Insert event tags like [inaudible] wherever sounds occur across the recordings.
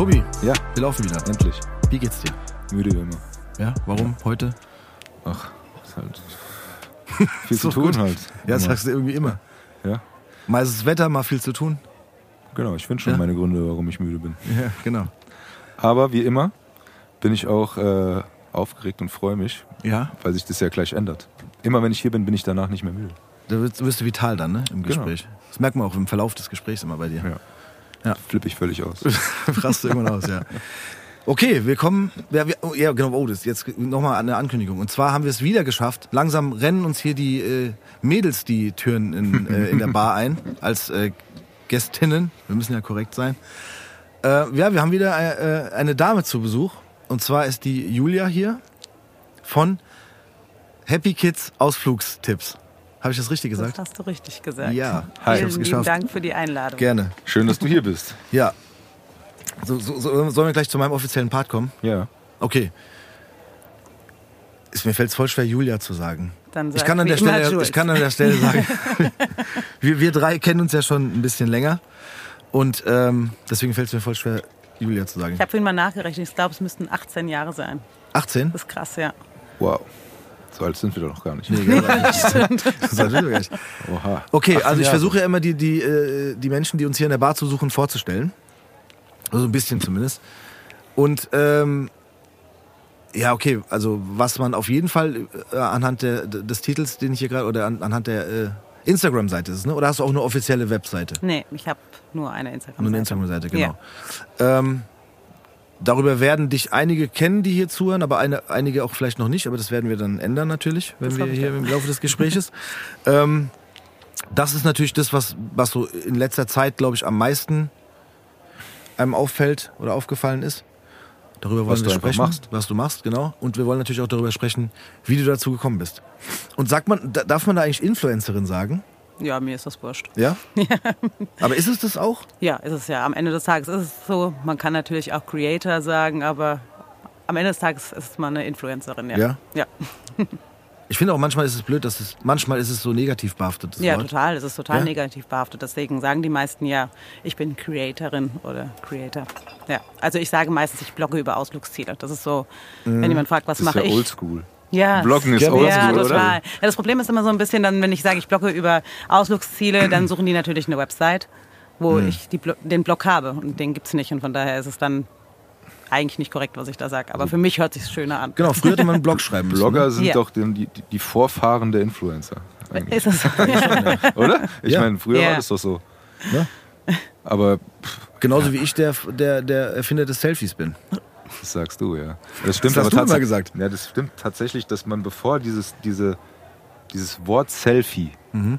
Tobi, Ja, wir laufen wieder. endlich. Wie geht's dir? Müde wie immer. Ja, warum heute? Ach, ist halt [laughs] viel zu tun gut. halt. Ja, das sagst du irgendwie immer. Ja, Mal ist das Wetter, mal viel zu tun. genau. Ich finde schon Ja. meine Gründe, warum ich müde bin. Ja, genau. Aber wie immer bin ich auch äh, aufgeregt und freue mich, Ja, weil sich das ja gleich ändert. Immer wenn ich hier bin, bin ich danach nicht mehr müde. da wirst, wirst du vital dann, ne? Im Genau. Gespräch. Das merkt man auch im Verlauf des Gesprächs immer bei dir. Ja. Ja. Flippe ich völlig aus. [laughs] Rast du irgendwann aus, ja. Okay, wir kommen. Ja, wir, oh, ja genau, oh, das ist jetzt nochmal eine Ankündigung. Und zwar haben wir es wieder geschafft. Langsam rennen uns hier die äh, Mädels die Türen in, äh, in der Bar ein, [laughs] als äh, Gästinnen. Wir müssen ja korrekt sein. Äh, ja, wir haben wieder äh, eine Dame zu Besuch. Und zwar ist die Julia hier von Happy Kids Ausflugstipps. Habe ich das richtig Das gesagt? hast du richtig gesagt. Ja, Hi. ich Vielen hab's lieben geschafft. Dank für die Einladung. Gerne. Schön, dass du hier bist. Ja. So, so, so, sollen wir gleich zu meinem offiziellen Part kommen? Ja. Okay. Ist, mir fällt es voll schwer, Julia zu sagen. Dann Ich kann, an der Stelle, Jules. ich kann an der Stelle sagen, [laughs] [laughs] wir, wir drei kennen uns ja schon ein bisschen länger. Und ähm, deswegen fällt es mir voll schwer, Julia zu sagen. Ich habe vorhin mal nachgerechnet. Ich glaube, es müssten 18 Jahre sein. 18? Das ist krass, ja. Wow. So alt sind wir doch noch gar nicht. Nee, [laughs] das stimmt gar nicht. Oha. Okay, 18 also ich Jahre. versuche ja immer die, die, äh, die Menschen, die uns hier in der Bar zu suchen, vorzustellen. Also ein bisschen zumindest. Und ähm, ja, okay, also was man auf jeden Fall äh, anhand der, des Titels, den ich hier gerade, oder an, anhand der äh, Instagram-Seite ist, ne? Oder hast du auch eine offizielle Webseite? Nee, ich habe nur eine Instagram-Seite. Nur eine Instagram-Seite, Ja. genau. Ähm, darüber werden dich einige kennen, die hier zuhören, aber eine, einige auch vielleicht noch nicht, aber das werden wir dann ändern natürlich, wenn Das wir hier im Laufe des Gespräches. [laughs] ähm, das ist natürlich das, was, was so in letzter Zeit, glaube ich, am meisten einem auffällt oder aufgefallen ist. Darüber wollen Was wir sprechen, machst. was du machst, genau. Und wir wollen natürlich auch darüber sprechen, wie du dazu gekommen bist. Und sagt man, da- darf man da eigentlich Influencerin sagen? Ja, mir ist das wurscht. Ja? [laughs] Aber ist es das auch? Ja, ist es ja. Am Ende des Tages ist es so. Man kann natürlich auch Creator sagen, aber am Ende des Tages ist man eine Influencerin, ja. Ja? Ja, Ich finde auch manchmal ist es blöd, dass es manchmal ist es so negativ behaftet. Ja Wort. total. Es ist total Ja? negativ behaftet. Deswegen sagen die meisten ja, ich bin Creatorin oder Creator. Ja, also ich sage meistens, ich blogge über Ausflugsziele. Das ist so, Mhm. wenn jemand fragt, was Das ist mache ja ich? oldschool. Ja. Bloggen ist Ja, oldschool, Ja, total. Ja, das Problem ist immer so ein bisschen, dann, wenn ich sage, ich blogge über Ausflugsziele, dann suchen die natürlich eine Website, wo Hm. ich die, Blo- den Blog habe. Und den gibt's nicht. Und von daher ist es dann eigentlich nicht korrekt, was ich da sage. Aber für mich hört sich schöner an. Genau, früher hätte man einen Blog [laughs] schreiben müssen. Blogger sind Ja. doch die, die, Vorfahren der Influencer. Eigentlich. Ist es? [laughs] [laughs] Oder? Ich Ja. meine, früher Ja. war das doch so. Ne? Aber Genauso wie ich der, der, der Erfinder des Selfies bin. Das sagst du, ja. Das stimmt Das hast aber du immer gesagt. Ja, das stimmt tatsächlich, dass man bevor dieses, diese, dieses Wort Selfie Mhm.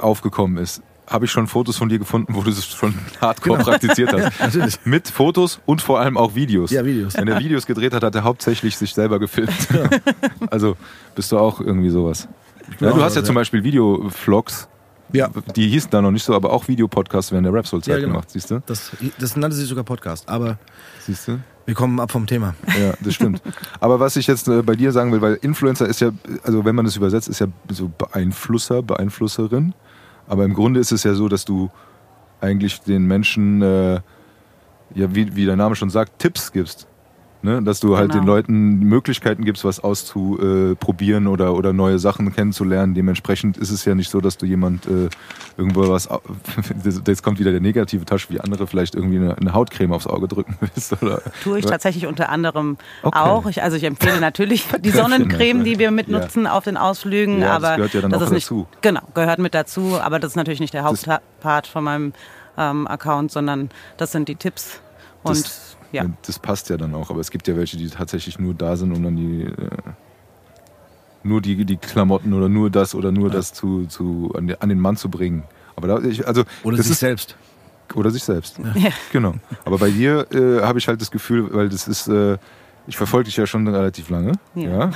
aufgekommen ist, habe ich schon Fotos von dir gefunden, wo du es schon [laughs] hardcore praktiziert hast. Genau. Natürlich. Mit Fotos und vor allem auch Videos. Ja, Videos. Wenn er Videos gedreht hat, hat er hauptsächlich sich selber gefilmt. [laughs] Also bist du auch irgendwie sowas. Ja, du hast ja ja. zum Beispiel Videovlogs. Ja. Die hießen da noch nicht so, aber auch Videopodcasts während der Rap Soul Zeit Ja, genau. gemacht, siehst du? Das, das nannte sich sogar Podcast. Aber Siehst du? wir kommen ab vom Thema. Ja, das stimmt. [laughs] Aber was ich jetzt äh, bei dir sagen will, weil Influencer ist ja, also wenn man das übersetzt, ist ja so Beeinflusser, Beeinflusserin. Aber im Grunde ist es ja so, dass du eigentlich den Menschen, äh, ja, wie, wie der Name schon sagt, Tipps gibst. Ne? Dass du halt Genau. den Leuten Möglichkeiten gibst, was auszuprobieren oder, oder neue Sachen kennenzulernen. Dementsprechend ist es ja nicht so, dass du jemand äh, irgendwo was, jetzt [laughs] kommt wieder der negative Touch, wie andere vielleicht irgendwie eine, eine Hautcreme aufs Auge drücken [laughs] willst. Oder, Tue ich tatsächlich unter anderem Okay. auch. Ich, also ich empfehle [laughs] natürlich die Sonnencreme, die wir mitnutzen auf den Ausflügen. Ja, das aber gehört ja dann das auch nicht, dazu. Genau, gehört mit dazu. Aber das ist natürlich nicht der Das- Hauptpart von meinem ähm, Account, sondern das sind die Tipps. Und Das- ja. Das passt ja dann auch, aber es gibt ja welche, die tatsächlich nur da sind, um dann die, äh, nur die, die Klamotten oder nur das oder nur das zu, zu, an, den, an den Mann zu bringen. Aber da, ich, also, Oder das sich ist, selbst. oder sich selbst. [laughs] Genau. Aber bei dir äh, habe ich halt das Gefühl, weil das ist, äh, ich verfolge dich ja schon relativ lange. Ja.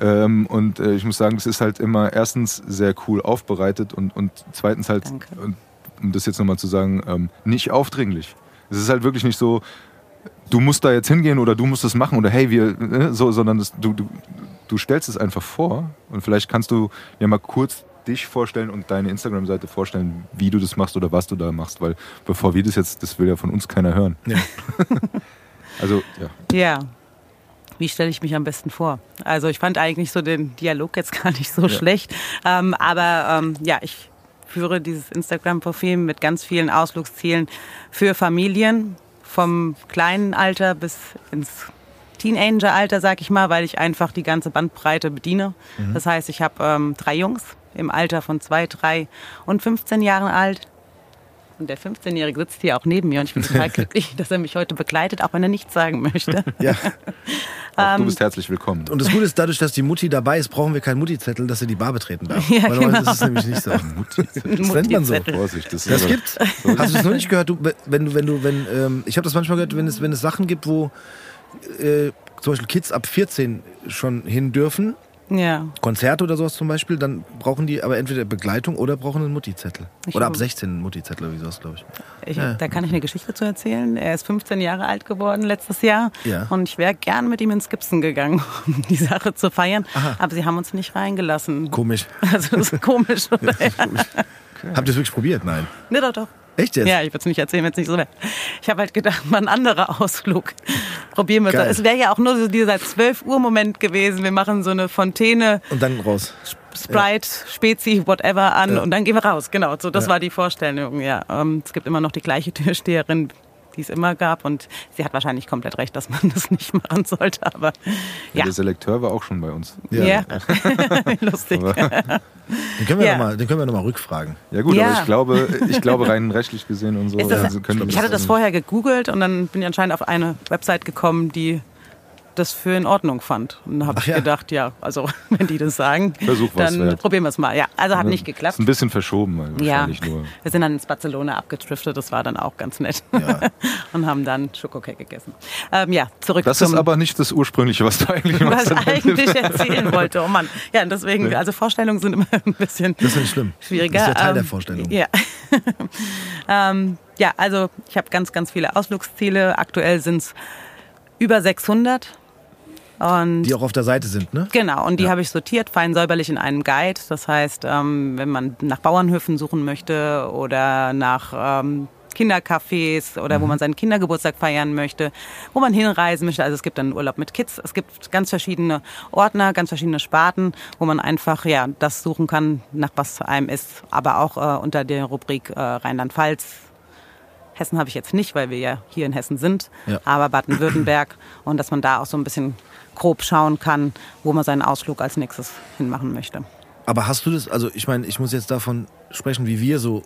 Ja. ähm, und äh, ich muss sagen, das ist halt immer erstens sehr cool aufbereitet und, und zweitens halt, Danke. und, um das jetzt nochmal zu sagen, ähm, nicht aufdringlich. Es ist halt wirklich nicht so, du musst da jetzt hingehen oder du musst das machen oder hey, wir, äh, so, sondern das, du, du, du stellst es einfach vor und vielleicht kannst du ja mal kurz dich vorstellen und deine Instagram-Seite vorstellen, wie du das machst oder was du da machst, weil bevor wir das jetzt, das will ja von uns keiner hören. Ja. [laughs] Also, ja. Ja. Wie stelle ich mich am besten vor? Also ich fand eigentlich so den Dialog jetzt [laughs] gar nicht so schlecht. Ähm, aber ähm, ja, ich führe dieses Instagram-Profil mit ganz vielen Ausflugszielen für Familien vom kleinen Alter bis ins Teenager-Alter, sag ich mal, weil ich einfach die ganze Bandbreite bediene. Das heißt, ich habe ähm, drei Jungs im Alter von zwei, drei und 15 Jahren alt. Und der 15-Jährige sitzt hier auch neben mir und ich bin total [laughs] glücklich, dass er mich heute begleitet, auch wenn er nichts sagen möchte. Ja. [laughs] Auch du Ähm, bist herzlich willkommen. Und das Gute ist, dadurch, dass die Mutti dabei ist, brauchen wir keinen Mutti-Zettel, dass sie die Bar betreten darf. [laughs] Ja, Weil genau. ist es nämlich nicht so. Das nennt man so. Mutti-Zettel. Vorsicht, das, ist Das gibt's. Hast du es noch nicht gehört? Du, wenn du, wenn du, wenn, ähm, ich habe das manchmal gehört, wenn es, wenn es Sachen gibt, wo äh, zum Beispiel Kids ab 14 schon hin dürfen, Ja. Konzerte oder sowas zum Beispiel, dann brauchen die aber entweder Begleitung oder brauchen einen Mutti-Zettel. Oder ab auch. 16 einen Mutti-Zettel oder sowas, glaube ich. Ich, Ja. Da kann ich eine Geschichte zu erzählen. Er ist 15 Jahre alt geworden letztes Jahr. Ja. Und ich wäre gern mit ihm ins Gibson gegangen, [laughs] um die Sache zu feiern. Aber sie haben uns nicht reingelassen. Komisch. [laughs] Also das ist komisch. [laughs] Oder? Habt ihr es wirklich probiert? Nein. Nee, doch, doch. Echt jetzt? Ja, ich würde es nicht erzählen, wenn es nicht so wäre. Ich habe halt gedacht, mal ein anderer Ausflug. Probieren wir es. Es wäre ja auch nur so dieser 12 Uhr Moment gewesen. Wir machen so eine Fontäne, Und dann raus. Sprite, Spezi, whatever an Ja. und dann gehen wir raus. Genau, so das Ja. war die Vorstellung. Ja, ähm, es gibt immer noch die gleiche Türsteherin, die es immer gab und sie hat wahrscheinlich komplett recht, dass man [laughs] das nicht machen sollte. Aber Ja, ja, Der Selekteur war auch schon bei uns. ja, [laughs] lustig. Aber, Den können wir Ja. noch mal, den können wir nochmal rückfragen. ja gut, Ja. aber ich glaube, ich glaube rein rechtlich gesehen und so. Das, also können wir ich hatte das vorher gegoogelt und dann bin ich anscheinend auf eine Website gekommen, die das für in Ordnung fand. Und habe ich ja. gedacht, ja, also [laughs] wenn die das sagen, Versuch dann wert. probieren wir es mal. Ja, also hat nicht Ist geklappt. ein bisschen verschoben, weil Ja, wahrscheinlich nur. wir sind dann ins Barcelona abgetriftet, das war dann auch ganz nett. Ja. [laughs] und haben dann Schokocake gegessen. Ähm, ja, zurück Das ist aber nicht das Ursprüngliche, was du eigentlich was [laughs] eigentlich erzählen wollte. Oh Mann. Ja, und deswegen, also Vorstellungen sind immer ein bisschen Das ist nicht schlimm. schwieriger. Das ist ja Teil der Ähm, Vorstellung. Ja. ähm, ja, also ich habe ganz, ganz viele Ausflugsziele. Aktuell sind es über 600. Und Die auch auf der Seite sind, ne? Genau, und die Ja. habe ich sortiert, fein säuberlich in einem Guide. Das heißt, ähm, wenn man nach Bauernhöfen suchen möchte oder nach ähm, Kindercafés oder Mhm. wo man seinen Kindergeburtstag feiern möchte, wo man hinreisen möchte. Also es gibt dann Urlaub mit Kids. Es gibt ganz verschiedene Ordner, ganz verschiedene Sparten, wo man einfach ja das suchen kann, nach was einem ist. Aber auch äh, unter der Rubrik äh, Rheinland-Pfalz. Hessen habe ich jetzt nicht, weil wir ja hier in Hessen sind, Ja. aber Baden-Württemberg und dass man da auch so ein bisschen grob schauen kann, wo man seinen Ausflug als nächstes hinmachen möchte. Aber hast du das, also ich meine, ich muss jetzt davon sprechen, wie wir so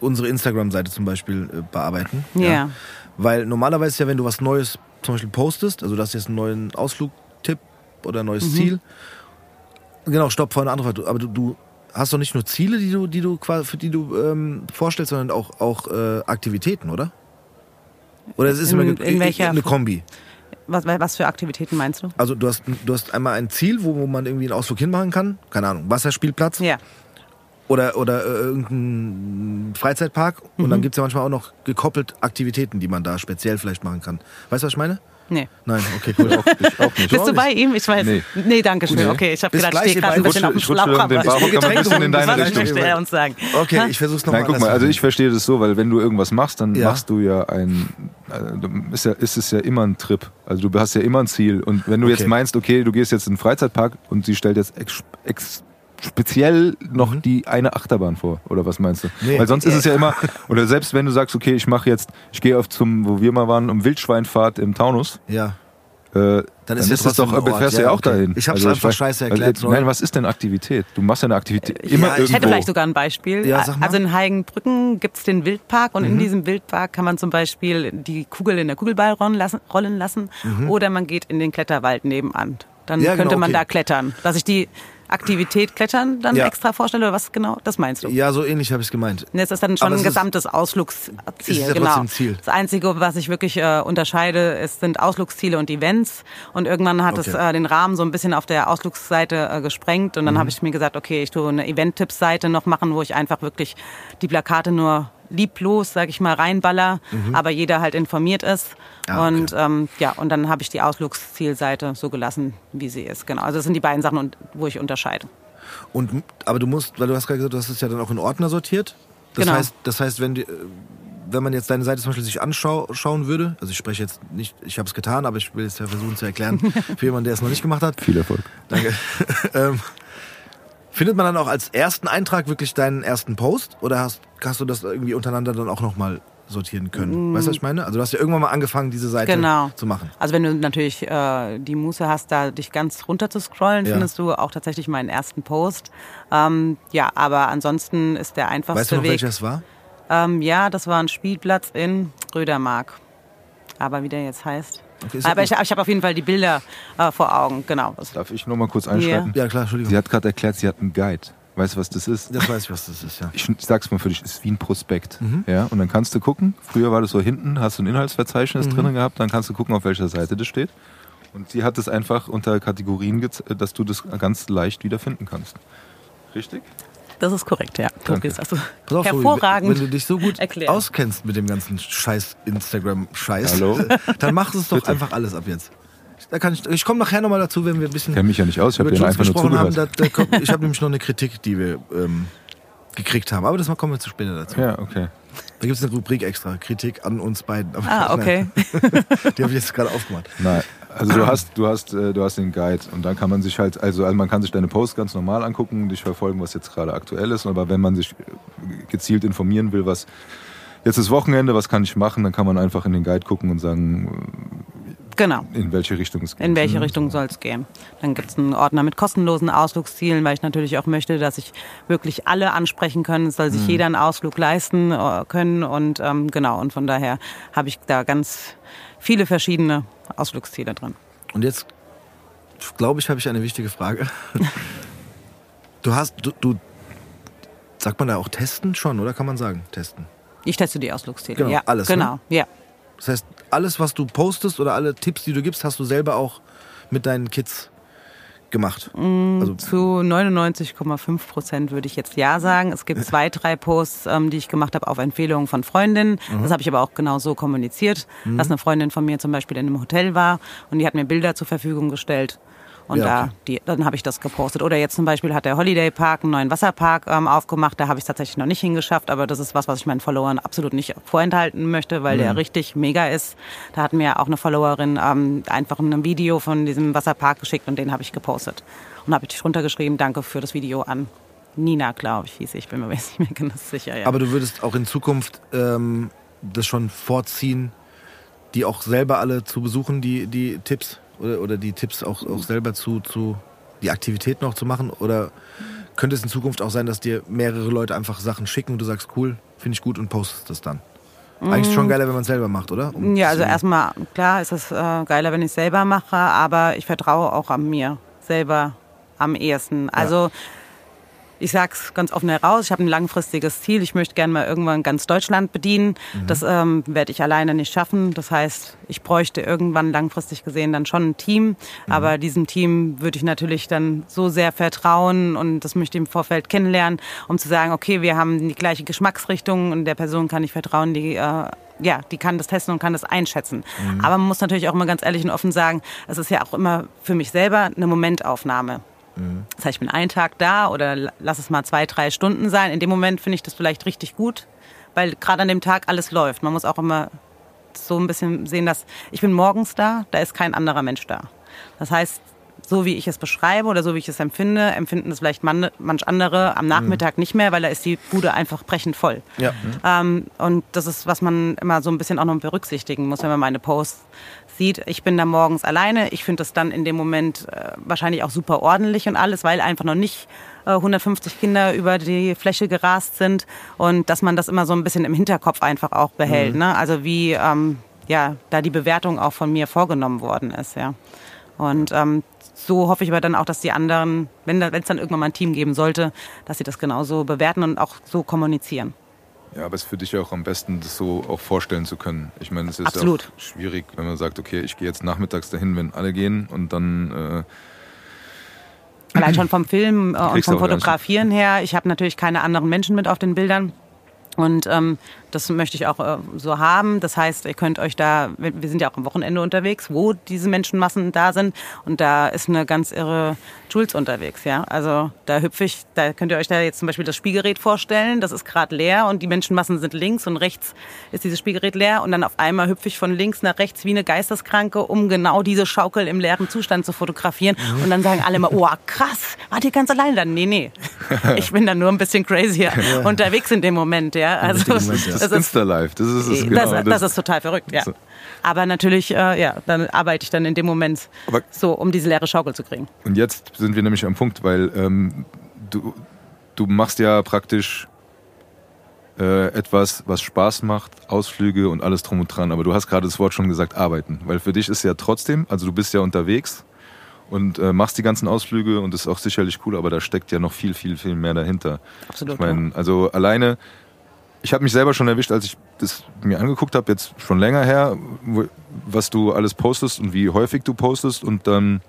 unsere Instagram-Seite zum Beispiel äh, bearbeiten. Ja. Weil normalerweise ja, wenn du was Neues zum Beispiel postest, also du hast jetzt einen neuen Ausflugtipp oder ein neues Mhm. Ziel. Genau, stopp, vor eine andere Frage. Aber du, du hast doch nicht nur Ziele, die du, die du für die du ähm, vorstellst, sondern auch, auch äh, Aktivitäten, oder? Oder es ist In- immer in welcher- eine Kombi. Was, was für Aktivitäten meinst du? Also du hast, du hast einmal ein Ziel, wo, wo man irgendwie einen Ausflug hinmachen kann. Keine Ahnung, Wasserspielplatz. Ja. oder, oder äh, irgendein Freizeitpark. Und Mhm. dann gibt's ja manchmal auch noch gekoppelt Aktivitäten, die man da speziell vielleicht machen kann. Weißt du, was ich meine? Nee. Nein, okay, cool. auch, ich auch nicht. [laughs] Bist du bei ihm? Ich weiß. Nee. Nee, danke schön. Nee. Okay, ich habe gedacht, ich stehe gerade ein bisschen auf dem Ich rutsche Schlauch. den Barhocker mal ein bisschen in deine Richtung. möchte er uns sagen? Okay, ich versuch's nochmal. Nein, guck mal, also ich verstehe das so, weil wenn du irgendwas machst, dann Ja. machst du ja ein, äh, ist, ja, ist es ja immer ein Trip. Also du hast ja immer ein Ziel. Und wenn du Okay. jetzt meinst, okay, du gehst jetzt in den Freizeitpark und sie stellt jetzt ex, ex, speziell noch die eine Achterbahn vor, oder was meinst du? Mhm. Nee. Weil sonst ist es ja immer, oder selbst wenn du sagst, okay, ich mache jetzt, ich gehe auf zum, wo wir mal waren, um Wildschweinfahrt im Taunus, Ja. äh, Dann dann ist ja ist es doch, Ort. fährst du Ja, ja auch okay. dahin. Ich hab's Also einfach weiß- scheiße weil, erklärt, sorry. Nein, was ist denn Aktivität? Du machst ja eine Aktivität immer Ja, ich Ich hätte irgendwo. vielleicht sogar ein Beispiel. Ja, sag mal. Also in Heigenbrücken gibt's den Wildpark und in Mhm. diesem Wildpark kann man zum Beispiel die Kugel in der Kugelball rollen lassen, rollen lassen oder man geht in den Kletterwald nebenan. Dann Mhm. Ja, genau, könnte man okay. da klettern. Dass ich die Aktivität Klettern dann Ja. extra vorstelle oder was genau? Das meinst du? Ja, so ähnlich habe ich es gemeint. Das ist dann schon es ein gesamtes es Ausflugsziel. ist ja genau. Ziel. Das Einzige, was ich wirklich äh, unterscheide, ist, sind Ausflugsziele und Events. Und irgendwann hat es Okay. äh, den Rahmen so ein bisschen auf der Ausflugsseite äh, gesprengt. Und dann Mhm. habe ich mir gesagt, okay, ich tue eine Event-Tipps-Seite noch machen, wo ich einfach wirklich die Plakate nur lieblos, sag ich mal, reinballer, aber jeder halt informiert ist. Ah, okay. Und ähm, ja, und dann habe ich die Ausflugszielseite so gelassen, wie sie ist. Genau. Also das sind die beiden Sachen, und- wo ich unterscheide. Und, aber du musst, weil du hast gerade gesagt, du hast es ja dann auch in Ordner sortiert. Das Genau. heißt, das heißt, wenn die, äh, wenn man jetzt deine Seite zum Beispiel sich anschauen würde, also ich spreche jetzt nicht, ich habe es getan, aber ich will es ja versuchen zu erklären [laughs] für jemanden, der es noch nicht gemacht hat. Viel Erfolg. Danke. [laughs] ähm, findet man dann auch als ersten Eintrag wirklich deinen ersten Post oder hast, hast du das irgendwie untereinander dann auch nochmal sortieren können? Weißt du, was ich meine? Also du hast ja irgendwann mal angefangen, diese Seite Mm. Genau. zu machen. Also wenn du natürlich äh, die Muße hast, da dich ganz runter zu scrollen, Ja. findest du auch tatsächlich meinen ersten Post. Ähm, ja, aber ansonsten ist der einfachste Weißt du noch, Weg. welcher es war? Ähm, ja, das war ein Spielplatz in Rödermark. Aber wie der jetzt heißt. Okay, aber ich, ich habe auf jeden Fall die Bilder äh, vor Augen, genau. Darf ich noch mal kurz einschreiten? Ja, klar, Entschuldigung. Sie hat gerade erklärt, sie hat einen Guide. Weißt du, was das ist? Das weiß ich, was das ist, ja. Ich sag's mal für dich, ist wie ein Prospekt. Mhm. Ja, und dann kannst du gucken. Früher war das so hinten, hast du ein Inhaltsverzeichnis Mhm. drinnen gehabt, dann kannst du gucken, auf welcher Seite das steht. Und sie hat es einfach unter Kategorien, dass du das ganz leicht wiederfinden kannst. Richtig? das ist korrekt, ja. Danke. Pass Tobi, hervorragend. Wenn du dich so gut erklärt. auskennst mit dem ganzen Scheiß Instagram-Scheiß, [laughs] dann mach es doch Bitte. einfach alles ab jetzt. Da kann ich ich komme nachher nochmal dazu, wenn wir ein bisschen Ich kenne mich ja nicht aus, ich habe Jules einfach nur gesprochen haben. zugehört. Da, da ich habe [laughs] nämlich noch eine Kritik, die wir ähm, gekriegt haben. Aber das mal kommen wir zu später dazu. Ja, okay. Da gibt es eine Rubrik extra, Kritik an uns beiden. Aber ah, okay. nein, [laughs] die habe ich jetzt gerade aufgemacht. Nein, also du hast, du hast, äh, du hast den Guide und dann kann man sich halt, also, also man kann sich deine Posts ganz normal angucken, dich verfolgen, was jetzt gerade aktuell ist. Aber wenn man sich äh, gezielt informieren will, was jetzt ist Wochenende, was kann ich machen, dann kann man einfach in den Guide gucken und sagen, Genau. in welche Richtung es geht. In welche Mhm. Richtung soll es gehen? Dann gibt es einen Ordner mit kostenlosen Ausflugszielen, weil ich natürlich auch möchte, dass sich wirklich alle ansprechen können. Es soll sich jeder einen Ausflug leisten äh, können. Und ähm, genau, und von daher habe ich da ganz viele verschiedene Ausflugsziele drin. Und jetzt, glaube ich, habe ich eine wichtige Frage. [laughs] Du hast, du, du, sagt man da auch testen schon, oder kann man sagen, testen? Ich teste die Ausflugsziele. Genau, ja, alles, ne? Genau, ja. Das heißt, alles, was du postest oder alle Tipps, die du gibst, hast du selber auch mit deinen Kids gemacht. Also, Zu 99,5 Prozent würde ich jetzt ja sagen. Es gibt zwei, drei Posts, ähm, die ich gemacht habe auf Empfehlung von Freundinnen. Mhm. Das habe ich aber auch genau so kommuniziert, dass eine Freundin von mir zum Beispiel in einem Hotel war und die hat mir Bilder zur Verfügung gestellt. Und Ja, da, okay. die, dann habe ich das gepostet. Oder jetzt zum Beispiel hat der Holiday Park einen neuen Wasserpark ähm, aufgemacht. Da habe ich es tatsächlich noch nicht hingeschafft, aber das ist was, was ich meinen Followern absolut nicht vorenthalten möchte, weil Mhm. der richtig mega ist. Da hat mir auch eine Followerin ähm, einfach ein Video von diesem Wasserpark geschickt und den habe ich gepostet. Und habe ich drunter geschrieben, danke für das Video an Nina, glaube ich, hieß sie. Ich bin mir [laughs] jetzt nicht mehr ganz sicher. Ja. aber du würdest auch in Zukunft ähm, das schon vorziehen, die auch selber alle zu besuchen, die, die Tipps oder, oder die Tipps auch, auch selber zu, zu, die Aktivitäten auch zu machen? Oder könnte es in Zukunft auch sein, dass dir mehrere Leute einfach Sachen schicken und du sagst, cool, finde ich gut und postest das dann? Eigentlich schon geiler, wenn man es selber macht, oder? Um. Ja, also erstmal, klar ist es äh, geiler, wenn ich es selber mache, aber ich vertraue auch an mir selber am ehesten. Also ich sag's ganz offen heraus, ich habe ein langfristiges Ziel. Ich möchte gerne mal irgendwann ganz Deutschland bedienen. Das ähm, werde ich alleine nicht schaffen. Das heißt, ich bräuchte irgendwann langfristig gesehen dann schon ein Team. Aber diesem Team würde ich natürlich dann so sehr vertrauen und das möchte ich im Vorfeld kennenlernen, um zu sagen, okay, wir haben die gleiche Geschmacksrichtung und der Person kann ich vertrauen, die äh, ja, die kann das testen und kann das einschätzen. Aber man muss natürlich auch immer ganz ehrlich und offen sagen, es ist ja auch immer für mich selber eine Momentaufnahme. Das heißt, ich bin einen Tag da oder la- lass es mal zwei, drei Stunden sein. In dem Moment finde ich das vielleicht richtig gut, weil gerade an dem Tag alles läuft. Man muss auch immer so ein bisschen sehen, dass ich bin morgens da, da ist kein anderer Mensch da. Das heißt, so wie ich es beschreibe oder so wie ich es empfinde, empfinden es vielleicht man, manch andere am Nachmittag nicht mehr, weil da ist die Bude einfach brechend voll. Ja. Ähm, und das ist, was man immer so ein bisschen auch noch berücksichtigen muss, wenn man meine Posts sieht. Ich bin da morgens alleine. Ich finde das dann in dem Moment äh, wahrscheinlich auch super ordentlich und alles, weil einfach noch nicht äh, 150 Kinder über die Fläche gerast sind und dass man das immer so ein bisschen im Hinterkopf einfach auch behält. Ne? Also wie ähm, ja, da die Bewertung auch von mir vorgenommen worden ist. Ja. Und ähm, so hoffe ich aber dann auch, dass die anderen, wenn es dann irgendwann mal ein Team geben sollte, dass sie das genauso bewerten und auch so kommunizieren. Ja, aber es ist für dich ja auch am besten, das so auch vorstellen zu können. Ich meine, es ist Absolut. ja auch schwierig, wenn man sagt, okay, ich gehe jetzt nachmittags dahin, wenn alle gehen und dann äh, Allein schon vom Film äh, und vom. Fotografieren her. Ich habe natürlich keine anderen Menschen mit auf den Bildern. Und ähm, das möchte ich auch äh, so haben. Das heißt, ihr könnt euch da, wir sind ja auch am Wochenende unterwegs, wo diese Menschenmassen da sind. Und da ist eine ganz irre Jules unterwegs, ja. Also da hüpfe ich, da könnt ihr euch da jetzt zum Beispiel das Spielgerät vorstellen. Das ist gerade leer und die Menschenmassen sind links und rechts ist dieses Spielgerät leer. Und dann auf einmal hüpfe ich von links nach rechts wie eine Geisteskranke, um genau diese Schaukel im leeren Zustand zu fotografieren. Und dann sagen alle immer, oh krass, wart ihr ganz alleine dann? Nee, nee. [laughs] Ich bin dann nur ein bisschen crazier unterwegs in dem Moment, ja. Also, ja. das ist Insta-Live. Das ist es das, genau. das, ist total verrückt, ja. So. Aber natürlich, äh, ja, dann arbeite ich dann in dem Moment Aber- so, um diese leere Schaukel zu kriegen. Und jetzt sind wir nämlich am Punkt, weil ähm, du, du machst ja praktisch äh, etwas, was Spaß macht, Ausflüge und alles drum und dran. Aber du hast gerade das Wort schon gesagt, arbeiten. Weil für dich ist ja trotzdem, also du bist ja unterwegs und äh, machst die ganzen Ausflüge und das ist auch sicherlich cool, aber da steckt ja noch viel, viel, viel mehr dahinter. Absolut. Ich meine, also alleine, ich habe mich selber schon erwischt, als ich das mir angeguckt habe, jetzt schon länger her, was du alles postest und wie häufig du postest und dann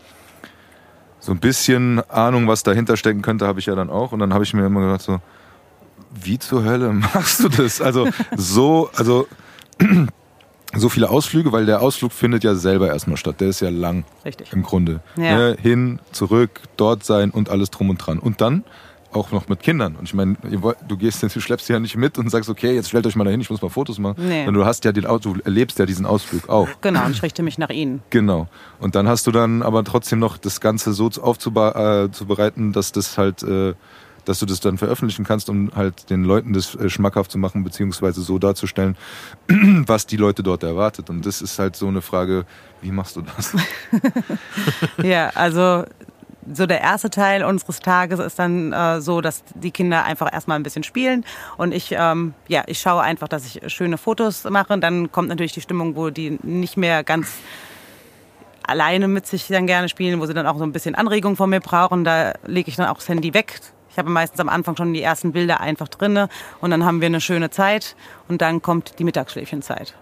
so ein bisschen Ahnung, was dahinter stecken könnte, habe ich ja dann auch. Und dann habe ich mir immer gedacht, so, wie zur Hölle [laughs] machst du das? Also so, also [clears throat] so viele Ausflüge, weil der Ausflug findet ja selber erstmal statt. Der ist ja lang Richtig. im Grunde. Ja. Ne, hin, zurück, dort sein und alles drum und dran. Und dann auch noch mit Kindern. Und ich meine, du gehst, du schleppst sie ja nicht mit und sagst, okay, jetzt stellt euch mal dahin, ich muss mal Fotos machen. Nee. Sondern du hast ja den, du erlebst ja diesen Ausflug auch. Genau, und ich richte mich nach ihnen. Genau. Und dann hast du dann aber trotzdem noch das Ganze so aufzubereiten, dass das halt, äh, dass du das dann veröffentlichen kannst, um halt den Leuten das äh, schmackhaft zu machen, beziehungsweise so darzustellen, [clears throat] was die Leute dort erwartet. Und das ist halt so eine Frage, wie machst du das? [laughs] Ja, also so der erste Teil unseres Tages ist dann äh, so, dass die Kinder einfach erstmal ein bisschen spielen und ich, ähm, ja, ich schaue einfach, dass ich schöne Fotos mache. Dann kommt natürlich die Stimmung, wo die nicht mehr ganz alleine mit sich dann gerne spielen, wo sie dann auch so ein bisschen Anregung von mir brauchen. Da lege ich dann auch das Handy weg. Ich habe meistens am Anfang schon die ersten Bilder einfach drinne und dann haben wir eine schöne Zeit und dann kommt die Mittagsschläfchenzeit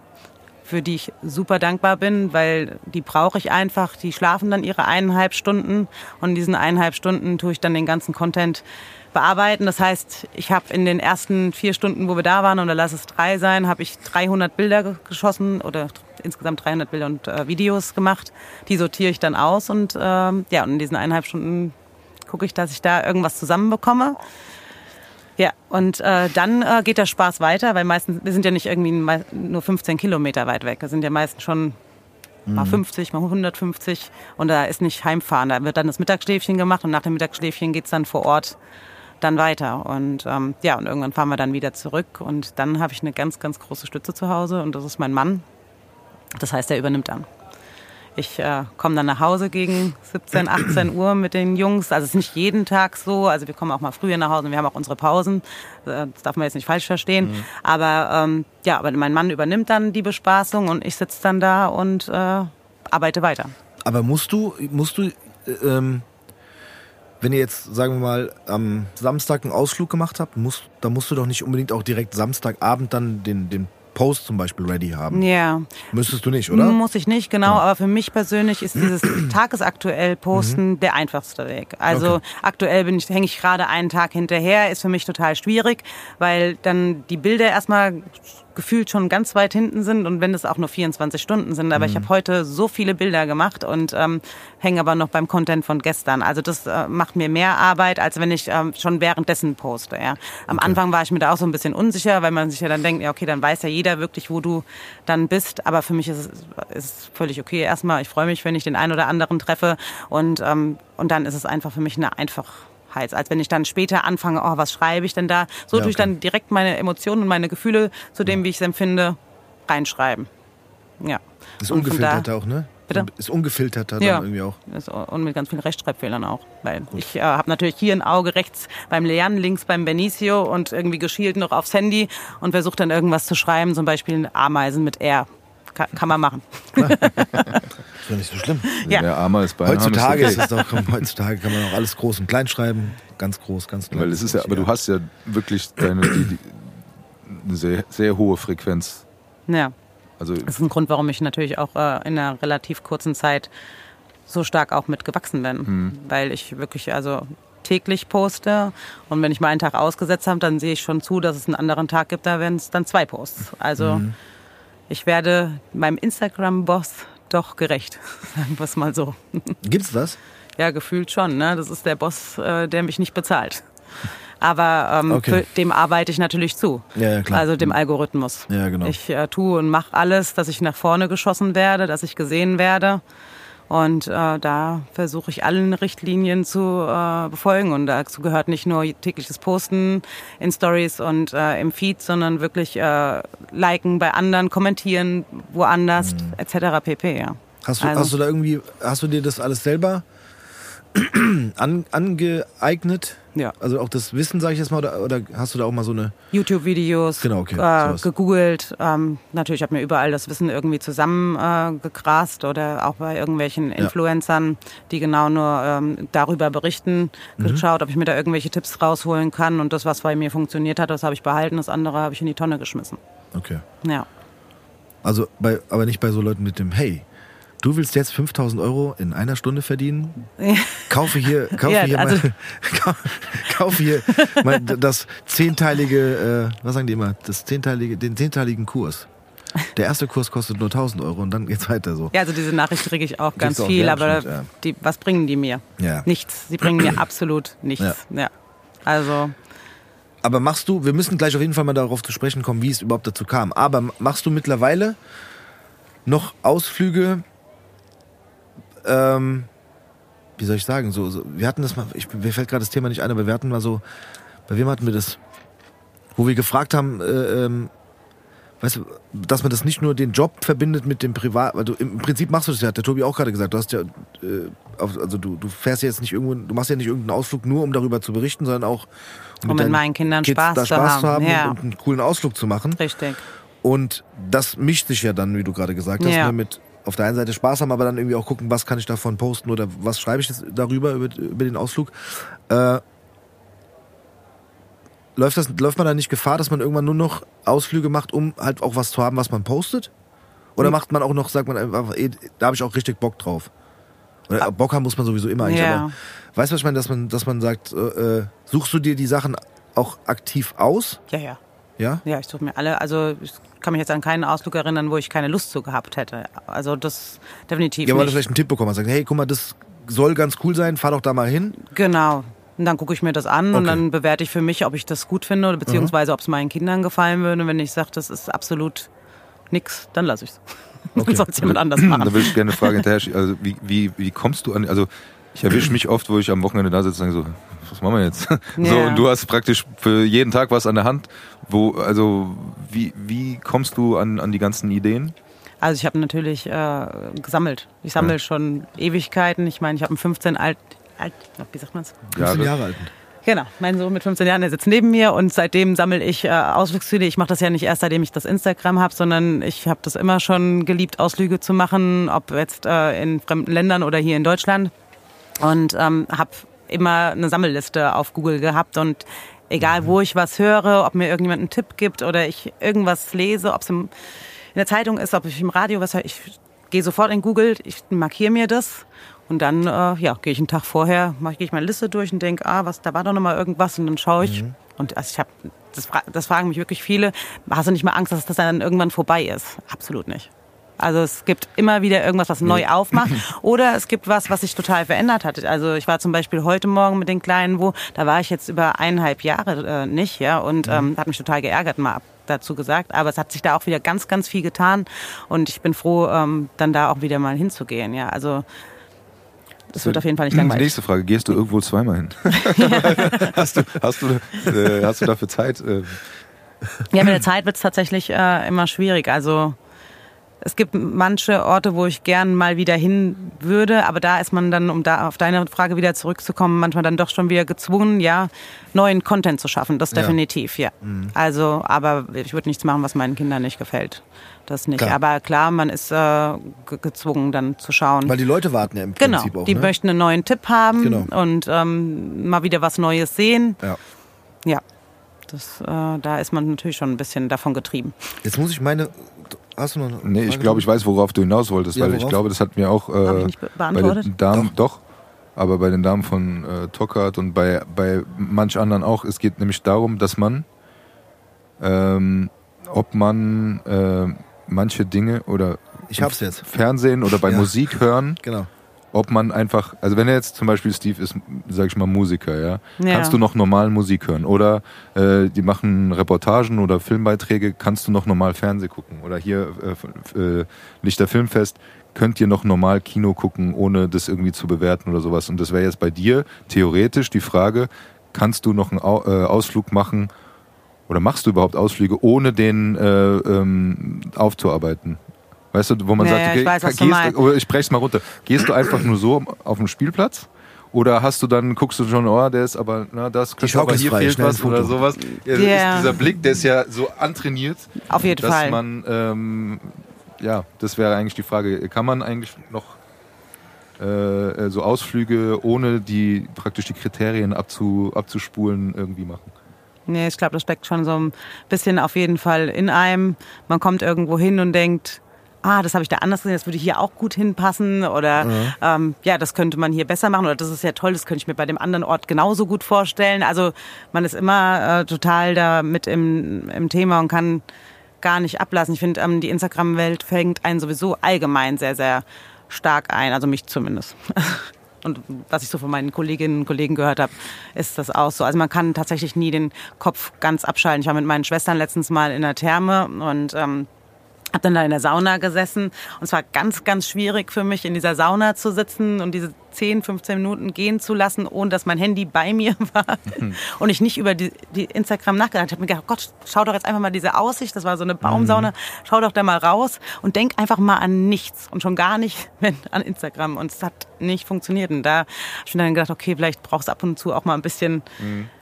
für die ich super dankbar bin, weil die brauche ich einfach. Die schlafen dann ihre eineinhalb Stunden und in diesen eineinhalb Stunden tue ich dann den ganzen Content bearbeiten. Das heißt, ich habe in den ersten vier Stunden, wo wir da waren, oder lass es drei sein, habe ich 300 Bilder ge- geschossen oder insgesamt 300 Bilder und äh, Videos gemacht. Die sortiere ich dann aus und ähm, ja, und in diesen eineinhalb Stunden gucke ich, dass ich da irgendwas zusammenbekomme. Ja, und äh, dann äh, geht der Spaß weiter, weil meistens, wir sind ja nicht irgendwie nur 15 Kilometer weit weg. Wir sind ja meistens schon mal 50, mal 150 und da ist nicht Heimfahren. Da wird dann das Mittagsschläfchen gemacht und nach dem Mittagsschläfchen geht's dann vor Ort dann weiter. Und ähm, ja, und irgendwann fahren wir dann wieder zurück und dann habe ich eine ganz, ganz große Stütze zu Hause und das ist mein Mann. Das heißt, er übernimmt dann. Ich äh, komme dann nach Hause gegen 17, 18 Uhr mit den Jungs. Also es ist nicht jeden Tag so. Also wir kommen auch mal früher nach Hause und wir haben auch unsere Pausen. Äh, Das darf man jetzt nicht falsch verstehen. Aber ähm, ja, aber mein Mann übernimmt dann die Bespaßung und ich sitze dann da und äh, arbeite weiter. Aber musst du, musst du, äh, ähm, wenn ihr jetzt, sagen wir mal, am Samstag einen Ausflug gemacht habt, musst, da musst du doch nicht unbedingt auch direkt Samstagabend dann den, den Post zum Beispiel ready haben. Ja, Müsstest du nicht, oder? muss ich nicht, genau. Aber für mich persönlich ist dieses [clears throat] tagesaktuell Posten der einfachste Weg. Also Okay. aktuell bin ich, hänge ich gerade einen Tag hinterher, ist für mich total schwierig, weil dann die Bilder erstmal gefühlt schon ganz weit hinten sind und wenn es auch nur 24 Stunden sind. Aber ich habe heute so viele Bilder gemacht und ähm, hänge aber noch beim Content von gestern. Also das äh, macht mir mehr Arbeit, als wenn ich ähm, schon währenddessen poste. Ja. Am Anfang war ich mir da auch so ein bisschen unsicher, weil man sich ja dann denkt, ja okay, dann weiß ja jeder wirklich, wo du dann bist. Aber für mich ist es ist völlig okay. Erstmal, ich freue mich, wenn ich den einen oder anderen treffe und ähm, und dann ist es einfach für mich eine Einfachheit, als wenn ich dann später anfange, oh, was schreibe ich denn da? So Ja, tue ich dann direkt meine Emotionen und meine Gefühle zu dem, wie ich es empfinde, reinschreiben. Ja. Ist Und von da- ungefilterter auch, ne? Bitte? Ist ungefilterter Ja. dann irgendwie auch. Und mit ganz vielen Rechtschreibfehlern auch. Weil ich äh, habe natürlich hier ein Auge rechts beim Lernen, links beim Benicio und irgendwie geschielt noch aufs Handy und versuche dann irgendwas zu schreiben, zum Beispiel Ameisen mit R. kann, kann man machen. [laughs] ist ja nicht so schlimm. Ja. Wer armer ist, Heutzutage ist doch, heutzutage kann man auch alles groß und klein schreiben. Ganz groß, ganz klein. Weil es ist ja, aber du hast ja wirklich deine, die, die, eine sehr, sehr hohe Frequenz. Ja. Also Das ist ein Grund, warum ich natürlich auch äh, in einer relativ kurzen Zeit so stark auch mitgewachsen bin. Weil ich wirklich also täglich poste und wenn ich mal einen Tag ausgesetzt habe, dann sehe ich schon zu, dass es einen anderen Tag gibt, da werden es dann zwei Posts. Also ich werde meinem Instagram-Boss doch gerecht, [laughs] sagen wir es mal so. Gibt's das? Ja, gefühlt schon. Ne? Das ist der Boss, äh, der mich nicht bezahlt. Aber ähm, Okay. dem arbeite ich natürlich zu. Ja, ja, klar. Also dem Algorithmus. Ja, genau. Ich äh, tue und mache alles, dass ich nach vorne geschossen werde, dass ich gesehen werde. Und äh, da versuche ich allen Richtlinien zu äh, befolgen. Und dazu gehört nicht nur tägliches Posten in Stories und äh, im Feed, sondern wirklich äh, liken bei anderen, kommentieren woanders, Mhm. etc. pp. Ja. Hast du, Also- hast du da irgendwie, hast du dir das alles selber [clears throat] an, angeeignet? Ja. Also auch das Wissen, sage ich jetzt mal, oder, oder hast du da auch mal so eine. YouTube-Videos Genau, okay, äh, gegoogelt. Ähm, natürlich habe mir überall das Wissen irgendwie zusammengegrast äh, oder auch bei irgendwelchen Influencern, die genau nur ähm, darüber berichten, Mhm. geschaut, ob ich mir da irgendwelche Tipps rausholen kann. Und das, was bei mir funktioniert hat, das habe ich behalten, das andere habe ich in die Tonne geschmissen. Okay. Ja. Also, bei, aber nicht bei so Leuten mit dem, hey, du willst jetzt 5000 Euro in einer Stunde verdienen? Kaufe hier, [laughs] kaufe Ja, hier also- mal, [laughs] kau- kaufe hier mal das zehnteilige, äh, was sagen die immer, das zehnteilige, den zehnteiligen Kurs. Der erste Kurs kostet nur 1000 Euro und dann geht's weiter so. ja, also diese Nachricht kriege ich auch ganz auch, viel, ja, aber ja. die, was bringen die mir? Ja. Nichts. Sie bringen mir absolut nichts. Ja. Also Aber machst du, wir müssen gleich auf jeden Fall mal darauf zu sprechen kommen, wie es überhaupt dazu kam. Aber machst du mittlerweile noch Ausflüge, ähm, wie soll ich sagen, so, so wir hatten das mal, ich, mir fällt gerade das Thema nicht ein, aber wir hatten mal so, bei wem hatten wir das, wo wir gefragt haben, äh, ähm, weißt du, dass man das nicht nur den Job verbindet mit dem Privat, weil du im Prinzip machst du das ja, hat der Tobi auch gerade gesagt, du hast ja, äh, also du, du fährst ja jetzt nicht irgendwo, du machst ja nicht irgendeinen Ausflug nur, um darüber zu berichten, sondern auch Um mit deinen meinen Kindern Kids Spaß da zu Spaß haben, zu haben ja. und, und einen coolen Ausflug zu machen. richtig. Und das mischt sich ja dann, wie du gerade gesagt hast, Ja. ne, mit auf der einen Seite Spaß haben, aber dann irgendwie auch gucken, was kann ich davon posten oder was schreibe ich jetzt darüber, über, über den Ausflug. Äh, läuft, das, läuft man da nicht Gefahr, dass man irgendwann nur noch Ausflüge macht, um halt auch was zu haben, was man postet? Oder Hm. macht man auch noch, sagt man einfach, ey, da habe ich auch richtig Bock drauf? Oder Bock haben muss man sowieso immer eigentlich, Ja. aber weißt du, was ich meine, dass man, dass man sagt, äh, äh, suchst du dir die Sachen auch aktiv aus? Ja, ja. Ja? Ja, ich suche mir alle. Also ich kann mich jetzt an keinen Ausflug erinnern, wo ich keine Lust zu gehabt hätte. Also das definitiv Ja, weil du vielleicht einen Tipp bekommen hast. Sagt, hey, guck mal, das soll ganz cool sein, fahr doch da mal hin. Genau. Und dann gucke ich mir das an und Okay. dann bewerte ich für mich, ob ich das gut finde oder beziehungsweise ob es meinen Kindern gefallen würde. Und wenn ich sage, das ist absolut nix, dann lasse ich es. [laughs] Dann soll es jemand anders Da machen. will ich gerne eine Frage hinterher. Also wie, wie, wie kommst du an, also ich erwische mich oft, wo ich am Wochenende da sitze und denke so, was machen wir jetzt? [laughs] So, Ja. und du hast praktisch für jeden Tag was an der Hand. Wo, also wie, wie kommst du an, an die ganzen Ideen? Also ich habe natürlich äh, gesammelt. Ich sammle schon Ewigkeiten. Ich meine, ich habe einen 15 alt, alt, wie sagt man's? 15 Jahre. Jahre alten. Genau, mein Sohn mit 15 Jahren, der sitzt neben mir und seitdem sammle ich äh, Ausflugsziele. Ich mache das ja nicht erst, seitdem ich das Instagram habe, sondern ich habe das immer schon geliebt, Ausflüge zu machen, ob jetzt äh, in fremden Ländern oder hier in Deutschland. Und ähm, habe immer eine Sammelliste auf Google gehabt und egal wo ich was höre, ob mir irgendjemand einen Tipp gibt oder ich irgendwas lese, ob es in der Zeitung ist, ob ich im Radio was höre, ich gehe sofort in Google, ich markiere mir das und dann äh, ja, gehe ich einen Tag vorher, mache gehe ich meine Liste durch und denke, ah, was, da war doch noch mal irgendwas und dann schaue ich. Und also ich habe, das, das fragen mich wirklich viele, hast du nicht mal Angst, dass das dann irgendwann vorbei ist? Absolut nicht. Also es gibt immer wieder irgendwas, was neu aufmacht. [laughs] Oder es gibt was, was sich total verändert hat. Also ich war zum Beispiel heute Morgen mit den Kleinen wo, da war ich jetzt über eineinhalb Jahre äh, nicht, ja, und ähm, hat mich total geärgert, mal ab dazu gesagt. Aber es hat sich da auch wieder ganz, ganz viel getan. Und ich bin froh, ähm, dann da auch wieder mal hinzugehen, ja. Also das wird auf jeden Fall nicht langweilig. Nächste Frage, gehst du irgendwo zweimal hin? [laughs] hast, du, hast, du, äh, hast du dafür Zeit? Äh, Ja, mit der Zeit wird es tatsächlich äh, immer schwierig. Also es gibt manche Orte, wo ich gern mal wieder hin würde, aber da ist man dann, um da auf deine Frage wieder zurückzukommen, manchmal dann doch schon wieder gezwungen, ja, neuen Content zu schaffen. Das Ja. Mhm. definitiv, ja. Also, aber ich würde nichts machen, was meinen Kindern nicht gefällt. Das nicht. Klar. Aber klar, man ist äh, ge- gezwungen, dann zu schauen. Weil die Leute warten ja im genau, Prinzip auch. die ne? möchten einen neuen Tipp haben Genau. und ähm, mal wieder was Neues sehen. Ja. Ja, das, äh, da ist man natürlich schon ein bisschen davon getrieben. Jetzt muss ich meine. Hast du noch eine Nee, ich Frage? glaube, ich weiß, worauf du hinaus wolltest, Ja, weil ich worauf? glaube, das hat mir auch Hab ich äh, nicht be bei beantwortet? den Damen doch. aber bei den Damen von äh, Tockert und bei, bei manch anderen auch. Es geht nämlich darum, dass man, ähm, ob man äh, manche Dinge oder Ich hab's jetzt. Fernsehen oder bei Ja. Musik hören, Genau. Ob man einfach, also wenn er jetzt zum Beispiel Steve ist, sag ich mal Musiker, ja, Ja. kannst du noch normal Musik hören oder äh, die machen Reportagen oder Filmbeiträge, kannst du noch normal Fernseh gucken oder hier äh, äh, Lichter Filmfest, könnt ihr noch normal Kino gucken, ohne das irgendwie zu bewerten oder sowas. Und das wäre jetzt bei dir theoretisch die Frage, kannst du noch einen Au äh, Ausflug machen oder machst du überhaupt Ausflüge, ohne den äh, ähm, aufzuarbeiten? Weißt du, wo man Ja, sagt, okay, ich weiß, gehst, oder ich brech's mal runter. Gehst du einfach nur so auf den Spielplatz? Oder hast du dann, guckst du schon, oh, der ist aber, na, das könnte aber ist hier frei, fehlt was oder sowas. Ist dieser Blick, der ist ja so antrainiert, Auf jeden dass Fall. man, ähm, ja, das wäre eigentlich die Frage, kann man eigentlich noch äh, so Ausflüge ohne die praktisch die Kriterien abzu, abzuspulen irgendwie machen? Nee, ich glaube, das steckt schon so ein bisschen auf jeden Fall in einem. Man kommt irgendwo hin und denkt, ah, das habe ich da anders gesehen, das würde hier auch gut hinpassen oder ähm, ja, das könnte man hier besser machen oder das ist ja toll, das könnte ich mir bei dem anderen Ort genauso gut vorstellen. Also man ist immer äh, total da mit im, im Thema und kann gar nicht ablassen. Ich finde, ähm, die Instagram-Welt fängt einen sowieso allgemein sehr, sehr stark ein, also mich zumindest. [laughs] Und was ich so von meinen Kolleginnen und Kollegen gehört habe, ist das auch so. Also man kann tatsächlich nie den Kopf ganz abschalten. Ich war mit meinen Schwestern letztens mal in der Therme und ähm, habe dann da in der Sauna gesessen. Und es war ganz, ganz schwierig für mich, in dieser Sauna zu sitzen und diese 10, 15 Minuten gehen zu lassen, ohne dass mein Handy bei mir [laughs] war. Und ich nicht über die, die Instagram nachgedacht. Ich habe mir gedacht, Gott, schau doch jetzt einfach mal diese Aussicht. Das war so eine Baumsauna. Schau doch da mal raus und denk einfach mal an nichts. Und schon gar nicht [laughs] wenn, an Instagram. Und es hat nicht funktioniert. Und da habe ich mir dann gedacht, okay, vielleicht brauchst du ab und zu auch mal ein bisschen,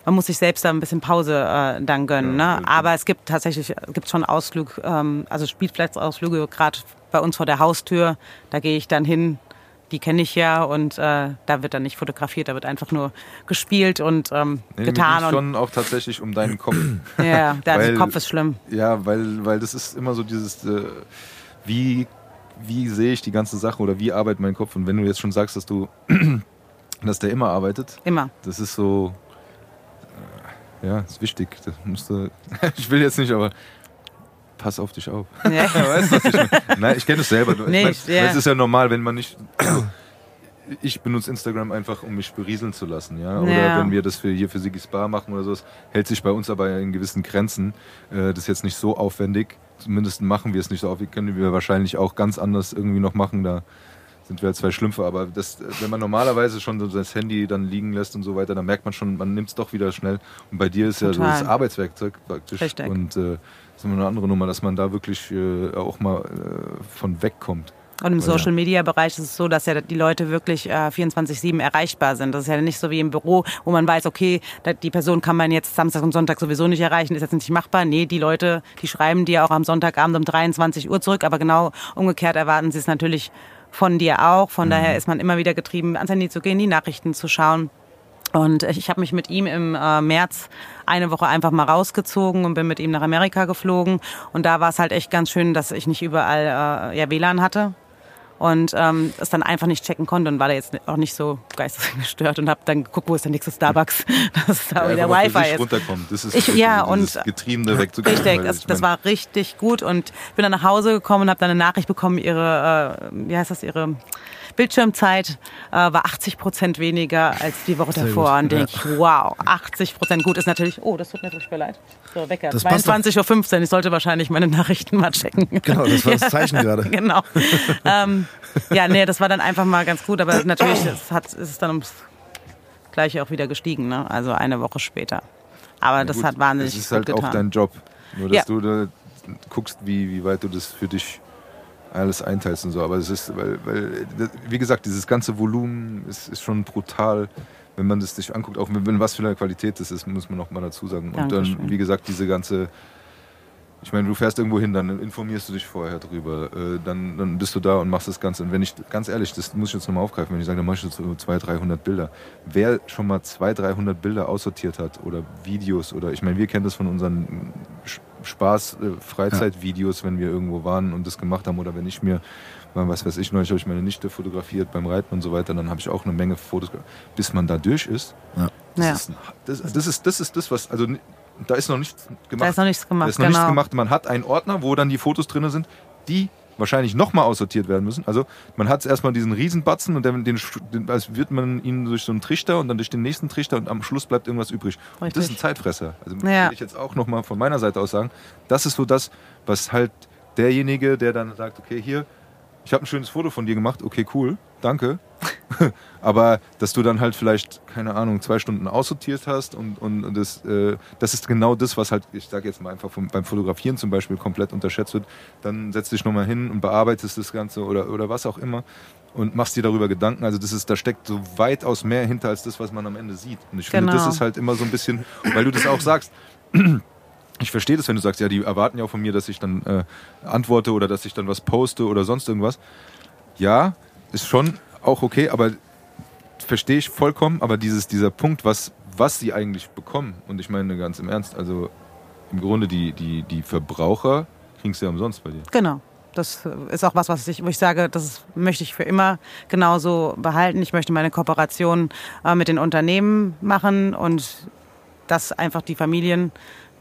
man muss sich selbst da ein bisschen Pause äh, dann gönnen. ne? Aber es gibt tatsächlich, gibt schon Ausflug, ähm, also Spielplatzausflüge, gerade bei uns vor der Haustür. Da gehe ich dann hin. Die kenne ich ja und äh, da wird dann nicht fotografiert, da wird einfach nur gespielt und ähm, Nee, getan. Und, schon auch tatsächlich um deinen Kopf. [clears throat] ja, [laughs] der Weil- Kopf ist schlimm. Ja, weil, weil das ist immer so dieses, äh, wie, wie sehe ich die ganze Sache oder wie arbeitet mein Kopf? Und wenn du jetzt schon sagst, dass du, [clears throat] dass der immer arbeitet, Immer. das ist so, äh, ja, ist wichtig. Das musst du, [laughs] ich will jetzt nicht, aber pass auf dich auf. Ja. [laughs] weißt du, was ich meine? Nein, ich kenne es selber. Nee, ich mein, ja. Es ist ja normal, wenn man nicht. [clears throat] Ich benutze Instagram einfach, um mich berieseln zu lassen, ja. Oder Ja. wenn wir das für hier für Sigis Bar machen oder sowas, hält sich bei uns aber in gewissen Grenzen. Äh, das ist jetzt nicht so aufwendig. Zumindest machen wir es nicht so aufwendig. Können wir wahrscheinlich auch ganz anders irgendwie noch machen. Da sind wir halt zwei Schlümpfe. Aber das, wenn man normalerweise schon so das Handy dann liegen lässt und so weiter, dann merkt man schon, man nimmt es doch wieder schnell. Und bei dir ist ja so Total. das Arbeitswerkzeug praktisch. Richtig. Und äh, das ist immer eine andere Nummer, dass man da wirklich äh, auch mal äh, von wegkommt. Und im. Social Media Bereich ist es so, dass ja die Leute wirklich äh, 24/7 erreichbar sind. Das ist ja nicht so wie im Büro, wo man weiß, okay, die Person kann man jetzt Samstag und Sonntag sowieso nicht erreichen, ist jetzt nicht machbar. Nee, die Leute, die schreiben dir auch am Sonntagabend um 23 Uhr zurück, aber genau umgekehrt erwarten sie es natürlich von dir auch. Von daher ist man immer wieder getrieben, ans Handy zu gehen, die Nachrichten zu schauen. Und ich habe mich mit ihm im äh, März eine Woche einfach mal rausgezogen und bin mit ihm nach Amerika geflogen. Und da war es halt echt ganz schön, dass ich nicht überall äh, ja, WLAN hatte und ähm, es dann einfach nicht checken konnte und war da jetzt auch nicht so geistesgestört und habe dann geguckt, wo ist der nächste Starbucks, [laughs] dass da wieder mal für Wi-Fi ist. runterkommen. Das ist Ich- ja, und- Getriebene wegzukriegen. Richtig, das, das war richtig gut und bin dann nach Hause gekommen und habe dann eine Nachricht bekommen, ihre, äh, wie heißt das, ihre Bildschirmzeit äh, war 80 Prozent weniger als die Woche davor. gut, Und denke ich, wow, 80 Prozent gut ist natürlich, oh, das tut mir furchtbar leid. So, Wecker, Das passt doch. 22.15 Uhr, ich sollte wahrscheinlich meine Nachrichten mal checken. Genau, das war das [laughs] Zeichen gerade. Genau. ähm, ja, nee, das war dann einfach mal ganz gut, aber natürlich es hat, ist es dann ums Gleiche auch wieder gestiegen, ne? also eine Woche später. Aber das gut, hat wahnsinnig Das ist halt auch dein Job. Nur, dass Ja. du da guckst, wie, wie weit du das für dich alles einteilst und so. Aber es ist, weil, weil wie gesagt, dieses ganze Volumen ist, ist schon brutal, wenn man das sich anguckt, auch wenn, was für eine Qualität das ist, muss man noch mal dazu sagen. Und dann, Dankeschön. wie gesagt, diese ganze ich meine, du fährst irgendwo hin, dann informierst du dich vorher drüber. Äh, dann, dann bist du da und machst das Ganze. Und wenn ich, ganz ehrlich, das muss ich jetzt nochmal aufgreifen, wenn ich sage, dann mache ich jetzt so 200, 300 Bilder. Wer schon mal 200, 300 Bilder aussortiert hat oder Videos oder, ich meine, wir kennen das von unseren Spaß, äh, Freizeitvideos, wenn wir irgendwo waren und das gemacht haben oder wenn ich mir, mal, was weiß ich, neulich habe ich meine Nichte fotografiert beim Reiten und so weiter, dann habe ich auch eine Menge Fotos, bis man da durch ist. Ja. Das, Ja. ist, das, das, ist, das ist das, was, also da ist noch nichts gemacht. Da ist noch nichts gemacht, Da ist noch genau. nichts gemacht. Man hat einen Ordner, wo dann die Fotos drin sind, die wahrscheinlich nochmal aussortiert werden müssen. Also man hat erstmal diesen Riesenbatzen und den, den, den als wird man ihn durch so einen Trichter und dann durch den nächsten Trichter und am Schluss bleibt irgendwas übrig. Und das ist ein. Zeitfresser. Also Ja. will ich jetzt auch nochmal von meiner Seite aus sagen, das ist so das, was halt derjenige, der dann sagt, okay, hier, ich habe ein schönes Foto von dir gemacht, okay, cool, danke. [laughs] Aber dass du dann halt vielleicht, keine Ahnung, zwei Stunden aussortiert hast und, und das, äh, das ist genau das, was halt, ich sage jetzt mal einfach vom, beim Fotografieren zum Beispiel komplett unterschätzt wird. Dann setzt dich nochmal hin und bearbeitest das Ganze oder, oder was auch immer und machst dir darüber Gedanken. Also das ist, da steckt so weitaus mehr hinter als das, was man am Ende sieht. Und ich finde, Genau. das ist halt immer so ein bisschen, weil du das auch sagst, [clears throat] ich verstehe das, wenn du sagst, ja, die erwarten ja auch von mir, dass ich dann äh, antworte oder dass ich dann was poste oder sonst irgendwas. Ja, ist schon auch okay, aber verstehe ich vollkommen, aber dieses, dieser Punkt, was, was sie eigentlich bekommen, und ich meine ganz im Ernst, also im Grunde die, die, die Verbraucher kriegen es ja umsonst bei dir. Genau. Das ist auch was, was ich, wo ich sage, das möchte ich für immer genauso behalten. Ich möchte meine Kooperation äh, mit den Unternehmen machen und dass einfach die Familien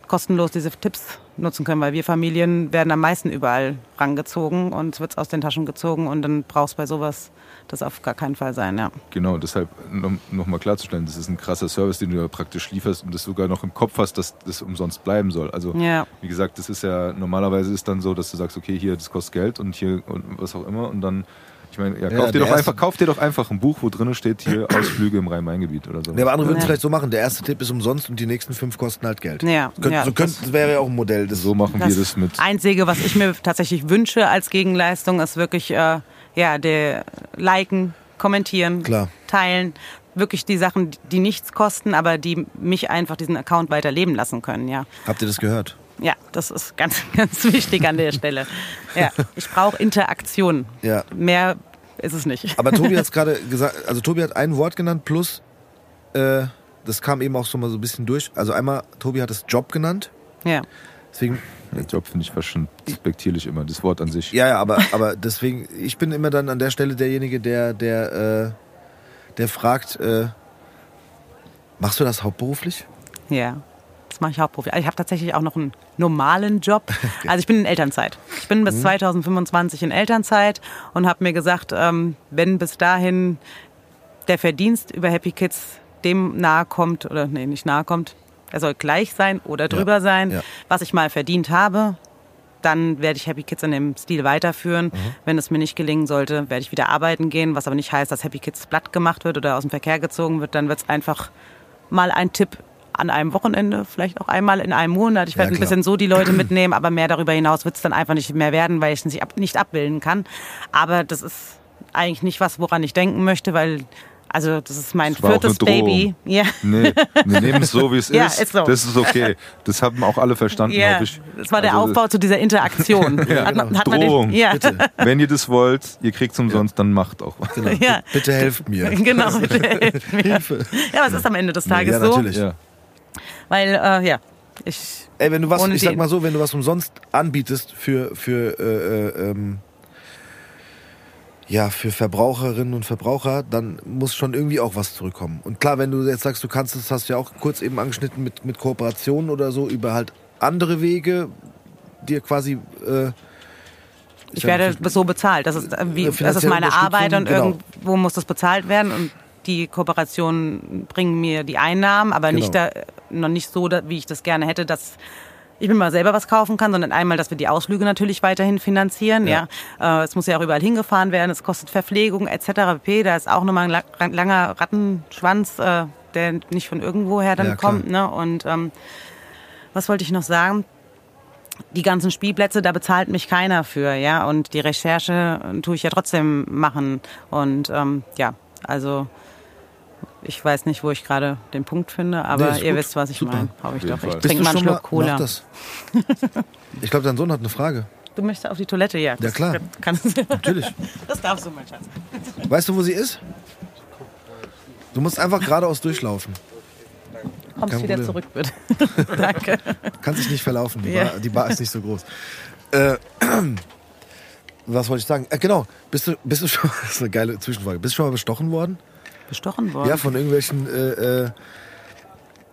kostenlos diese Tipps nutzen können, weil wir Familien werden am meisten überall rangezogen und es wird aus den Taschen gezogen und dann brauchst du bei sowas das auf gar keinen Fall sein, ja. Genau, deshalb nochmal noch mal klarzustellen, das ist ein krasser Service, den du ja praktisch lieferst und das sogar noch im Kopf hast, dass das umsonst bleiben soll. Also Ja. wie gesagt, das ist ja normalerweise ist dann so, dass du sagst, okay, hier, das kostet Geld und hier und was auch immer und dann, ich meine, ja, Ja, kauf, dir doch einfach, kauf dir doch einfach ein Buch, wo drin steht, hier [coughs] Ausflüge im Rhein-Main-Gebiet oder so. Nee, aber andere würden es Ja. vielleicht so machen. Der erste Tipp ist umsonst und die nächsten fünf kosten halt Geld. Ja, Könnt, ja, so könnt, das wäre ja auch ein Modell. Das so machen wir Das das mit. Einzige, was ich mir tatsächlich wünsche als Gegenleistung, ist wirklich äh, ja, der liken, kommentieren, Klar. teilen. Wirklich die Sachen, die nichts kosten, aber die mich einfach diesen Account weiterleben lassen können, ja. Habt ihr das gehört? Ja, das ist ganz, [laughs] ganz wichtig an der Stelle. Ja, ich brauche Interaktion. Ja. Mehr ist es nicht. Aber Tobi hat es [laughs] gerade gesagt, also Tobi hat ein Wort genannt plus, äh, das kam eben auch so mal so ein bisschen durch. Also einmal, Tobi hat es Job genannt. Ja. Deswegen, Der Job finde ich fast schon respektierlich immer, das Wort an sich. ja, ja, aber, aber deswegen, ich bin immer dann an der Stelle derjenige, der, der, äh, der fragt, äh, machst du das hauptberuflich? Ja, das mache ich hauptberuflich. Also ich habe tatsächlich auch noch einen normalen Job. [laughs] Also ich bin in Elternzeit. Ich bin bis 2025 in Elternzeit und habe mir gesagt, ähm, wenn bis dahin der Verdienst über Happy Kids dem nahe kommt, oder nee, nicht nahe kommt, er soll gleich sein oder drüber sein, ja. was ich mal verdient habe, dann werde ich Happy Kids in dem Stil weiterführen. Wenn es mir nicht gelingen sollte, werde ich wieder arbeiten gehen, was aber nicht heißt, dass Happy Kids platt gemacht wird oder aus dem Verkehr gezogen wird. Dann wird es einfach mal ein Tipp an einem Wochenende, vielleicht auch einmal in einem Monat. Ich Ja, werde ein klar. bisschen so die Leute mitnehmen, aber mehr darüber hinaus wird es dann einfach nicht mehr werden, weil ich es nicht, ab, nicht abbilden kann. Aber das ist eigentlich nicht was, woran ich denken möchte, weil also das ist mein Das war auch viertes. Baby. Ja. Nee, wir nehmen es so, wie es [laughs] Ja, ist. ist so. Das ist okay. Das haben auch alle verstanden, Ja, ich. das war der Also, Aufbau zu dieser Interaktion. [laughs] hat man, hat Drohung. den, ja. Bitte, Wenn ihr das wollt, ihr kriegt es umsonst, dann macht auch was. ja. bitte helft mir. [laughs] Genau. Hilfe. Ja, aber es ist am Ende des Tages ja, so. natürlich. Ja. Weil, äh, ja, ich. Ey, wenn du was, ich sag mal so, wenn du was umsonst anbietest für, für, äh, äh, ähm, ja, für Verbraucherinnen und Verbraucher, dann muss schon irgendwie auch was zurückkommen. Und klar, wenn du jetzt sagst, du kannst es, hast du ja auch kurz eben angeschnitten mit, mit Kooperationen oder so, über halt andere Wege, dir quasi, äh, Ich werde so bezahlt. Das ist, äh, wie, Äh, das ist meine Arbeit und genau. irgendwo muss das bezahlt werden. Und die Kooperationen bringen mir die Einnahmen, aber nicht Genau. da, noch nicht so, wie ich das gerne hätte, dass ich mir mal selber was kaufen kann, sondern einmal, dass wir die Ausflüge natürlich weiterhin finanzieren. Ja. Äh, es muss ja auch überall hingefahren werden, es kostet Verpflegung etc. pp. Da ist auch nochmal ein la- langer Rattenschwanz, äh, der nicht von irgendwoher dann Ja, kommt. Ne? Und ähm, was wollte ich noch sagen? die ganzen Spielplätze, da bezahlt mich keiner für, ja. Und die Recherche tue ich ja trotzdem machen. Und ähm, ja, also ich weiß nicht, wo ich gerade den Punkt finde, aber Nee, ihr gut. wisst, was ich meine. Hoffe ich doch. Ich trinke mal einen Schluck Cola. das. [laughs] Ich glaube, dein Sohn hat eine Frage. Du möchtest auf die Toilette, ja. Ja, klar. Kann, Natürlich. [laughs] das darfst du, mein Schatz. Weißt du, wo sie ist? Du musst einfach geradeaus durchlaufen. Kommst Kein wieder Problem. zurück, bitte. [laughs] Danke. Kannst dich nicht verlaufen. Die, Ja. Bar, die Bar ist nicht so groß. Äh, [clears throat] was wollte ich sagen? Äh, genau. Bist du, bist du schon, das ist eine geile Zwischenfrage. Bist du schon mal bestochen worden? Bestochen worden? Ja, von irgendwelchen äh, äh,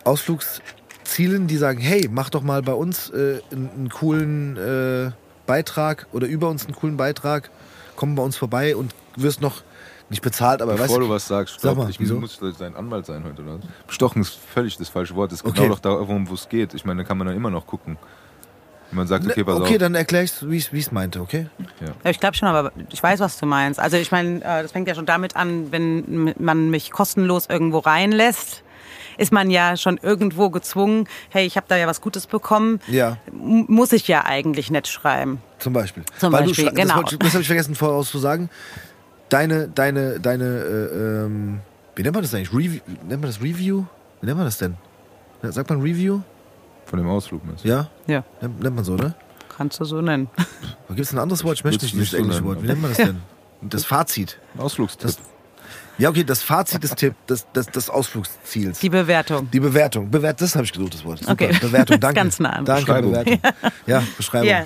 Ausflugszielen, die sagen, hey, mach doch mal bei uns äh, einen, einen coolen äh, Beitrag oder über uns einen coolen Beitrag, komm bei uns vorbei und wirst noch nicht bezahlt, aber weißt Bevor du was sagst, Sag stopp, mal, ich wieso? muss sein Anwalt sein heute, oder? was? Bestochen ist völlig das falsche Wort. Es ist Okay. genau doch darum, wo es geht. Ich meine, da kann man dann immer noch gucken. Man sagt, okay, pass Ne, okay, auf. dann erklär ich wie ich es meinte, okay? Ja, ich glaube schon, aber ich weiß, was du meinst. Also ich meine, äh, das fängt ja schon damit an, wenn man mich kostenlos irgendwo reinlässt, ist man ja schon irgendwo gezwungen, hey, ich habe da ja was Gutes bekommen, Ja, m- muss ich ja eigentlich nett schreiben. zum Beispiel. Zum Weil Beispiel, du schrei- genau. Das, wollte das habe ich vergessen voraus zu sagen. Deine, deine, deine, äh, ähm, wie nennt man das eigentlich? Review, nennt man das Review? Wie nennt man das denn? Ja, Sagt man Review? Von dem Ausflug. meinst du? Ja? Ja, Nennt, nennt man so, ne? kannst du so nennen. Gibt es ein anderes Wort? Ich möchte nicht nicht so englische Wort. Wie nennt man das denn? [laughs] Das Fazit. Ausflugstipp. Das- Ja, okay, das Fazit des, Tipp, des, des, des Ausflugsziels. Die Bewertung. Die Bewertung. Bewert, das habe ich gesucht, das Wort. Super. Okay. Bewertung, [laughs] danke. Ganz nah an. Danke, Beschreibung. Bewertung. [laughs] Ja, Beschreibung. Ja,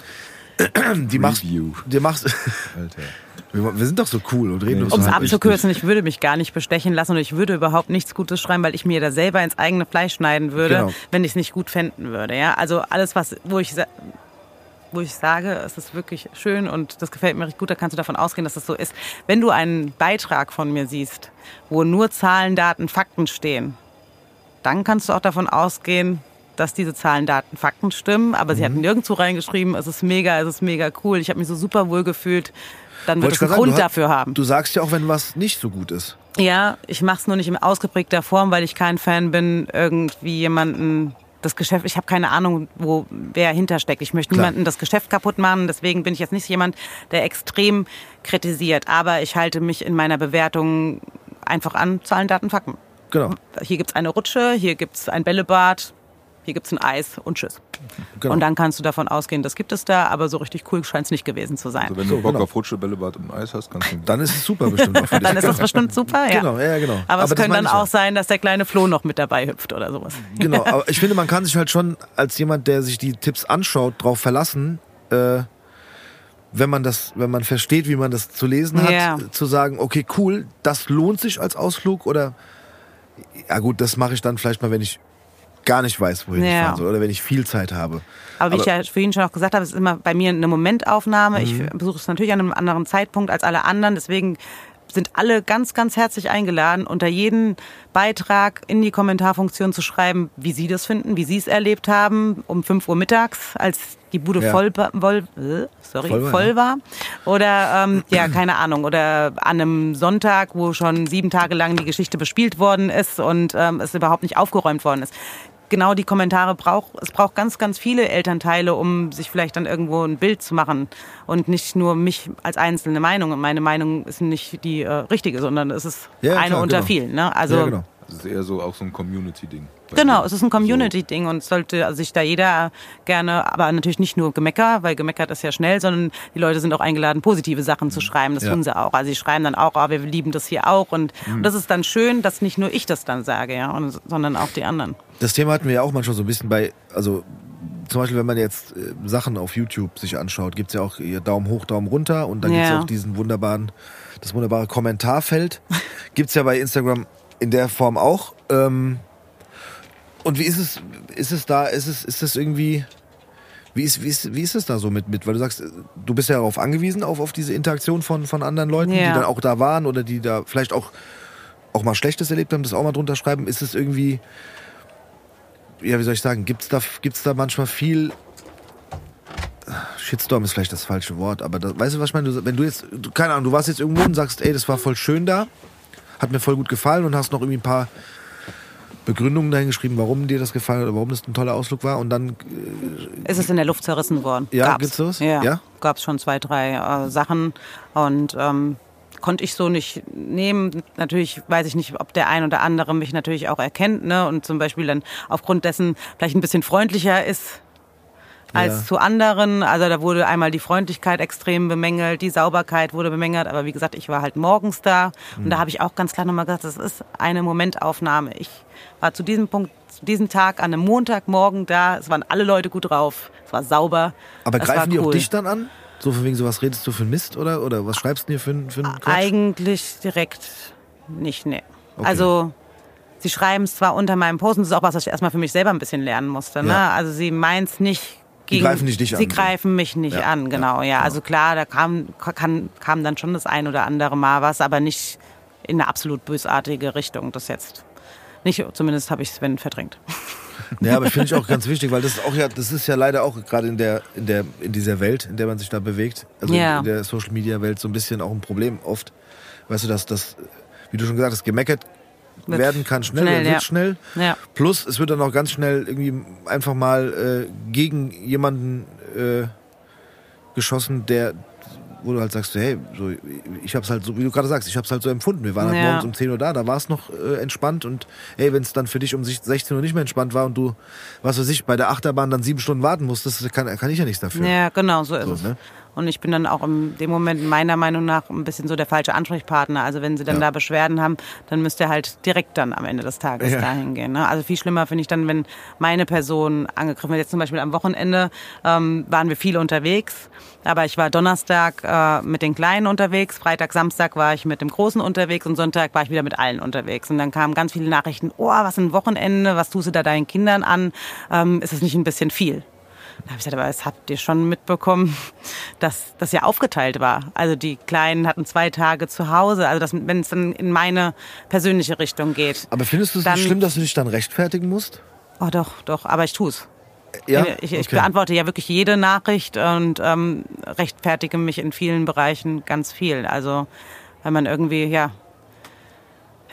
Die machst, die machst, Alter. wir sind doch so cool und reden Nee. uns um es abzukürzen, ich würde mich gar nicht bestechen lassen und ich würde überhaupt nichts Gutes schreiben, weil ich mir da selber ins eigene Fleisch schneiden würde, Genau. wenn ich es nicht gut fänden würde. Ja, also alles, was, wo ich wo ich sage, es ist wirklich schön und das gefällt mir richtig gut, da kannst du davon ausgehen, dass es so ist. Wenn du einen Beitrag von mir siehst, wo nur Zahlen, Daten, Fakten stehen, dann kannst du auch davon ausgehen, dass diese Zahlen, Daten, Fakten stimmen. Aber sie Mhm. hatten nirgendwo reingeschrieben, es ist mega, es ist mega cool. Ich habe mich so super wohl gefühlt. Dann wird es ich einen sagen, Grund hast- dafür haben. Du sagst ja auch, wenn was nicht so gut ist. Ja, ich mache es nur nicht in ausgeprägter Form, weil ich kein Fan bin, irgendwie jemanden das Geschäft, ich habe keine Ahnung, wo wer hintersteckt. Ich möchte Klar. niemanden das Geschäft kaputt machen, deswegen bin ich jetzt nicht jemand, der extrem kritisiert, aber ich halte mich in meiner Bewertung einfach an Zahlen, Daten, Fakten. Genau. Hier gibt's eine Rutsche, hier gibt's ein Bällebad, hier gibt's ein Eis und tschüss. genau. Und dann kannst du davon ausgehen, das gibt es da, aber so richtig cool scheint es nicht gewesen zu sein. Also wenn So, du Bock genau. auf Rutsche, Bällebad und Eis hast, kannst du. dann ist es super bestimmt. [laughs] Dann ist das bestimmt super, ja. Genau, ja, genau. Aber, es das könnte dann auch sein, dass der kleine Flo noch mit dabei hüpft oder sowas. Genau, [laughs] aber ich finde, man kann sich halt schon als jemand, der sich die Tipps anschaut, darauf verlassen, äh, wenn man das, wenn man versteht, wie man das zu lesen hat, Ja. zu sagen, okay, cool, das lohnt sich als Ausflug oder ja gut, das mache ich dann vielleicht mal, wenn ich gar nicht weiß, wohin ich Ja. fahren soll oder wenn ich viel Zeit habe. Aber wie Aber- ich ja vorhin schon auch gesagt habe, es ist immer bei mir eine Momentaufnahme. Ich Mhm. besuche es natürlich an einem anderen Zeitpunkt als alle anderen. Deswegen sind alle ganz, ganz herzlich eingeladen, unter jeden Beitrag in die Kommentarfunktion zu schreiben, wie sie das finden, wie sie es erlebt haben, um 5 Uhr mittags, als die Bude Ja. voll, voll, äh, sorry, Voll war, voll war. Oder, ähm, ja, keine Ahnung. Oder an einem Sonntag, wo schon sieben Tage lang die Geschichte bespielt worden ist und ähm, es überhaupt nicht aufgeräumt worden ist genau die Kommentare braucht. Es braucht ganz, ganz viele Elternteile, um sich vielleicht dann irgendwo ein Bild zu machen und nicht nur mich als einzelne Meinung. Und meine Meinung ist nicht die äh, richtige, sondern es ist Ja, eine klar, unter genau. vielen. Ne? Also ja, genau. Das ist eher so auch so ein Community-Ding. Genau, es ist ein Community-Ding und sollte sich da jeder gerne, aber natürlich nicht nur Gemecker, weil gemeckert ist ja schnell, sondern die Leute sind auch eingeladen, positive Sachen zu schreiben. Das Ja. tun sie auch. Also sie schreiben dann auch, oh, wir lieben das hier auch und, und das ist dann schön, dass nicht nur ich das dann sage, ja, und, sondern auch die anderen. Das Thema hatten wir ja auch manchmal so ein bisschen bei, also zum Beispiel, wenn man jetzt äh, Sachen auf YouTube sich anschaut, gibt's ja auch hier Daumen hoch, Daumen runter und dann Ja. ja auch diesen wunderbaren, das wunderbare Kommentarfeld. [laughs] gibt's ja bei Instagram in der Form auch. Ähm, und wie ist es, ist es da, ist es, ist es irgendwie, wie ist, wie ist, wie ist es da so mit, mit, weil du sagst, du bist ja darauf angewiesen, auf, auf diese Interaktion von, von anderen Leuten, die Ja. dann auch da waren oder die da vielleicht auch, auch mal Schlechtes erlebt haben, das auch mal drunter schreiben. Ist es irgendwie, ja, wie soll ich sagen, gibt's da, gibt's da manchmal viel. Shitstorm ist vielleicht das falsche Wort, aber da, weißt du, was ich meine? Du, wenn du jetzt, du, keine Ahnung, du warst jetzt irgendwo und sagst, ey, das war voll schön da, hat mir voll gut gefallen und hast noch irgendwie ein paar Begründungen dahin geschrieben, warum dir das gefallen hat oder warum das ein toller Ausflug war und dann Ist es in der Luft zerrissen worden? Ja, Gab's. gibt's sowas? Ja, Ja? gab es schon zwei, drei äh, Sachen und ähm, konnte ich so nicht nehmen. Natürlich weiß ich nicht, ob der ein oder andere mich natürlich auch erkennt ne? und zum Beispiel dann aufgrund dessen vielleicht ein bisschen freundlicher ist als Ja. zu anderen. Also da wurde einmal die Freundlichkeit extrem bemängelt, die Sauberkeit wurde bemängelt, aber wie gesagt, ich war halt morgens da und da habe ich auch ganz klar nochmal gesagt, das ist eine Momentaufnahme. Ich war zu diesem Punkt, zu diesem Tag an einem Montagmorgen da, es waren alle Leute gut drauf, es war sauber. Aber greifen die auch dich dann an? So von wegen, so was redest du für einen Mist oder, oder was schreibst du dir für, für einen Quatsch? Eigentlich direkt nicht, nee. Also sie schreiben es zwar unter meinem Post und das ist auch was, was ich erstmal für mich selber ein bisschen lernen musste. Ne? Ja. Also sie meint es nicht gegen, greifen nicht dich Sie an. greifen mich nicht Ja, an, genau. Ja, also klar, da kam, kann, kam dann schon das ein oder andere Mal was, aber nicht in eine absolut bösartige Richtung. Das jetzt nicht, zumindest habe ich Sven verdrängt. [laughs] Ja, aber finde ich auch ganz wichtig, weil das ist auch ja, das ist ja leider auch gerade in der, in der, in dieser Welt, in der man sich da bewegt, also Ja. in der Social Media Welt so ein bisschen auch ein Problem oft. Weißt du, dass das, wie du schon gesagt hast, gemeckert Wird werden kann schnell, schnell, oder wird ja. schnell. Ja. Plus, es wird dann auch ganz schnell irgendwie einfach mal äh, gegen jemanden äh, geschossen, der, wo du halt sagst, hey, so, ich hab's halt so, wie du gerade sagst, ich hab's halt so empfunden. Wir waren halt Ja. morgens um 10 Uhr da, da war es noch äh, entspannt und hey, wenn es dann für dich um 16 Uhr nicht mehr entspannt war und du, was weiß ich, bei der Achterbahn dann sieben Stunden warten musstest, kann, kann ich ja nichts dafür. Ja, genau, so ist So, es. ne? Und ich bin dann auch in dem Moment meiner Meinung nach ein bisschen so der falsche Ansprechpartner. Also wenn sie dann Ja. da Beschwerden haben, dann müsst ihr halt direkt dann am Ende des Tages Ja. dahin gehen. Ne? Also viel schlimmer finde ich dann, wenn meine Person angegriffen wird. Jetzt zum Beispiel am Wochenende ähm, waren wir viel unterwegs. Aber ich war Donnerstag äh, mit den Kleinen unterwegs, Freitag, Samstag war ich mit dem Großen unterwegs und Sonntag war ich wieder mit allen unterwegs. Und dann kamen ganz viele Nachrichten, oh, was ein Wochenende, was tust du da deinen Kindern an? Ähm, ist es nicht ein bisschen viel? Da habe ich gesagt, aber das habt ihr schon mitbekommen, [laughs] dass das ja aufgeteilt war. Also die Kleinen hatten zwei Tage zu Hause. Also das, wenn es dann in meine persönliche Richtung geht. Aber findest du es nicht schlimm, dass du dich dann rechtfertigen musst? Oh doch, doch, aber ich tu's. Ja, Ich, ich Okay. beantworte ja wirklich jede Nachricht und ähm, rechtfertige mich in vielen Bereichen ganz viel. Also weil man irgendwie, ja,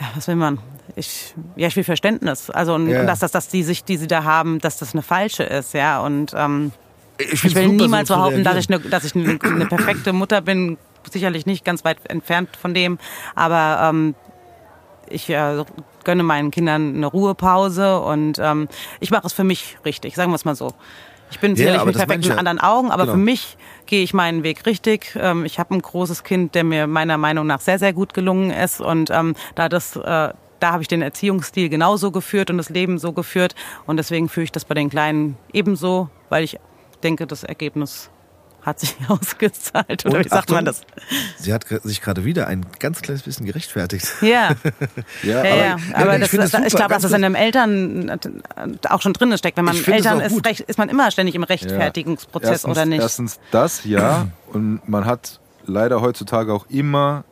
ja was will man? Ich, ja, ich will Verständnis. Also und, Ja. und dass, dass, dass die Sicht, die sie da haben, dass das eine falsche ist, ja. Und ähm, Ich, Ich will niemals so behaupten, dass ich, eine, dass ich eine, eine perfekte Mutter bin. Sicherlich nicht, ganz weit entfernt von dem. Aber ähm, ich äh, gönne meinen Kindern eine Ruhepause und ähm, ich mache es für mich richtig, sagen wir es mal so. Ich bin Ja, sicherlich mit das meine perfekten ich ja. anderen Augen, aber Genau. für mich gehe ich meinen Weg richtig. Ähm, ich habe ein großes Kind, der mir meiner Meinung nach sehr, sehr gut gelungen ist. Und ähm, da das, äh, da habe ich den Erziehungsstil genauso geführt und das Leben so geführt. Und deswegen führe ich das bei den Kleinen ebenso, weil ich denke, das Ergebnis hat sich [laughs] ausgezahlt. Oder Und wie sagt man Achtung, das? Sie hat sich gerade wieder ein ganz kleines bisschen gerechtfertigt. Ja. [laughs] Ja, Ja, ja, ich aber das, es das, super, ich glaube, dass das in einem Eltern äh, auch schon drin steckt. Wenn man Ich Eltern ist, recht, ist man immer ständig im Ja. Rechtfertigungsprozess erstens, oder nicht? Erstens das, ja. [clears throat] Und man hat leider heutzutage auch immer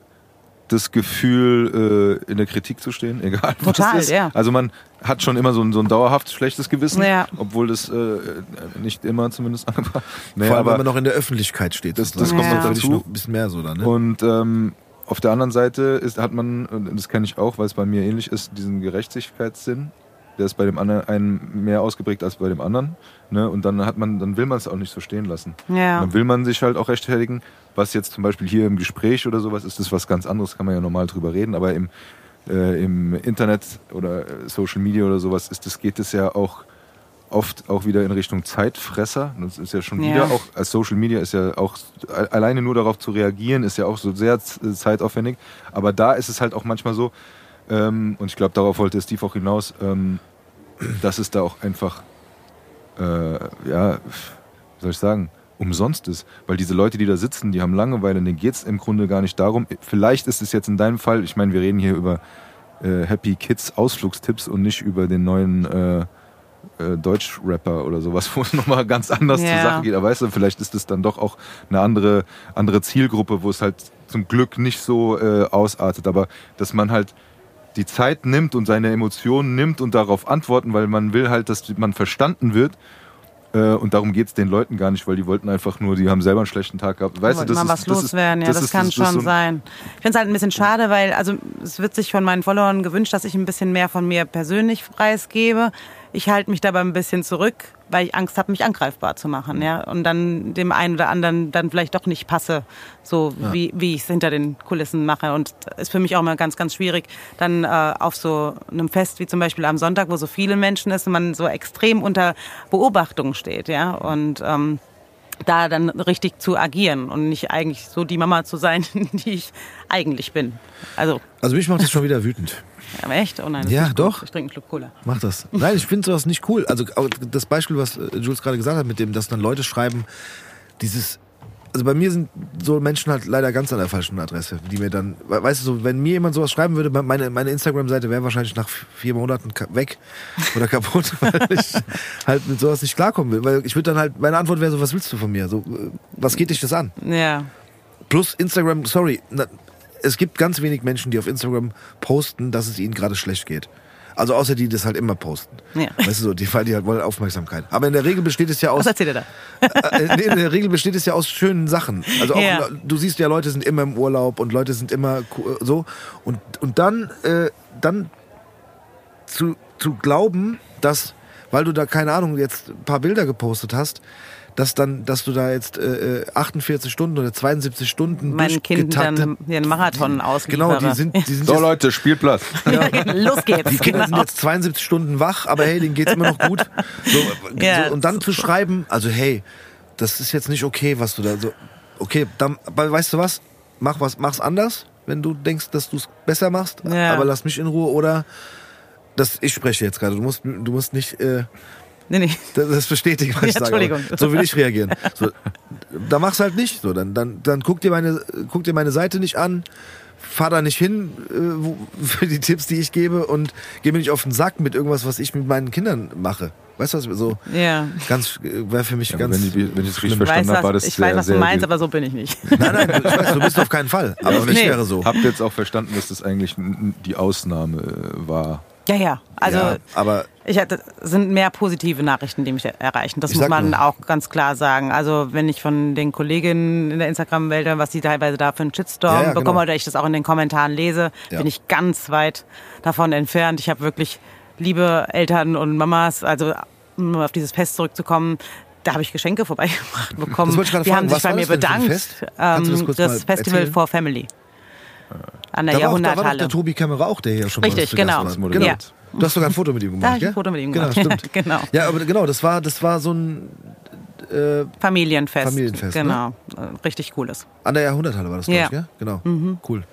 das Gefühl, äh, in der Kritik zu stehen, [laughs] egal was Total, es ist. ja. Also man hat schon immer so ein, so ein dauerhaft schlechtes Gewissen, Ja. obwohl das äh, nicht immer zumindest [laughs] angebracht nee, Vor allem, wenn man noch in der Öffentlichkeit steht. Das- das kommt noch natürlich dazu. noch ein bisschen mehr so dann, ne? Und ähm, auf der anderen Seite ist, hat man, und das kenne ich auch, weil es bei mir ähnlich ist, diesen Gerechtigkeitssinn. Der ist bei dem anderen einen mehr ausgeprägt als bei dem anderen. Ne? Und dann hat man, dann will man es auch nicht so stehen lassen. Ja. Dann will man sich halt auch rechtfertigen. Was jetzt zum Beispiel hier im Gespräch oder sowas ist, das was ganz anderes, kann man ja normal drüber reden. Aber im, äh, im Internet oder äh, Social Media oder sowas ist das, geht es ja auch oft auch wieder in Richtung Zeitfresser. Das ist ja schon Ja. wieder auch, als Social Media ist ja auch, alleine nur darauf zu reagieren, ist ja auch so sehr zeitaufwendig. Aber da ist es halt auch manchmal so, ähm, und ich glaube, darauf wollte Steve auch hinaus, ähm, dass es da auch einfach, äh, ja, wie soll ich sagen, umsonst ist. Weil diese Leute, die da sitzen, die haben Langeweile, denen geht es im Grunde gar nicht darum. Vielleicht ist es jetzt in deinem Fall, ich meine, wir reden hier über äh, Happy Kids Ausflugstipps und nicht über den neuen äh, äh, Deutsch-Rapper oder sowas, [laughs] wo es nochmal ganz anders zur Ja. Sache geht. Aber weißt du, vielleicht ist es dann doch auch eine andere, andere Zielgruppe, wo es halt zum Glück nicht so äh, ausartet. Aber dass man halt die Zeit nimmt und seine Emotionen nimmt und darauf antworten, weil man will halt, dass man verstanden wird Äh, und darum geht es den Leuten gar nicht, weil die wollten einfach nur, die haben selber einen schlechten Tag gehabt. Weißt du, das mal ist, was das loswerden, ist, ja, das, ist- kann ist schon so ein- sein. Ich finde es halt ein bisschen schade, weil also es wird sich von meinen Followern gewünscht, dass ich ein bisschen mehr von mir persönlich preisgebe. Ich halte mich dabei ein bisschen zurück, weil ich Angst habe, mich angreifbar zu machen, ja, und dann dem einen oder anderen dann vielleicht doch nicht passe, so wie, wie ich es hinter den Kulissen mache. Und ist für mich auch mal ganz, ganz schwierig, dann äh, auf so einem Fest wie zum Beispiel am Sonntag, wo so viele Menschen ist und man so extrem unter Beobachtung steht, ja, und ähm, da dann richtig zu agieren und nicht eigentlich so die Mama zu sein, [laughs] die ich eigentlich bin. Also, Also mich macht das schon wieder wütend. [laughs] aber echt? Oh nein, Ja, doch. Gut. Ich trinke einen Schluck Cola. Mach das. Nein, ich finde sowas nicht cool. Also das Beispiel, was äh, Jules gerade gesagt hat, mit dem, dass dann Leute schreiben, dieses. Also bei mir sind so Menschen halt leider ganz an der falschen Adresse, die mir dann, we- weißt du, so, wenn mir jemand sowas schreiben würde, meine, meine Instagram-Seite wäre wahrscheinlich nach vier Monaten weg oder kaputt, [laughs] weil ich halt mit sowas nicht klarkommen will. Weil ich würde dann halt, meine Antwort wäre so, was willst du von mir? So, äh, was geht dich das an? Ja. Plus Instagram, sorry, na, es gibt ganz wenig Menschen, die auf Instagram posten, dass es ihnen gerade schlecht geht. Also außer die das halt immer posten. Ja. Weißt du so, die, weil die halt wollen Aufmerksamkeit. Aber in der Regel besteht es ja aus Was erzählt ihr da? äh, nee, in der Regel besteht es ja aus schönen Sachen. Also auch Ja. du siehst ja, Leute sind immer im Urlaub und Leute sind immer co- so und und dann äh, dann zu zu glauben, dass weil du da keine Ahnung jetzt ein paar Bilder gepostet hast, dass dann dass du da jetzt äh, äh, 48 Stunden oder 72 Stunden Meinen Kindern dann hier einen Marathon ausliefere. Genau, die sind die sind So jetzt, Leute, Spielplatz. [laughs] Los geht's. die Kinder sind Genau. jetzt 72 Stunden wach, aber hey, denen geht's immer noch gut. So, Ja, so, und dann zu schreiben, also hey, das ist jetzt nicht okay, was du da so. Okay, dann, weißt du was? Mach was, mach's anders, wenn du denkst, dass du es besser machst. Ja. Aber lass mich in Ruhe oder das. Ich spreche jetzt gerade. Du musst, du musst nicht. Äh, Nee, nee. das, das bestätigt, was [laughs] ich Ja, sage. aber Entschuldigung. So will ich reagieren. So, da mach's halt nicht. So, dann, dann, dann guck dir meine, guck dir meine Seite nicht an, fahr da nicht hin äh, wo, [laughs] für die Tipps, die ich gebe und geh mir nicht auf den Sack mit irgendwas, was ich mit meinen Kindern mache. Weißt du, was so Ja. ganz äh, wäre für mich Ja, ganz. wenn, ich, wenn ich es richtig Ich verstanden weiß, habe, war was, das ich sehr, weiß, was sehr du meinst, aber so bin ich nicht. [laughs] Nein, nein, ich weiß, du bist auf keinen Fall. Aber ich Nee. wäre so. Habt ihr jetzt auch verstanden, dass das eigentlich die Ausnahme äh, war? Ja, ja. Also ja, aber Ich hatte, es sind mehr positive Nachrichten, die mich erreichen. Das muss man nur. auch ganz klar sagen. Also wenn ich von den Kolleginnen in der Instagram-Welt, was die teilweise da für einen Shitstorm Ja, ja, bekommen genau. oder ich das auch in den Kommentaren lese, bin ich ganz weit davon entfernt. Ich habe wirklich liebe Eltern und Mamas, also um auf dieses Fest zurückzukommen, da habe ich Geschenke vorbeigebracht bekommen. Das die fragen, haben sich bei mir das bedankt. Fest? Das Ähm, das mal Festival erzählen? for Family. An der da war, auch, da war Jahrhunderthalle. der Tobi Kämmerer auch, der hier schon Richtig, mal Gast genau. Das moderiert. Genau. Du hast sogar ein Foto mit ihm gemacht, Da hab ich ein? Foto mit ihm genau, gemacht. Stimmt. [laughs] Genau. Ja, aber genau, das war, das war so ein äh, Familienfest. Familienfest, ne? Genau. Äh, Richtig cooles. an der Jahrhunderthalle war das, glaube Ja. ich, gell? Genau. Cool.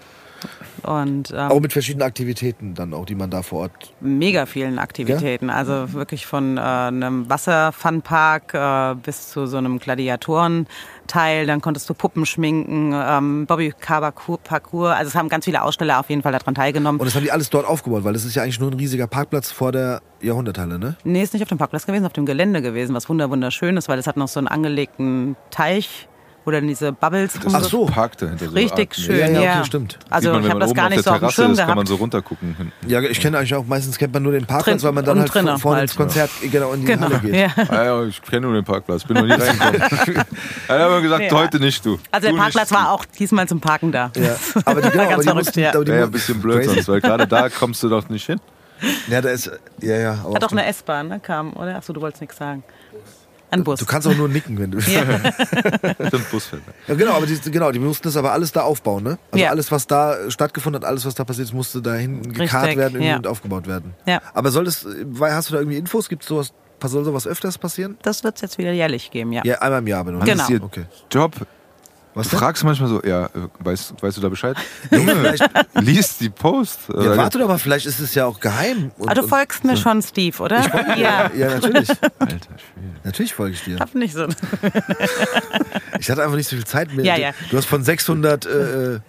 Und ähm, Auch mit verschiedenen Aktivitäten dann auch, die man da vor Ort. mega vielen Aktivitäten. Also wirklich von äh, einem Wasserfunpark äh, bis zu so einem Gladiatorenteil. Dann konntest du Puppen schminken, ähm, Bobby Parcours. Also es haben ganz viele Aussteller auf jeden Fall daran teilgenommen. Und das haben die alles dort aufgebaut, weil das ist ja eigentlich nur ein riesiger Parkplatz vor der Jahrhunderthalle, ne? Nee, ist nicht auf dem Parkplatz gewesen, auf dem Gelände gewesen, was wunder wunderschön ist, weil es hat noch so einen angelegten Teich, wo dann diese Bubbles Ach rumge- so. Park dahinter. so Richtig Art- schön, Ja, ja. ja, okay, stimmt. Also man, ich wenn habe man das oben gar auf nicht der so auf dem Terrasse Schirm ist, kann man gehabt. so runtergucken. hinten. Ja, ich kenne eigentlich auch, meistens kennt man nur den Parkplatz, Drin- weil man dann halt drinnen vorne halt. ins Konzert genau in die Genau, Halle geht. ja. Ah, ja, ich kenne nur den Parkplatz, bin noch nie reingekommen. [laughs] er hat aber gesagt, Ja. heute nicht, du. Also der Du Parkplatz nicht. war auch diesmal zum Parken da. Ja, aber die, [laughs] genau, Ganz aber die verrückt, mussten, ja. aber die Wäre ja ein bisschen blöd sonst, weil gerade da kommst du doch nicht hin. Ja, da ist, ja, ja. Hat doch eine S-Bahn, ne? Kam, oder? Achso, du wolltest nichts sagen. Ein Bus. du kannst auch nur nicken, wenn du. [laughs] Ja, [laughs] Stimmt, Busfeld. genau, aber die, genau, die mussten das aber alles da aufbauen, ne? Also Ja. alles, was da stattgefunden hat, alles, was da passiert ist, musste da hinten gekarrt Richtig, werden ja. und aufgebaut werden. Ja. Aber soll das, hast du da irgendwie Infos? Gibt sowas, soll sowas öfters passieren? Das wird es jetzt wieder jährlich geben, ja. Ja, einmal im Jahr, wenn du Genau. Okay. Job. Was Du denn? fragst manchmal so, ja, äh, weißt, weißt du da Bescheid? [laughs] Junge, liest die Post. Ja, warte doch mal, vielleicht ist es ja auch geheim. Und, Aber du und- folgst mir schon, Steve, oder? ja. Ja, natürlich. [laughs] Alter Schwede. Natürlich folge ich dir. Hab nicht so. [laughs] Ich hatte einfach nicht so viel Zeit mehr. Ja, du, ja. du hast von 600 äh, äh,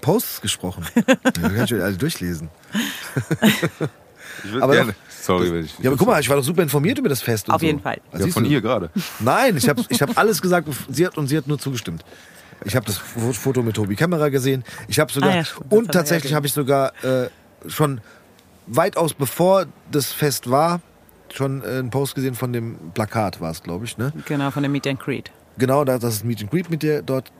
Posts gesprochen. Ja, kann ich alle durchlesen. Ich würde Aber gerne. Sorry, wenn ich. Ja, aber guck mal, ich war doch super informiert über das Fest. Und Auf so. jeden Fall. Also Ja, von du? ihr gerade. Nein, ich habe ich hab alles gesagt sie hat, und sie hat nur zugestimmt. Ich habe das Fo- Foto mit Tobi Kamera gesehen. Ich habe sogar Ah ja, stimmt, das und tatsächlich habe ich sogar äh, schon weitaus bevor das Fest war schon äh, einen Post gesehen von dem Plakat, war es, glaube ich, ne? Genau, von dem Meet and Greet. Genau, da- dass es Meet and Greet mit dir dort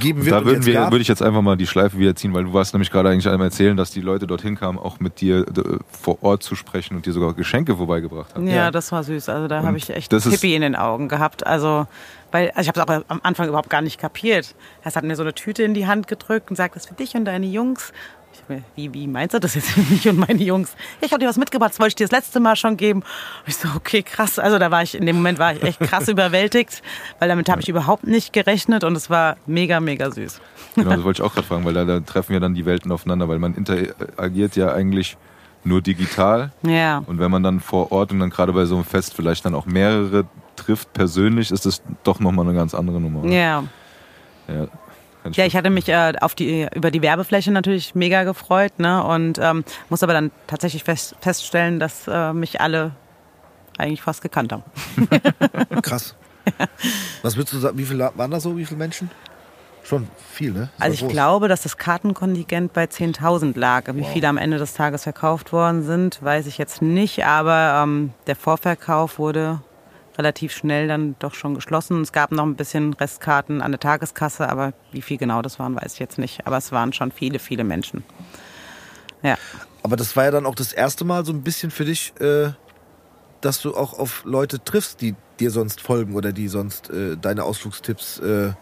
geben wird. Da würden wir, würde ich jetzt einfach mal die Schleife wieder ziehen, weil du warst nämlich gerade eigentlich einmal erzählen, dass die Leute dorthin kamen, auch mit dir äh, vor Ort zu sprechen und dir sogar Geschenke vorbeigebracht haben. Ja, Ja. das war süß. Also da habe ich echt das ist- Pippi in den Augen gehabt. Also, weil, also ich habe es auch am Anfang überhaupt gar nicht kapiert. Er hat mir so eine Tüte in die Hand gedrückt und sagt, das ist für dich und deine Jungs. Ich mir, wie, wie meinst du das jetzt für mich und meine Jungs? Ja, ich habe dir was mitgebracht, das wollte ich dir das letzte Mal schon geben. Und ich so, okay, krass. Also da war ich, in dem Moment war ich echt krass [laughs] überwältigt, weil damit habe ich überhaupt nicht gerechnet und es war mega, mega süß. Genau, das [laughs] wollte ich auch gerade fragen, weil da, da treffen ja dann die Welten aufeinander, weil man interagiert ja eigentlich nur digital. Ja. Und wenn man dann vor Ort und dann gerade bei so einem Fest vielleicht dann auch mehrere trifft persönlich, ist das doch nochmal eine ganz andere Nummer. oder? Ja. Ja, Ja, ich hatte mich äh, auf die, über die Werbefläche natürlich mega gefreut ne? und ähm, muss aber dann tatsächlich fest, feststellen, dass äh, mich alle eigentlich fast gekannt haben. [laughs] Krass. Was würdest du sagen, wie viele waren da so, wie viele Menschen? Schon viel, ne? Also ich groß. glaube, dass das Kartenkontingent bei 10.000 lag. Wie viele am Ende des Tages verkauft worden sind, weiß ich jetzt nicht, aber ähm, der Vorverkauf wurde relativ schnell dann doch schon geschlossen. Es gab noch ein bisschen Restkarten an der Tageskasse, aber wie viel genau das waren, weiß ich jetzt nicht. Aber es waren schon viele, viele Menschen. Ja. Aber das war ja dann auch das erste Mal so ein bisschen für dich, äh, dass du auch auf Leute triffst, die dir sonst folgen oder die sonst äh, deine Ausflugstipps, äh,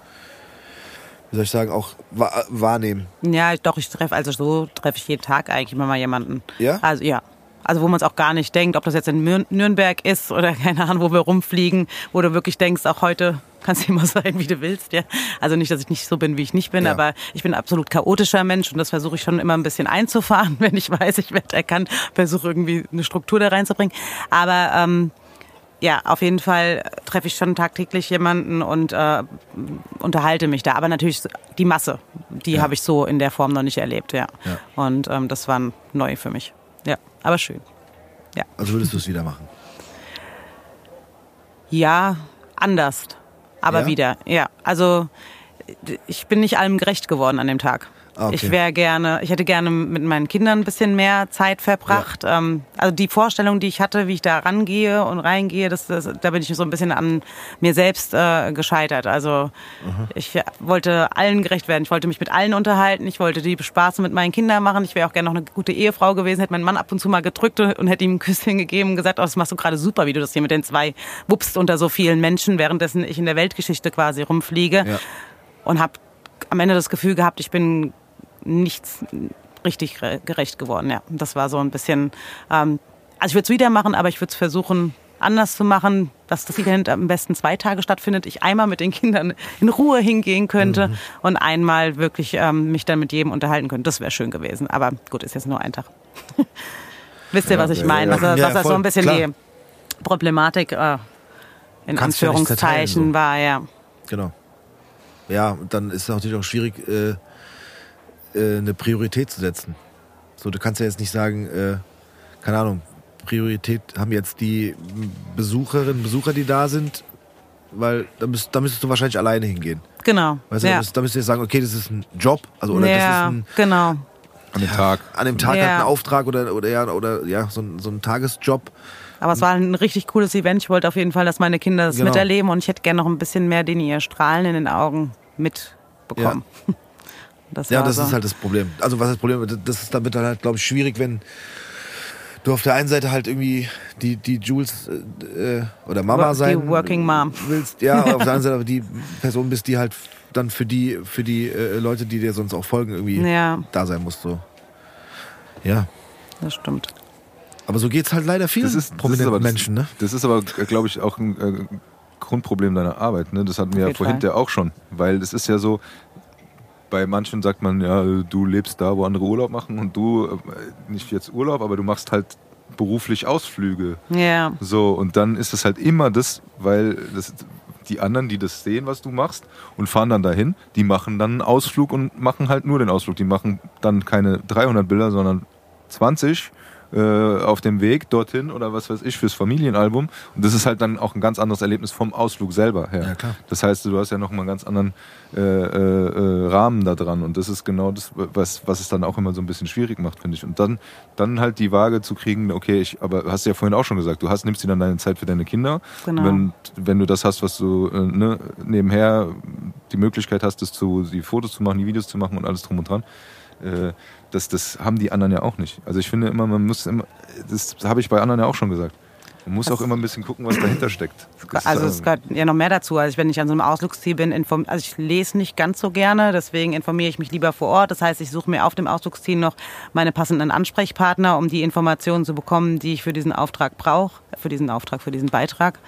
wie soll ich sagen, auch wa wahrnehmen. Ja, doch, ich treffe, also so treffe ich jeden Tag eigentlich immer mal jemanden. Ja? Also ja. Also wo man es auch gar nicht denkt, ob das jetzt in Nürnberg ist oder [laughs] keine Ahnung, wo wir rumfliegen, wo du wirklich denkst, auch heute kannst du immer [laughs] sein, wie du willst. Ja. Also nicht, dass ich nicht so bin, wie ich nicht bin, Ja. aber ich bin ein absolut chaotischer Mensch und das versuche ich schon immer ein bisschen einzufahren, [laughs] wenn ich weiß, ich werde erkannt, versuche irgendwie eine Struktur da reinzubringen. Aber ähm, ja, auf jeden Fall treffe ich schon tagtäglich jemanden und äh, unterhalte mich da. Aber natürlich die Masse, die Ja. habe ich so in der Form noch nicht erlebt, ja. Ja. Und ähm, das war neu für mich. Ja, aber schön. Also würdest du es wieder machen? Ja, anders. Aber Ja? wieder, ja. Also ich bin nicht allem gerecht geworden an dem Tag. Ah, okay. Ich wäre gerne, ich hätte gerne mit meinen Kindern ein bisschen mehr Zeit verbracht. Ähm, also die Vorstellung, die ich hatte, wie ich da rangehe und reingehe, das, das, da bin ich so ein bisschen an mir selbst äh, gescheitert. Also ich wollte allen gerecht werden. Ich wollte mich mit allen unterhalten. Ich wollte die Spaß mit meinen Kindern machen. Ich wäre auch gerne noch eine gute Ehefrau gewesen, hätte meinen Mann ab und zu mal gedrückt und, und hätte ihm ein Küsschen gegeben und gesagt, oh, das machst du gerade super, wie du das hier mit den zwei wuppst unter so vielen Menschen, währenddessen ich in der Weltgeschichte quasi rumfliege Ja. und habe am Ende das Gefühl gehabt, ich bin nichts richtig gere- gerecht geworden. Ja, das war so ein bisschen. Ähm, also ich würde es wieder machen, aber ich würde es versuchen anders zu machen, dass das Event am besten zwei Tage stattfindet. Ich einmal mit den Kindern in Ruhe hingehen könnte Mhm. und einmal wirklich ähm, mich dann mit jedem unterhalten könnte. Das wäre schön gewesen. Aber gut, ist jetzt nur ein Tag. [laughs] Wisst ihr, was ich ja, meine? ja. Was, Ja, was das so voll, ein bisschen klar. die Problematik äh, in Kannst ja Anführungszeichen so. war, ja. Genau. Ja, und dann ist es natürlich auch schwierig, äh, äh, eine Priorität zu setzen. So, du kannst ja jetzt nicht sagen, äh, keine Ahnung, Priorität haben jetzt die Besucherinnen, Besucher, die da sind, weil da, müsst, da müsstest du wahrscheinlich alleine hingehen. Genau. Weißt du, da, ja. müsst, da müsst ihr sagen, okay, das ist ein Job, also oder das ist ja, ein, genau. an dem Tag. an dem Tag Ja. halt ein Auftrag oder, oder ja, oder ja, so ein, so ein Tagesjob. Aber es war ein richtig cooles Event. Ich wollte auf jeden Fall, dass meine Kinder das Genau. miterleben und ich hätte gerne noch ein bisschen mehr den ihr Strahlen in den Augen mitbekommen. [laughs] Das Ja, das so. ist halt das Problem. Also was das Problem ist, das ist damit dann halt, glaube ich, schwierig, wenn du auf der einen Seite halt irgendwie die, die Jules äh, oder Mama Wo- die sein Working Mom. willst. Ja, auf der anderen Seite aber die Person bist, die halt dann für die, für die äh, Leute, die dir sonst auch folgen, irgendwie Ja, da sein muss. So. Ja. das stimmt. Aber so geht's halt leider vielen Das ist, das ist prominenten aber, Menschen, ne? Das ist aber, glaube ich, auch ein äh, Grundproblem deiner Arbeit. Ne? Das hatten wir ja vorhin ja auch schon. Weil es ist ja so, bei manchen sagt man, ja, du lebst da, wo andere Urlaub machen und du, äh, nicht jetzt Urlaub, aber du machst halt beruflich Ausflüge. Ja, So, und dann ist es halt immer das, weil das, die anderen, die das sehen, was du machst und fahren dann dahin, die machen dann einen Ausflug und machen halt nur den Ausflug. Die machen dann keine 300 Bilder, sondern 20 äh, auf dem Weg dorthin oder was weiß ich fürs Familienalbum. Und das ist halt dann auch ein ganz anderes Erlebnis vom Ausflug selber her. Ja, klar. Das heißt, du hast ja noch mal einen ganz anderen äh, äh, äh, Rahmen da dran. Und das ist genau das, was, was es dann auch immer so ein bisschen schwierig macht, finde ich. Und dann, dann halt die Waage zu kriegen, okay, ich, aber hast du ja vorhin auch schon gesagt, du hast, nimmst dir dann deine Zeit für deine Kinder. Genau. Wenn, wenn du das hast, was du äh, ne, nebenher die Möglichkeit hast, das zu, die Fotos zu machen, die Videos zu machen und alles drum und dran. Äh, das, das haben die anderen ja auch nicht. Also ich finde immer, man muss immer, das habe ich bei anderen ja auch schon gesagt. Man muss auch immer ein bisschen gucken, was dahinter steckt. Das, Also es gehört ja noch mehr dazu. Also wenn ich an so einem Ausflugsziel bin, inform also ich lese nicht ganz so gerne, deswegen informiere ich mich lieber vor Ort. Das heißt, ich suche mir auf dem Ausflugsziel noch meine passenden Ansprechpartner, um die Informationen zu bekommen, die ich für diesen Auftrag brauche, für diesen Auftrag, für diesen Beitrag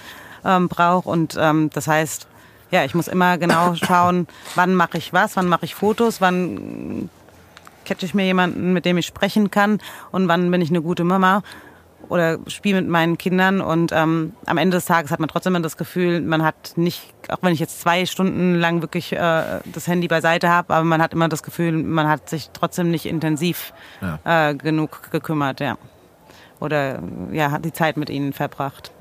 ähm, brauche. Und ähm, das heißt, ja, ich muss immer genau schauen, wann mache ich was, wann mache ich Fotos, wann catche ich mir jemanden, mit dem ich sprechen kann und wann bin ich eine gute Mama oder spiele mit meinen Kindern und ähm, am Ende des Tages hat man trotzdem immer das Gefühl, man hat nicht, auch wenn ich jetzt zwei Stunden lang wirklich äh, das Handy beiseite habe, aber man hat immer das Gefühl, man hat sich trotzdem nicht intensiv äh, genug gekümmert, ja. Oder ja, hat die Zeit mit ihnen verbracht.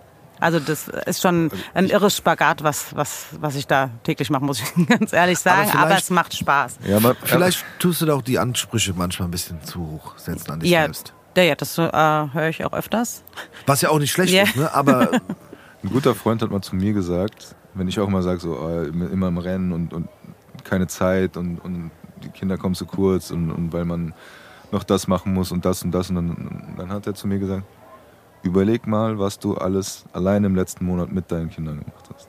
Also das ist schon ein irres Spagat, was, was, was ich da täglich mache, muss ich [laughs] ganz ehrlich sagen. Aber, vielleicht- es macht Spaß. ja, man, Vielleicht tust du da auch die Ansprüche manchmal ein bisschen zu hoch setzen an dich Ja, selbst. ja, ja, das äh, höre ich auch öfters. Was ja auch nicht schlecht Ja. ist, ne? aber [laughs] Ein guter Freund hat mal zu mir gesagt, wenn ich auch immer sage, so äh, immer im Rennen und, und keine Zeit und, und die Kinder kommen zu kurz und, und weil man noch das machen muss und das und das und dann, dann hat er zu mir gesagt, überleg mal, was du alles allein im letzten Monat mit deinen Kindern gemacht hast.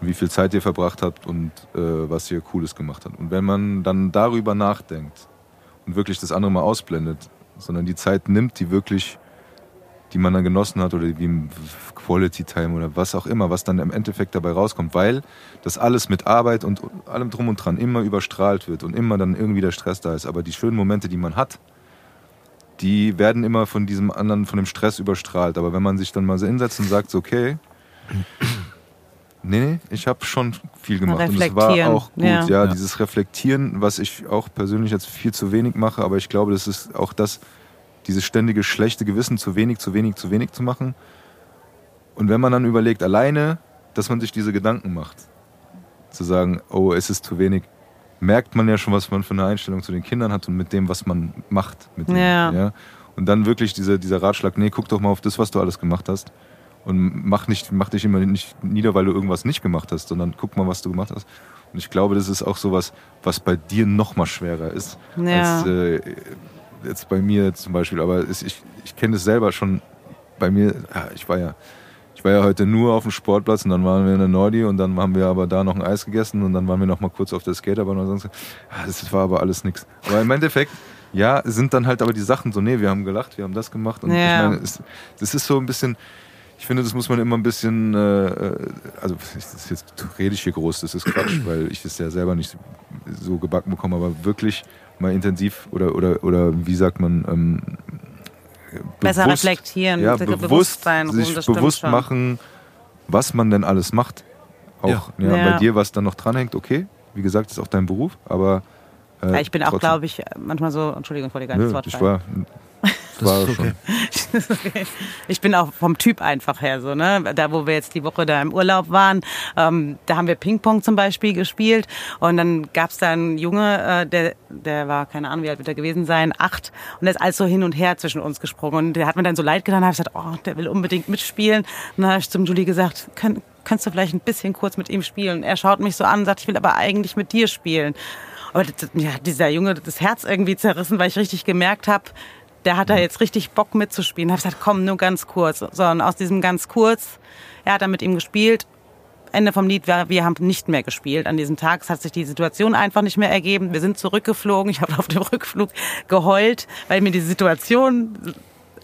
Wie viel Zeit ihr verbracht habt und äh, was ihr Cooles gemacht habt. Und wenn man dann darüber nachdenkt und wirklich das andere mal ausblendet, sondern die Zeit nimmt, die wirklich die man dann genossen hat oder wie Quality Time oder was auch immer, was dann im Endeffekt dabei rauskommt, weil das alles mit Arbeit und allem drum und dran immer überstrahlt wird und immer dann irgendwie der Stress da ist. Aber die schönen Momente, die man hat, die werden immer von diesem anderen, von dem Stress überstrahlt. Aber wenn man sich dann mal so hinsetzt und sagt, okay, nee, nee, ich habe schon viel gemacht und es war auch gut. ja. Ja, dieses Reflektieren, was ich auch persönlich jetzt viel zu wenig mache, aber ich glaube, das ist auch das, dieses ständige schlechte Gewissen, zu wenig, zu wenig, zu wenig zu machen. Und wenn man dann überlegt, alleine, dass man sich diese Gedanken macht, zu sagen, oh, es ist zu wenig, merkt man ja schon, was man für eine Einstellung zu den Kindern hat und mit dem, was man macht. Mit Ja. Ihnen, ja? Und dann wirklich diese, dieser Ratschlag, nee, guck doch mal auf das, was du alles gemacht hast. Und mach, nicht, mach dich immer nicht nieder, weil du irgendwas nicht gemacht hast, sondern guck mal, was du gemacht hast. Und ich glaube, das ist auch sowas, was bei dir noch mal schwerer ist, Ja. als äh, jetzt bei mir zum Beispiel. Aber es, ich, ich kenne es selber schon bei mir. Ja, ich war ja ich war ja heute nur auf dem Sportplatz und dann waren wir in der Nordi und dann haben wir aber da noch ein Eis gegessen und dann waren wir noch mal kurz auf der Skaterbahn und sonst. Ja, das war aber alles nix. Aber im Endeffekt, ja, sind dann halt aber die Sachen so, nee, wir haben gelacht, wir haben das gemacht und Ja. ich meine, es, das ist so ein bisschen, ich finde, das muss man immer ein bisschen, äh, äh, also jetzt rede ich hier groß, das ist Quatsch, [clears throat] weil ich das ja selber nicht so gebacken bekomme, aber wirklich mal intensiv oder oder oder wie sagt man, ähm, Besser bewusst- reflektieren, ja, Be- bewusst, Bewusstsein ruhen, sich das stimmt bewusst schon. machen, was man denn alles macht. Auch Ja. ja. Ja. bei dir, was dann noch dranhängt, okay. Wie gesagt, ist auch dein Beruf, aber äh, Ja, ich bin auch, glaube ich, manchmal so, Entschuldigung, ich wollte gar nicht das Wort fallen. Das war ist schon. okay. [laughs] Ich bin auch vom Typ einfach her so, ne? Da, wo wir jetzt die Woche da im Urlaub waren, ähm, da haben wir Ping-Pong zum Beispiel gespielt und dann gab's da einen Junge, äh, der, der war, keine Ahnung, wie alt wird er gewesen sein, acht und der ist alles so hin und her zwischen uns gesprungen und der hat mir dann so leid getan, da hab ich gesagt, oh, der will unbedingt mitspielen. Und dann habe ich zum Julie gesagt, Kön könntest du vielleicht ein bisschen kurz mit ihm spielen? Er schaut mich so an und sagt, ich will aber eigentlich mit dir spielen. Aber das, ja, dieser Junge hat das Herz irgendwie zerrissen, weil ich richtig gemerkt habe, der hat da jetzt richtig Bock mitzuspielen. Da hab ich gesagt, komm, nur ganz kurz. So, und aus diesem ganz kurz, er hat dann mit ihm gespielt. Ende vom Lied war, wir haben nicht mehr gespielt an diesem Tag. Es hat sich die Situation einfach nicht mehr ergeben. Wir sind zurückgeflogen. [laughs] Ich habe auf dem Rückflug geheult, weil mir die Situation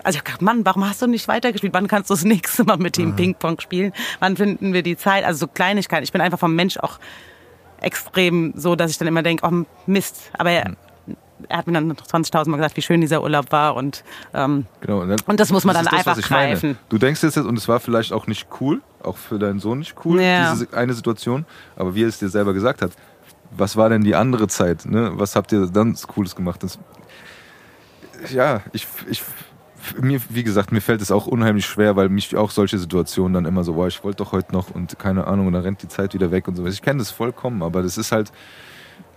also ich hab gedacht, Mann, warum hast du nicht weitergespielt? Wann kannst du das [laughs] nächste Mal mit ihm Ping-Pong spielen? Wann finden wir die Zeit? Also so Kleinigkeiten. Ich bin einfach vom Mensch auch extrem so, dass ich dann immer denke, oh Mist. Aber er, er hat mir dann 20.000 Mal gesagt, wie schön dieser Urlaub war und ähm, Genau, und, dann, Und das muss man dann das, einfach was ich meine. greifen. Du denkst jetzt, und es war vielleicht auch nicht cool, auch für deinen Sohn nicht cool, Ja. diese eine Situation, aber wie er es dir selber gesagt hat, was war denn die andere Zeit? Ne? Was habt ihr dann Cooles gemacht? Das, ja, ich, ich mir, wie gesagt, mir fällt es auch unheimlich schwer, weil mich auch solche Situationen dann immer so, boah, ich wollte doch heute noch und keine Ahnung, und dann rennt die Zeit wieder weg und so. Ich kenne das vollkommen, aber das ist halt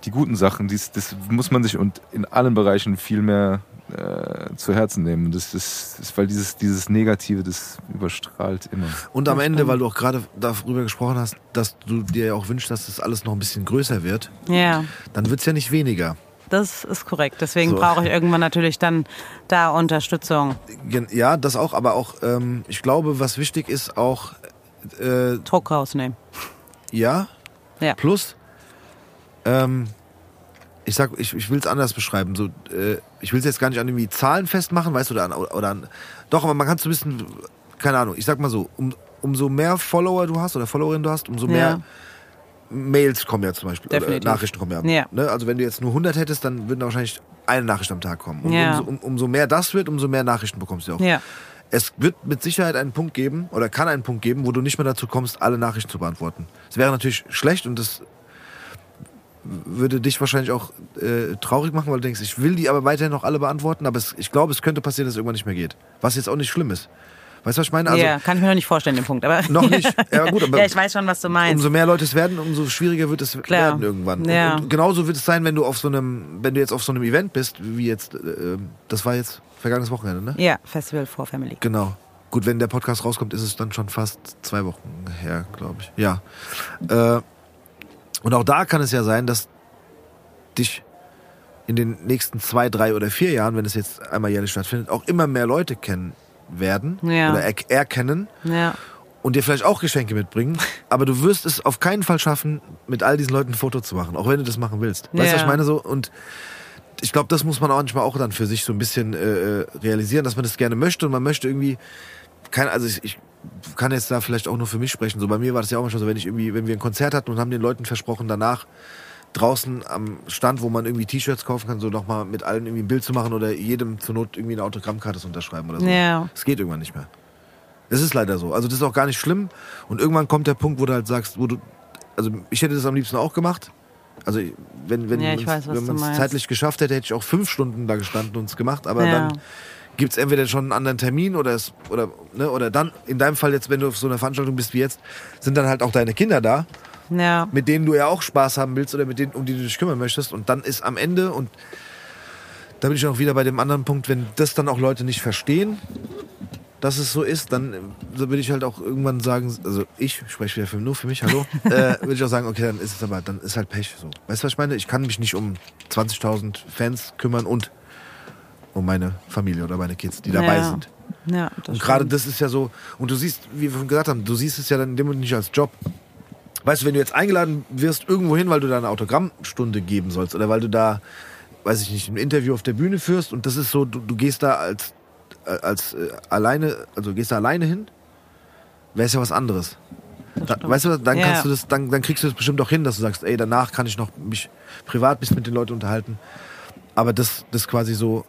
die guten Sachen, dies, das muss man sich und in allen Bereichen viel mehr äh, zu Herzen nehmen. Das ist, das ist, weil dieses, dieses Negative, das überstrahlt immer. Und am Ende, weil du auch gerade darüber gesprochen hast, dass du dir ja auch wünschst, dass das alles noch ein bisschen größer wird, Ja, dann wird es ja nicht weniger. das ist korrekt. Deswegen So. brauche ich irgendwann natürlich dann da Unterstützung. Ja, das auch, aber auch, ähm, ich glaube, was wichtig ist, auch, äh, Druck rausnehmen. ja, Ja. plus, ähm, ich sag, ich, ich will es anders beschreiben. So, äh, ich will es jetzt gar nicht an irgendwie Zahlen festmachen, weißt du, oder an, oder an, doch, aber man kann es so ein bisschen, keine Ahnung, ich sag mal so, um, umso mehr Follower du hast oder Followerinnen du hast, umso mehr Ja. Mails kommen ja zum Beispiel, oder Definitiv. Nachrichten kommen ja. Ja. Ne? Also wenn du jetzt nur 100 hättest, dann würden da wahrscheinlich eine Nachricht am Tag kommen. Und Ja. umso, um, umso mehr das wird, umso mehr Nachrichten bekommst du auch. Ja. Es wird mit Sicherheit einen Punkt geben oder kann einen Punkt geben, wo du nicht mehr dazu kommst, alle Nachrichten zu beantworten. Es wäre natürlich schlecht und das würde dich wahrscheinlich auch äh, traurig machen, weil du denkst, ich will die aber weiterhin noch alle beantworten, aber es, ich glaube, es könnte passieren, dass es irgendwann nicht mehr geht. Was jetzt auch nicht schlimm ist. Weißt du, was ich meine? Also, ja, kann ich mir noch nicht vorstellen, den Punkt. Aber [laughs] Noch nicht. [laughs] Ja, gut, aber- ja, ich weiß schon, was du meinst. Umso mehr Leute es werden, umso schwieriger wird es Klar. werden irgendwann. Ja. Und, und genauso wird es sein, wenn du auf so einem, wenn du jetzt auf so einem Event bist, wie jetzt, äh, das war jetzt vergangenes Wochenende, ne? ja, Festival for Family. Genau. Gut, wenn der Podcast rauskommt, ist es dann schon fast zwei Wochen her, glaube ich. Ja. Äh, und auch da kann es ja sein, dass dich in den nächsten zwei, drei oder vier Jahren, wenn es jetzt einmal jährlich stattfindet, auch immer mehr Leute kennen werden Ja. oder er erkennen Ja. und dir vielleicht auch Geschenke mitbringen, [laughs] aber du wirst es auf keinen Fall schaffen, mit all diesen Leuten ein Foto zu machen, auch wenn du das machen willst. Weißt du, Ja. was ich meine? So, und ich glaube, das muss man auch manchmal auch dann für sich so ein bisschen äh, realisieren, dass man das gerne möchte und man möchte irgendwie, kein, also ich, ich kann jetzt da vielleicht auch nur für mich sprechen. So bei mir war das ja auch manchmal so, wenn ich irgendwie, wenn wir ein Konzert hatten und haben den Leuten versprochen, danach draußen am Stand, wo man irgendwie T-Shirts kaufen kann, so nochmal mit allen irgendwie ein Bild zu machen oder jedem zur Not irgendwie eine Autogrammkarte zu unterschreiben oder so. Ja. Es geht irgendwann nicht mehr. Es ist leider so. Also das ist auch gar nicht schlimm. Und irgendwann kommt der Punkt, wo du halt sagst, wo du, also ich hätte das am liebsten auch gemacht. Also wenn, wenn Ja, man es zeitlich geschafft hätte, hätte ich auch fünf Stunden da gestanden und es gemacht. Aber Ja. dann gibt es entweder schon einen anderen Termin oder es, oder, ne, oder dann, in deinem Fall jetzt, wenn du auf so einer Veranstaltung bist wie jetzt, sind dann halt auch deine Kinder da, Ja. mit denen du ja auch Spaß haben willst oder mit denen, um die du dich kümmern möchtest. Und dann ist am Ende, und da bin ich auch wieder bei dem anderen Punkt, wenn das dann auch Leute nicht verstehen, dass es so ist, dann so würde ich halt auch irgendwann sagen, also ich spreche wieder für, nur für mich, hallo, [laughs] äh, würde ich auch sagen, okay, dann ist es aber, dann ist halt Pech so. Weißt du, was ich meine? Ich kann mich nicht um 20.000 Fans kümmern und um meine Familie oder meine Kids, die dabei Ja. sind. Ja, das Und gerade das ist ja so, und du siehst, wie wir schon gesagt haben, du siehst es ja dann in dem Moment nicht als Job. Weißt du, wenn du jetzt eingeladen wirst irgendwo hin, weil du da eine Autogrammstunde geben sollst oder weil du da, weiß ich nicht, ein Interview auf der Bühne führst und das ist so, du, du gehst da als, äh, als äh, alleine, also gehst da alleine hin, wäre es ja was anderes. Da, weißt du, dann Ja. kannst du das, dann, dann kriegst du das bestimmt auch hin, dass du sagst, ey, danach kann ich noch mich privat bisschen mit den Leuten unterhalten. Aber das, das quasi so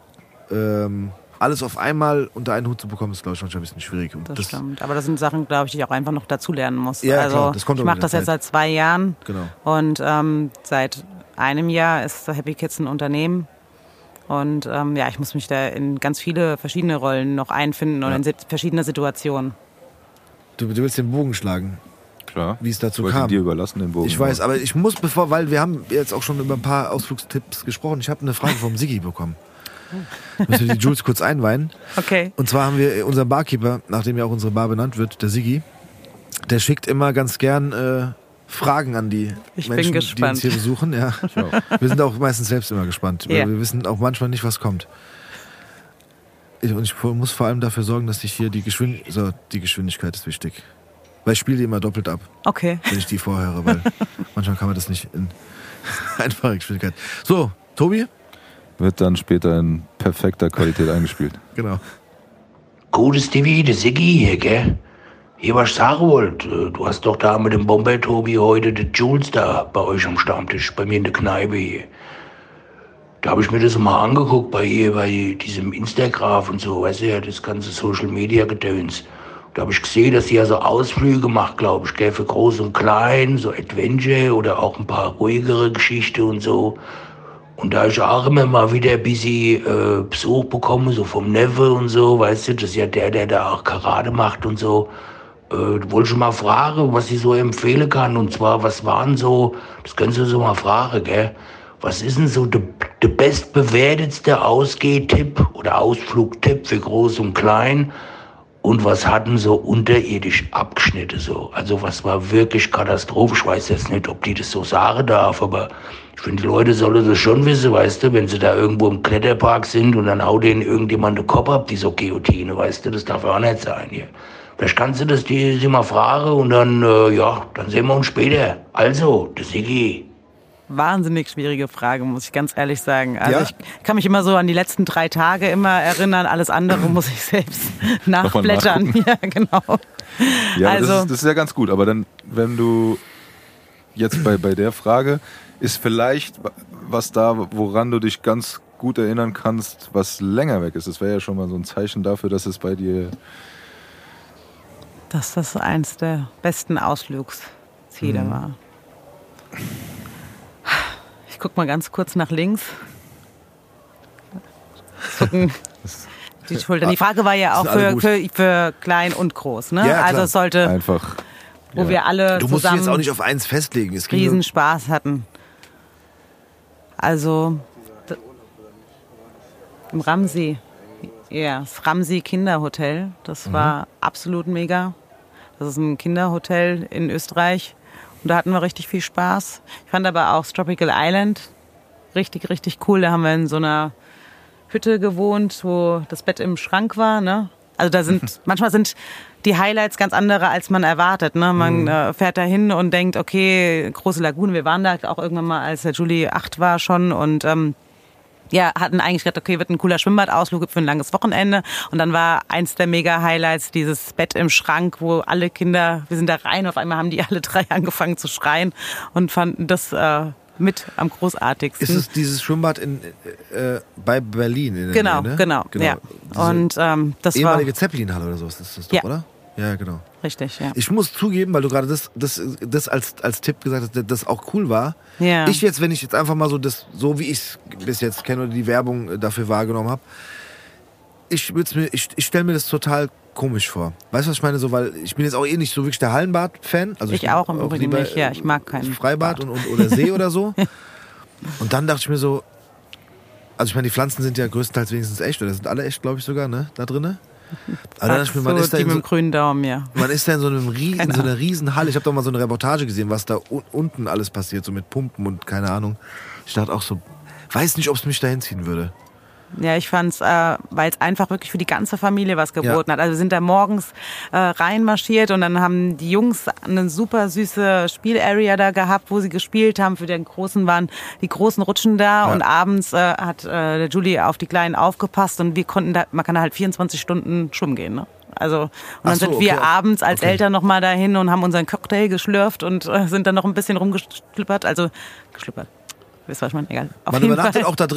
ähm, alles auf einmal unter einen Hut zu bekommen, ist, glaube ich, manchmal ein bisschen schwierig. Und Das, stimmt. Aber das sind Sachen, glaube ich, die ich auch einfach noch dazu lernen muss. Ja, also klar, das kommt ich mache das der jetzt Zeit. seit zwei Jahren Genau. und ähm, seit einem Jahr ist Happy Kids ein Unternehmen. Und ähm, ja, ich muss mich da in ganz viele verschiedene Rollen noch einfinden und Ja. in sit- verschiedene Situationen. Du, du willst den Bogen schlagen, Klar. wie es dazu Ich kam. dir überlassen, den Bogen. Ich weiß, aber ich muss, bevor, weil wir haben jetzt auch schon über ein paar Ausflugstipps gesprochen. Ich habe eine Frage vom Siggi bekommen. Müssen wir die Jules kurz einweihen. Okay. Und zwar haben wir unseren Barkeeper, nachdem ja auch unsere Bar benannt wird, der Siggi, der schickt immer ganz gern äh, Fragen an die Ich Menschen, die uns hier besuchen. Ja. Wir sind auch meistens selbst immer gespannt, Ja. wir wissen auch manchmal nicht, was kommt. Ich, und ich muss vor allem dafür sorgen, dass ich hier die Geschwindigkeit, so, die Geschwindigkeit ist wichtig. Weil ich spiele die immer doppelt ab, Okay. wenn ich die vorhöre, weil [laughs] manchmal kann man das nicht in [laughs] einfacher Geschwindigkeit. So, Tobi? Wird dann später in perfekter Qualität eingespielt. [laughs] Genau. Gutes Stevie, der Siggi hier, gell? Hier, was ich sagen wollte, äh, du hast doch da mit dem Bombay Tobi heute den Jules da bei euch am Stammtisch, bei mir in der Kneipe hier. Da habe ich mir das mal angeguckt bei ihr, bei diesem Instagram und so, weißt du ja, das ganze Social Media Gedöns. Da habe ich gesehen, dass sie ja so Ausflüge macht, glaube ich, gell, für Groß und Klein, so Adventure oder auch ein paar ruhigere Geschichten und so. Und da ich auch immer mal wieder ein bisschen äh, Besuch bekomme, so vom Neffe und so, weißt du, das ist ja der, der da auch Karate macht und so, äh, wollte ich mal fragen, was ich so empfehlen kann. Und zwar, was waren so, das können Sie so mal fragen, gell? Was ist denn so der der bestbewertetste Ausgehtipp oder Ausflugtipp für Groß und Klein? Und was hatten so unterirdisch Abgeschnitte so? Also was war wirklich Katastrophe? Ich weiß jetzt nicht, ob die das so sagen darf, aber ich finde, die Leute sollen das schon wissen, weißt du, wenn sie da irgendwo im Kletterpark sind und dann haut denen irgendjemand den Kopf ab, die so Guillotine, weißt du, das darf auch nicht sein hier. Vielleicht kannst du das die, sie mal fragen und dann, äh, ja, dann sehen wir uns später. Also, der Siggi. Wahnsinnig schwierige Frage, muss ich ganz ehrlich sagen. Also Ja? ich kann mich immer so an die letzten drei Tage immer erinnern. Alles andere muss ich selbst [laughs] nachblättern. [laughs] Ja, genau. Ja, Also- das, ist, das ist ja ganz gut. Aber dann, wenn du jetzt bei, bei der Frage, ist vielleicht was da, woran du dich ganz gut erinnern kannst, was länger weg ist. Das wäre ja schon mal so ein Zeichen dafür, dass es bei dir. Dass das eins der besten Ausflugsziele Mhm. war. Ich guck mal ganz kurz nach links. Die Schultern. Die Frage war ja auch für, für, für klein und groß. Ne? Ja, also es sollte, Einfach. wo ja. wir alle Du musst dich jetzt auch zusammen nicht auf eins festlegen. Es ging nur- riesen Spaß hatten. Also im Ramsey, ja, das Ramsey Kinderhotel, das Mhm. war absolut mega. Das ist ein Kinderhotel in Österreich und da hatten wir richtig viel Spaß. Ich fand aber auch das Tropical Island richtig, richtig cool. Da haben wir in so einer Hütte gewohnt, wo das Bett im Schrank war. Ne? Also da sind [laughs] manchmal sind die Highlights ganz andere, als man erwartet. Ne? Man äh, fährt da hin und denkt, okay, große Lagune. Wir waren da auch irgendwann mal, als der Julie acht war schon und ähm, ja, hatten eigentlich gedacht, okay, wird ein cooler Schwimmbadausflug für ein langes Wochenende. Und dann war eins der Mega-Highlights dieses Bett im Schrank, wo alle Kinder, wir sind da rein, auf einmal haben die alle drei [laughs] angefangen zu schreien und fanden das äh, mit am großartigsten. Ist es dieses Schwimmbad in, äh, bei Berlin? Genau, Nähe, ne? genau, ja. Diese Und ähm, das war ehemalige Zeppelin-Halle oder sowas ist das doch, Ja. oder? Ja, genau. richtig, ja. Ich muss zugeben, weil du gerade das, das, das als, als Tipp gesagt hast, das auch cool war. Ja. Ich jetzt, wenn ich jetzt einfach mal so das, so wie ich es bis jetzt kenne oder die Werbung dafür wahrgenommen habe, ich mir, ich, ich stelle mir das total komisch vor. Weißt du, was ich meine? So, weil ich bin jetzt auch eh nicht so wirklich der Hallenbad-Fan. Also Ich bin auch im Übrigen nicht, ja. Ich mag kein Freibad Bad. und, und, oder See oder so. [laughs] Und dann dachte ich mir so, also ich meine, die Pflanzen sind ja größtenteils wenigstens echt, oder sind alle echt, glaube ich sogar, ne, da drinne. Aber dann dachte ich mir, man so ist da die in mit so, dem grünen Daumen, ja. man ist da in so, einem Rie in Keine so einer riesen Halle. Ich habe doch mal so eine Reportage gesehen, was da un unten alles passiert, so mit Pumpen und keine Ahnung. Ich dachte auch so, weiß nicht, ob es mich da hinziehen würde. Ja, ich fand's, äh, weil es einfach wirklich für die ganze Familie was geboten Ja. hat. Also wir sind da morgens äh, reinmarschiert und dann haben die Jungs eine super süße Spielarea da gehabt, wo sie gespielt haben. Für den Großen waren die großen Rutschen da Ja. und abends äh, hat äh, der Julie auf die Kleinen aufgepasst und wir konnten da, man kann da halt 24 Stunden schwimmen gehen. Ne? Also und dann so, sind wir okay. abends als Okay. Eltern noch mal dahin und haben unseren Cocktail geschlürft und äh, sind dann noch ein bisschen rumgeschlüppert. Also geschlüppert. Wisst ihr, was ich meine? Egal. Auf Man jeden übernachtet Fall. auch da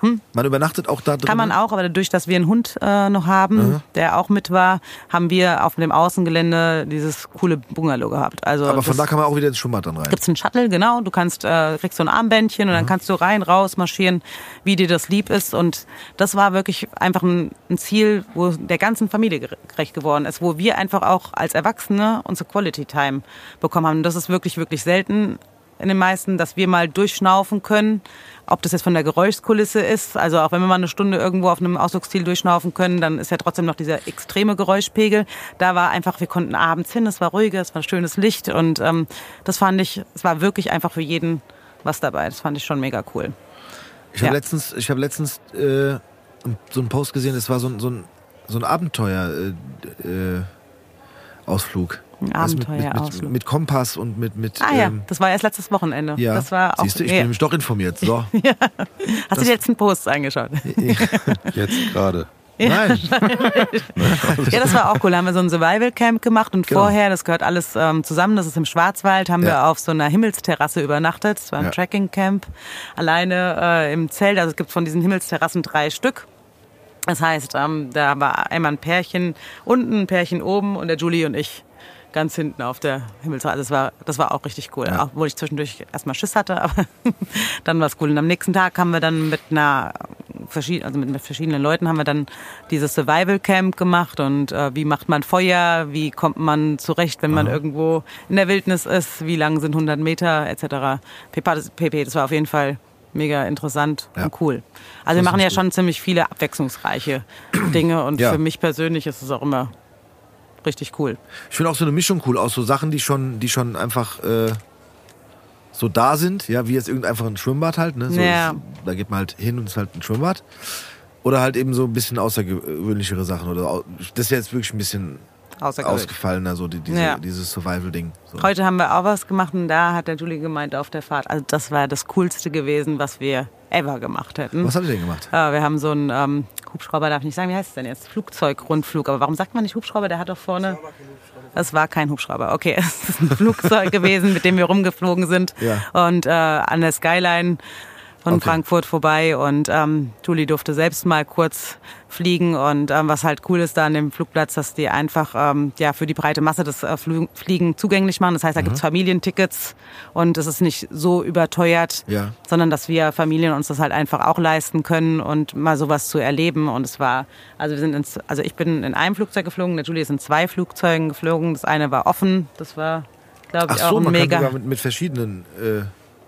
drinnen? Man übernachtet auch da drinnen? Kann man auch, aber dadurch, dass wir einen Hund äh, noch haben, der auch mit war, haben wir auf dem Außengelände dieses coole Bungalow gehabt. Also Aber von da kann man auch wieder ins Schwimmbad dann rein. gibt's einen Shuttle, genau. Du kannst äh, kriegst so ein Armbändchen und dann kannst du rein, raus marschieren, wie dir das lieb ist. Und das war wirklich einfach ein, ein Ziel, wo der ganzen Familie gere- gerecht geworden ist, wo wir einfach auch als Erwachsene unsere Quality Time bekommen haben. Und das ist wirklich, wirklich selten in den meisten, dass wir mal durchschnaufen können. Ob das jetzt von der Geräuschkulisse ist, also auch wenn wir mal eine Stunde irgendwo auf einem Ausflugsziel durchschnaufen können, dann ist ja trotzdem noch dieser extreme Geräuschpegel. Da war einfach, wir konnten abends hin, es war ruhiger, es war schönes Licht und ähm, das fand ich, es war wirklich einfach für jeden was dabei. Das fand ich schon mega cool. Ich habe Ja. letztens, ich hab letztens äh, so einen Post gesehen, es war so ein, so ein, so ein Abenteuer äh, äh, Ausflug. Ein Also mit, mit, mit, mit Kompass und mit, mit Ah ja, ähm, das war erst letztes Wochenende. ja. Das war auch. Siehst du, ich ja. bin nämlich doch informiert. So. [laughs] Hast du die letzten Posts angeschaut? [laughs] Jetzt gerade. Nein. [laughs] Ja, das war auch cool. Da haben wir so ein Survival Camp gemacht und Genau. vorher, das gehört alles ähm, zusammen, das ist im Schwarzwald, haben Ja. wir auf so einer Himmelsterrasse übernachtet. Das war ein Ja. Trekking Camp. Alleine äh, im Zelt, also es gibt von diesen Himmelsterrassen drei Stück. Das heißt, ähm, da war einmal ein Pärchen unten, ein Pärchen oben und der Julie und ich ganz hinten auf der Himmelsrad. Also das war, das war auch richtig cool. Ja. Obwohl ich zwischendurch erstmal Schiss hatte, aber [laughs] dann war es cool. Und am nächsten Tag haben wir dann mit einer also mit, verschiedenen Leuten haben wir dann dieses Survival Camp gemacht und äh, wie macht man Feuer, wie kommt man zurecht, wenn man irgendwo in der Wildnis ist, wie lang sind 100 Meter etc. PP, das- das war auf jeden Fall mega interessant Ja. und cool. Also wir machen ja schon ziemlich viele abwechslungsreiche Dinge und Ja. für mich persönlich ist es auch immer richtig cool. Ich finde auch so eine Mischung cool aus so Sachen, die schon, die schon einfach äh, so da sind, ja, wie jetzt irgendein einfach ein Schwimmbad halt, ne? So Ja. da geht man halt hin und ist halt ein Schwimmbad. Oder halt eben so ein bisschen außergewöhnlichere Sachen. Oder das ist jetzt wirklich ein bisschen. Ausgefallener, so die, diese, Ja. dieses Survival-Ding. So. Heute haben wir auch was gemacht und da hat der Julie gemeint auf der Fahrt, also das war das Coolste gewesen, was wir ever gemacht hätten. Was habt ihr denn gemacht? Äh, wir haben so einen ähm, Hubschrauber, darf ich nicht sagen, wie heißt es denn jetzt? Flugzeugrundflug. Aber warum sagt man nicht Hubschrauber? Der hat doch vorne. Das war kein Hubschrauber. Okay, [laughs] es ist ein Flugzeug gewesen, mit dem wir rumgeflogen sind. Ja. Und äh, an der Skyline von Okay. Frankfurt vorbei. Und ähm, Julie durfte selbst mal kurz fliegen. Und ähm, was halt cool ist da an dem Flugplatz, dass die einfach ähm, ja für die breite Masse das äh, Fliegen zugänglich machen. Das heißt, da gibt's Familientickets und es ist nicht so überteuert Ja. sondern dass wir Familien uns das halt einfach auch leisten können und mal sowas zu erleben. Und es war, also wir sind ins, also ich bin in einem Flugzeug geflogen, der Julie ist in zwei Flugzeugen geflogen. Das eine war offen, das war, glaube Ach ich, so, auch man mega. kann sogar mit, mit verschiedenen äh,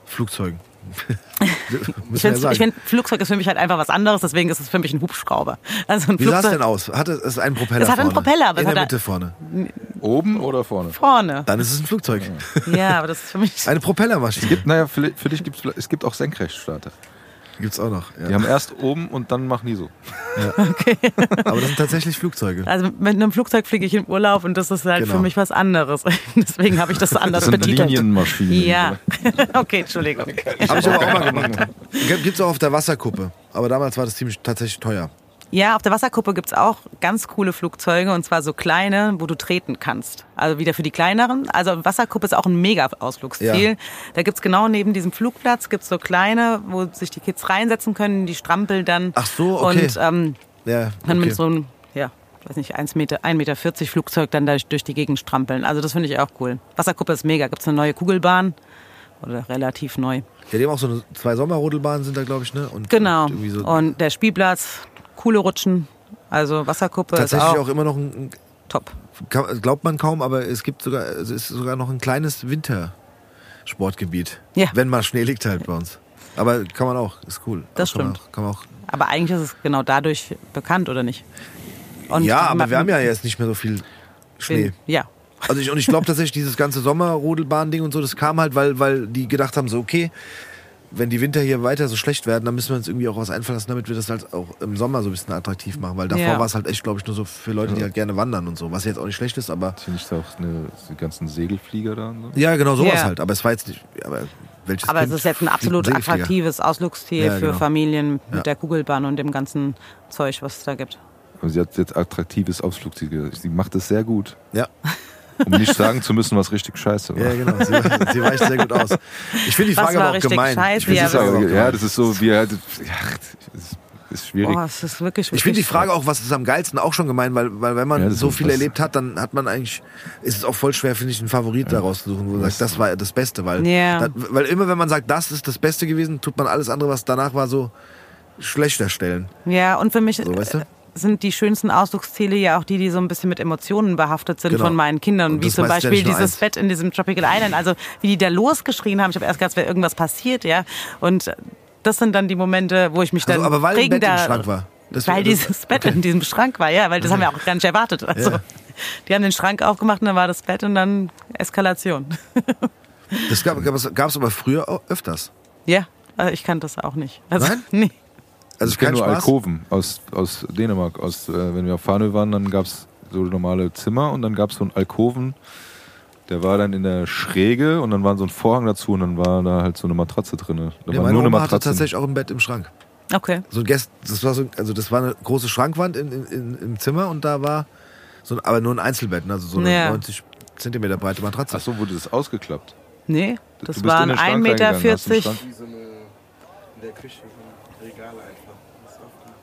Flugzeugen. Ich ja finde, ich find, Flugzeug ist für mich halt einfach was anderes, deswegen ist es für mich ein Hubschrauber. Also ein Wie sah es denn aus? Hatte es einen Propeller Es hat einen? Propeller, aber In es der hat Mitte vorne. Oben oder vorne? vorne. Dann ist es ein Flugzeug. Ja, aber das ist für mich. Eine Propellermaschine. Gibt, naja, für, für dich gibt es gibt auch Senkrechtstarter. Gibt's auch noch. Die Ja. haben erst oben und dann machen die so. [laughs] Aber das sind tatsächlich Flugzeuge. Also mit einem Flugzeug fliege ich in Urlaub und das ist halt Genau. für mich was anderes. [laughs] Deswegen habe ich das anders Das sind betitelt. Linienmaschinen. Ja, [laughs] okay, Entschuldigung. Habe ich aber auch mal gemacht. Gibt- Gibt's auch auf der Wasserkuppe. Aber damals war das ziemlich tatsächlich teuer. Ja, auf der Wasserkuppe gibt's auch ganz coole Flugzeuge und zwar so kleine, wo du treten kannst. Also wieder für die kleineren. Also Wasserkuppe ist auch ein mega Ausflugsziel. Ja. Da gibt's genau neben diesem Flugplatz gibt's so kleine, wo sich die Kids reinsetzen können, die strampeln dann. Ach so, okay. Und ähm, Ja, dann okay. mit so einem, ja, weiß nicht, 1 Meter, 1,40 Meter Flugzeug dann durch, durch die Gegend strampeln. Also das finde ich auch cool. Wasserkuppe ist mega. Gibt's eine neue Kugelbahn. Oder relativ neu. Ja, die haben auch so eine, zwei Sommerrodelbahnen sind da, glaube ich, ne? Und, Genau. Und so Und der Spielplatz, coole Rutschen. Also Wasserkuppe tatsächlich ist auch, auch, immer noch ein, top. glaubt man kaum, aber es gibt sogar, es ist sogar noch ein kleines Wintersportgebiet. Ja. Wenn mal Schnee liegt halt bei uns. Aber kann man auch, ist cool. Das kann man stimmt. Auch, kann man auch, Aber eigentlich ist es genau dadurch bekannt, oder nicht? Und ja, aber man- wir haben ja jetzt nicht mehr so viel Schnee. Ja. Also ich, und ich glaube tatsächlich, dieses ganze Sommerrodelbahn-Ding und so, das kam halt, weil, weil die gedacht haben, so, okay, wenn die Winter hier weiter so schlecht werden, dann müssen wir uns irgendwie auch was einfallen lassen, damit wir das halt auch im Sommer so ein bisschen attraktiv machen. Weil davor Ja. war es halt echt, glaube ich, nur so für Leute, die halt gerne wandern und so. Was jetzt auch nicht schlecht ist, aber. Sind nicht auch eine, die ganzen Segelflieger da? So? Ja, genau sowas Ja. halt. Aber es war jetzt nicht. Aber welches Aber es Kind ist jetzt ein absolut attraktives Ausflugsziel Ja, für genau. Familien mit Ja. der Kugelbahn und dem ganzen Zeug, was es da gibt. Aber sie hat jetzt attraktives Ausflugsziel. Sie macht es sehr gut. Ja. [laughs] Um nicht sagen zu müssen, was richtig scheiße war. Ja, genau. Sie, weicht- sie weicht sehr gut aus. Ich finde die Frage aber auch gemein. scheiße? Ich finde Ja, ja, das ist so, wie halt, ja, das ist, schwierig. Boah, es ist wirklich, Ich finde die Frage auch, was ist am geilsten, auch schon gemein, weil, weil wenn man Ja, das so viel erlebt hat, dann hat man eigentlich, ist es auch voll schwer, finde ich, einen Favorit daraus zu suchen, wo du sagst, das war das Beste, weil, Ja. da, weil immer wenn man sagt, das ist das Beste gewesen, tut man alles andere, was danach war, so schlechter stellen. Ja, und für mich So, weißt du? Sind die schönsten Ausflugsziele ja auch die, die so ein bisschen mit Emotionen behaftet sind Genau. von meinen Kindern. Und wie zum Beispiel dieses. Bett in diesem Tropical Island. Also wie die da losgeschrien haben. Ich habe erst gedacht, es wäre irgendwas passiert, ja. Und das sind dann die Momente, wo ich mich dann Also, aber weil ein Bett im prägender- Schrank war. Das- weil dieses Bett in diesem Schrank war, ja, weil das haben wir auch gar nicht erwartet. Also, Ja. Die haben den Schrank aufgemacht und dann war das Bett und dann Eskalation. Das gab es aber früher auch öfters. ja, also ich kannte das auch nicht. Also, Nein? [laughs] Nee. Also ich kenne nur Spaß. Alkoven aus, aus Dänemark. Aus, äh, wenn wir auf Farnö waren, dann gab es so normale Zimmer und dann gab es so einen Alkoven, der war dann in der Schräge und dann war so ein Vorhang dazu und dann war da halt so eine Matratze drin. Da Ja, war meine nur eine Oma hatte Matratze. tatsächlich auch ein Bett im Schrank. Okay. So ein Gäst, das war so, also das war eine große Schrankwand in, in, in, im Zimmer und da war so, ein- aber nur ein Einzelbett, ne? also so eine Ja. 90 Zentimeter breite Matratze. Ach so, wurde das ausgeklappt? Nee, das waren den Schrank 1,40 Meter. Wie so eine in der Küche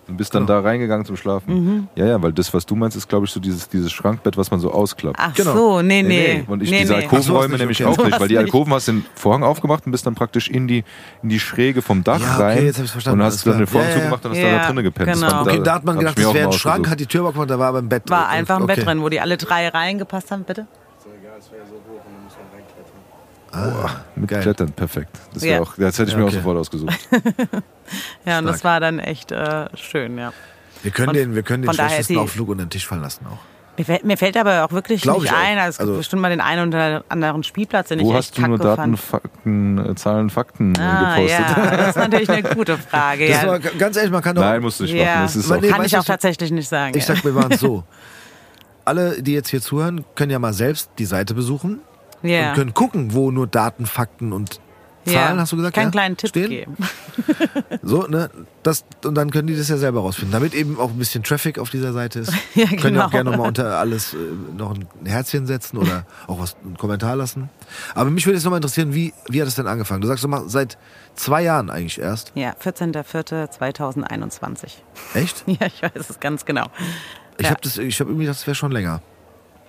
Und bist dann da reingegangen zum Schlafen. Ja, ja, weil das, was du meinst, ist, glaube ich, so dieses, dieses Schrankbett, was man so ausklappt. Ach Genau. so, nee, nee. Und ich nee, diese nee. So, Alkovenräume du nämlich nicht, auch nicht, weil die. Alkoven hast den Vorhang aufgemacht und bist dann praktisch in die, in die Schräge vom Dach Ja, okay, rein. jetzt hab ich's verstanden, Und hast dann klar. den Vorhang Ja, ja. zugemacht und hast Ja, da drinnen gepennt. Das genau. war- Okay, da hat man gedacht, ich das wäre ein Schrank, hat die Tür aufgemacht, da war aber ein Bett. War einfach ein Bett drin, wo die alle drei reingepasst haben, bitte. Mit Geil. Klettern, perfekt. Das, Ja. auch, das hätte ich Ja, mir okay. auch sofort ausgesucht. [laughs] Ja, Stark. und das war dann echt äh, schön, ja. Wir können Und den, wir können den schlechtesten Auflug unter den Tisch fallen lassen auch. Mir fällt, mir fällt aber auch wirklich Glaub nicht ein. Also es gibt Also- bestimmt mal den einen oder anderen Spielplatz, den Wo ich hast echt du nur Daten, fand. Fakten, äh, Zahlen, Fakten Ah, gepostet? ja, das ist natürlich eine gute [laughs] Frage. Das Ja. war ganz ehrlich, man kann doch. Nein, musst du nicht Ja. machen. Das ist Aber auch, nee, Kann ich auch tatsächlich nicht sagen. Ich ja. sag, wir waren so. [laughs] Alle, die jetzt hier zuhören, können ja mal selbst die Seite besuchen ja. und können gucken, wo nur Daten, Fakten und Zahlen, ja. hast du gesagt? Keinen ja? kleinen Tipp stehen? geben. [laughs] So, ne? Das, und dann können die das ja selber rausfinden. Damit eben auch ein bisschen Traffic auf dieser Seite ist. [laughs] Ja, Können genau. auch gerne nochmal unter alles äh, noch ein Herzchen setzen oder [laughs] auch was, einen Kommentar lassen. Aber mich würde jetzt nochmal interessieren, wie, wie hat es denn angefangen? Du sagst, du machst seit zwei Jahren eigentlich erst. Ja, 14.04.2021. Echt? Ja, ich weiß es ganz genau. Ich Ja. habe das, ich habe irgendwie gedacht, das wäre schon länger.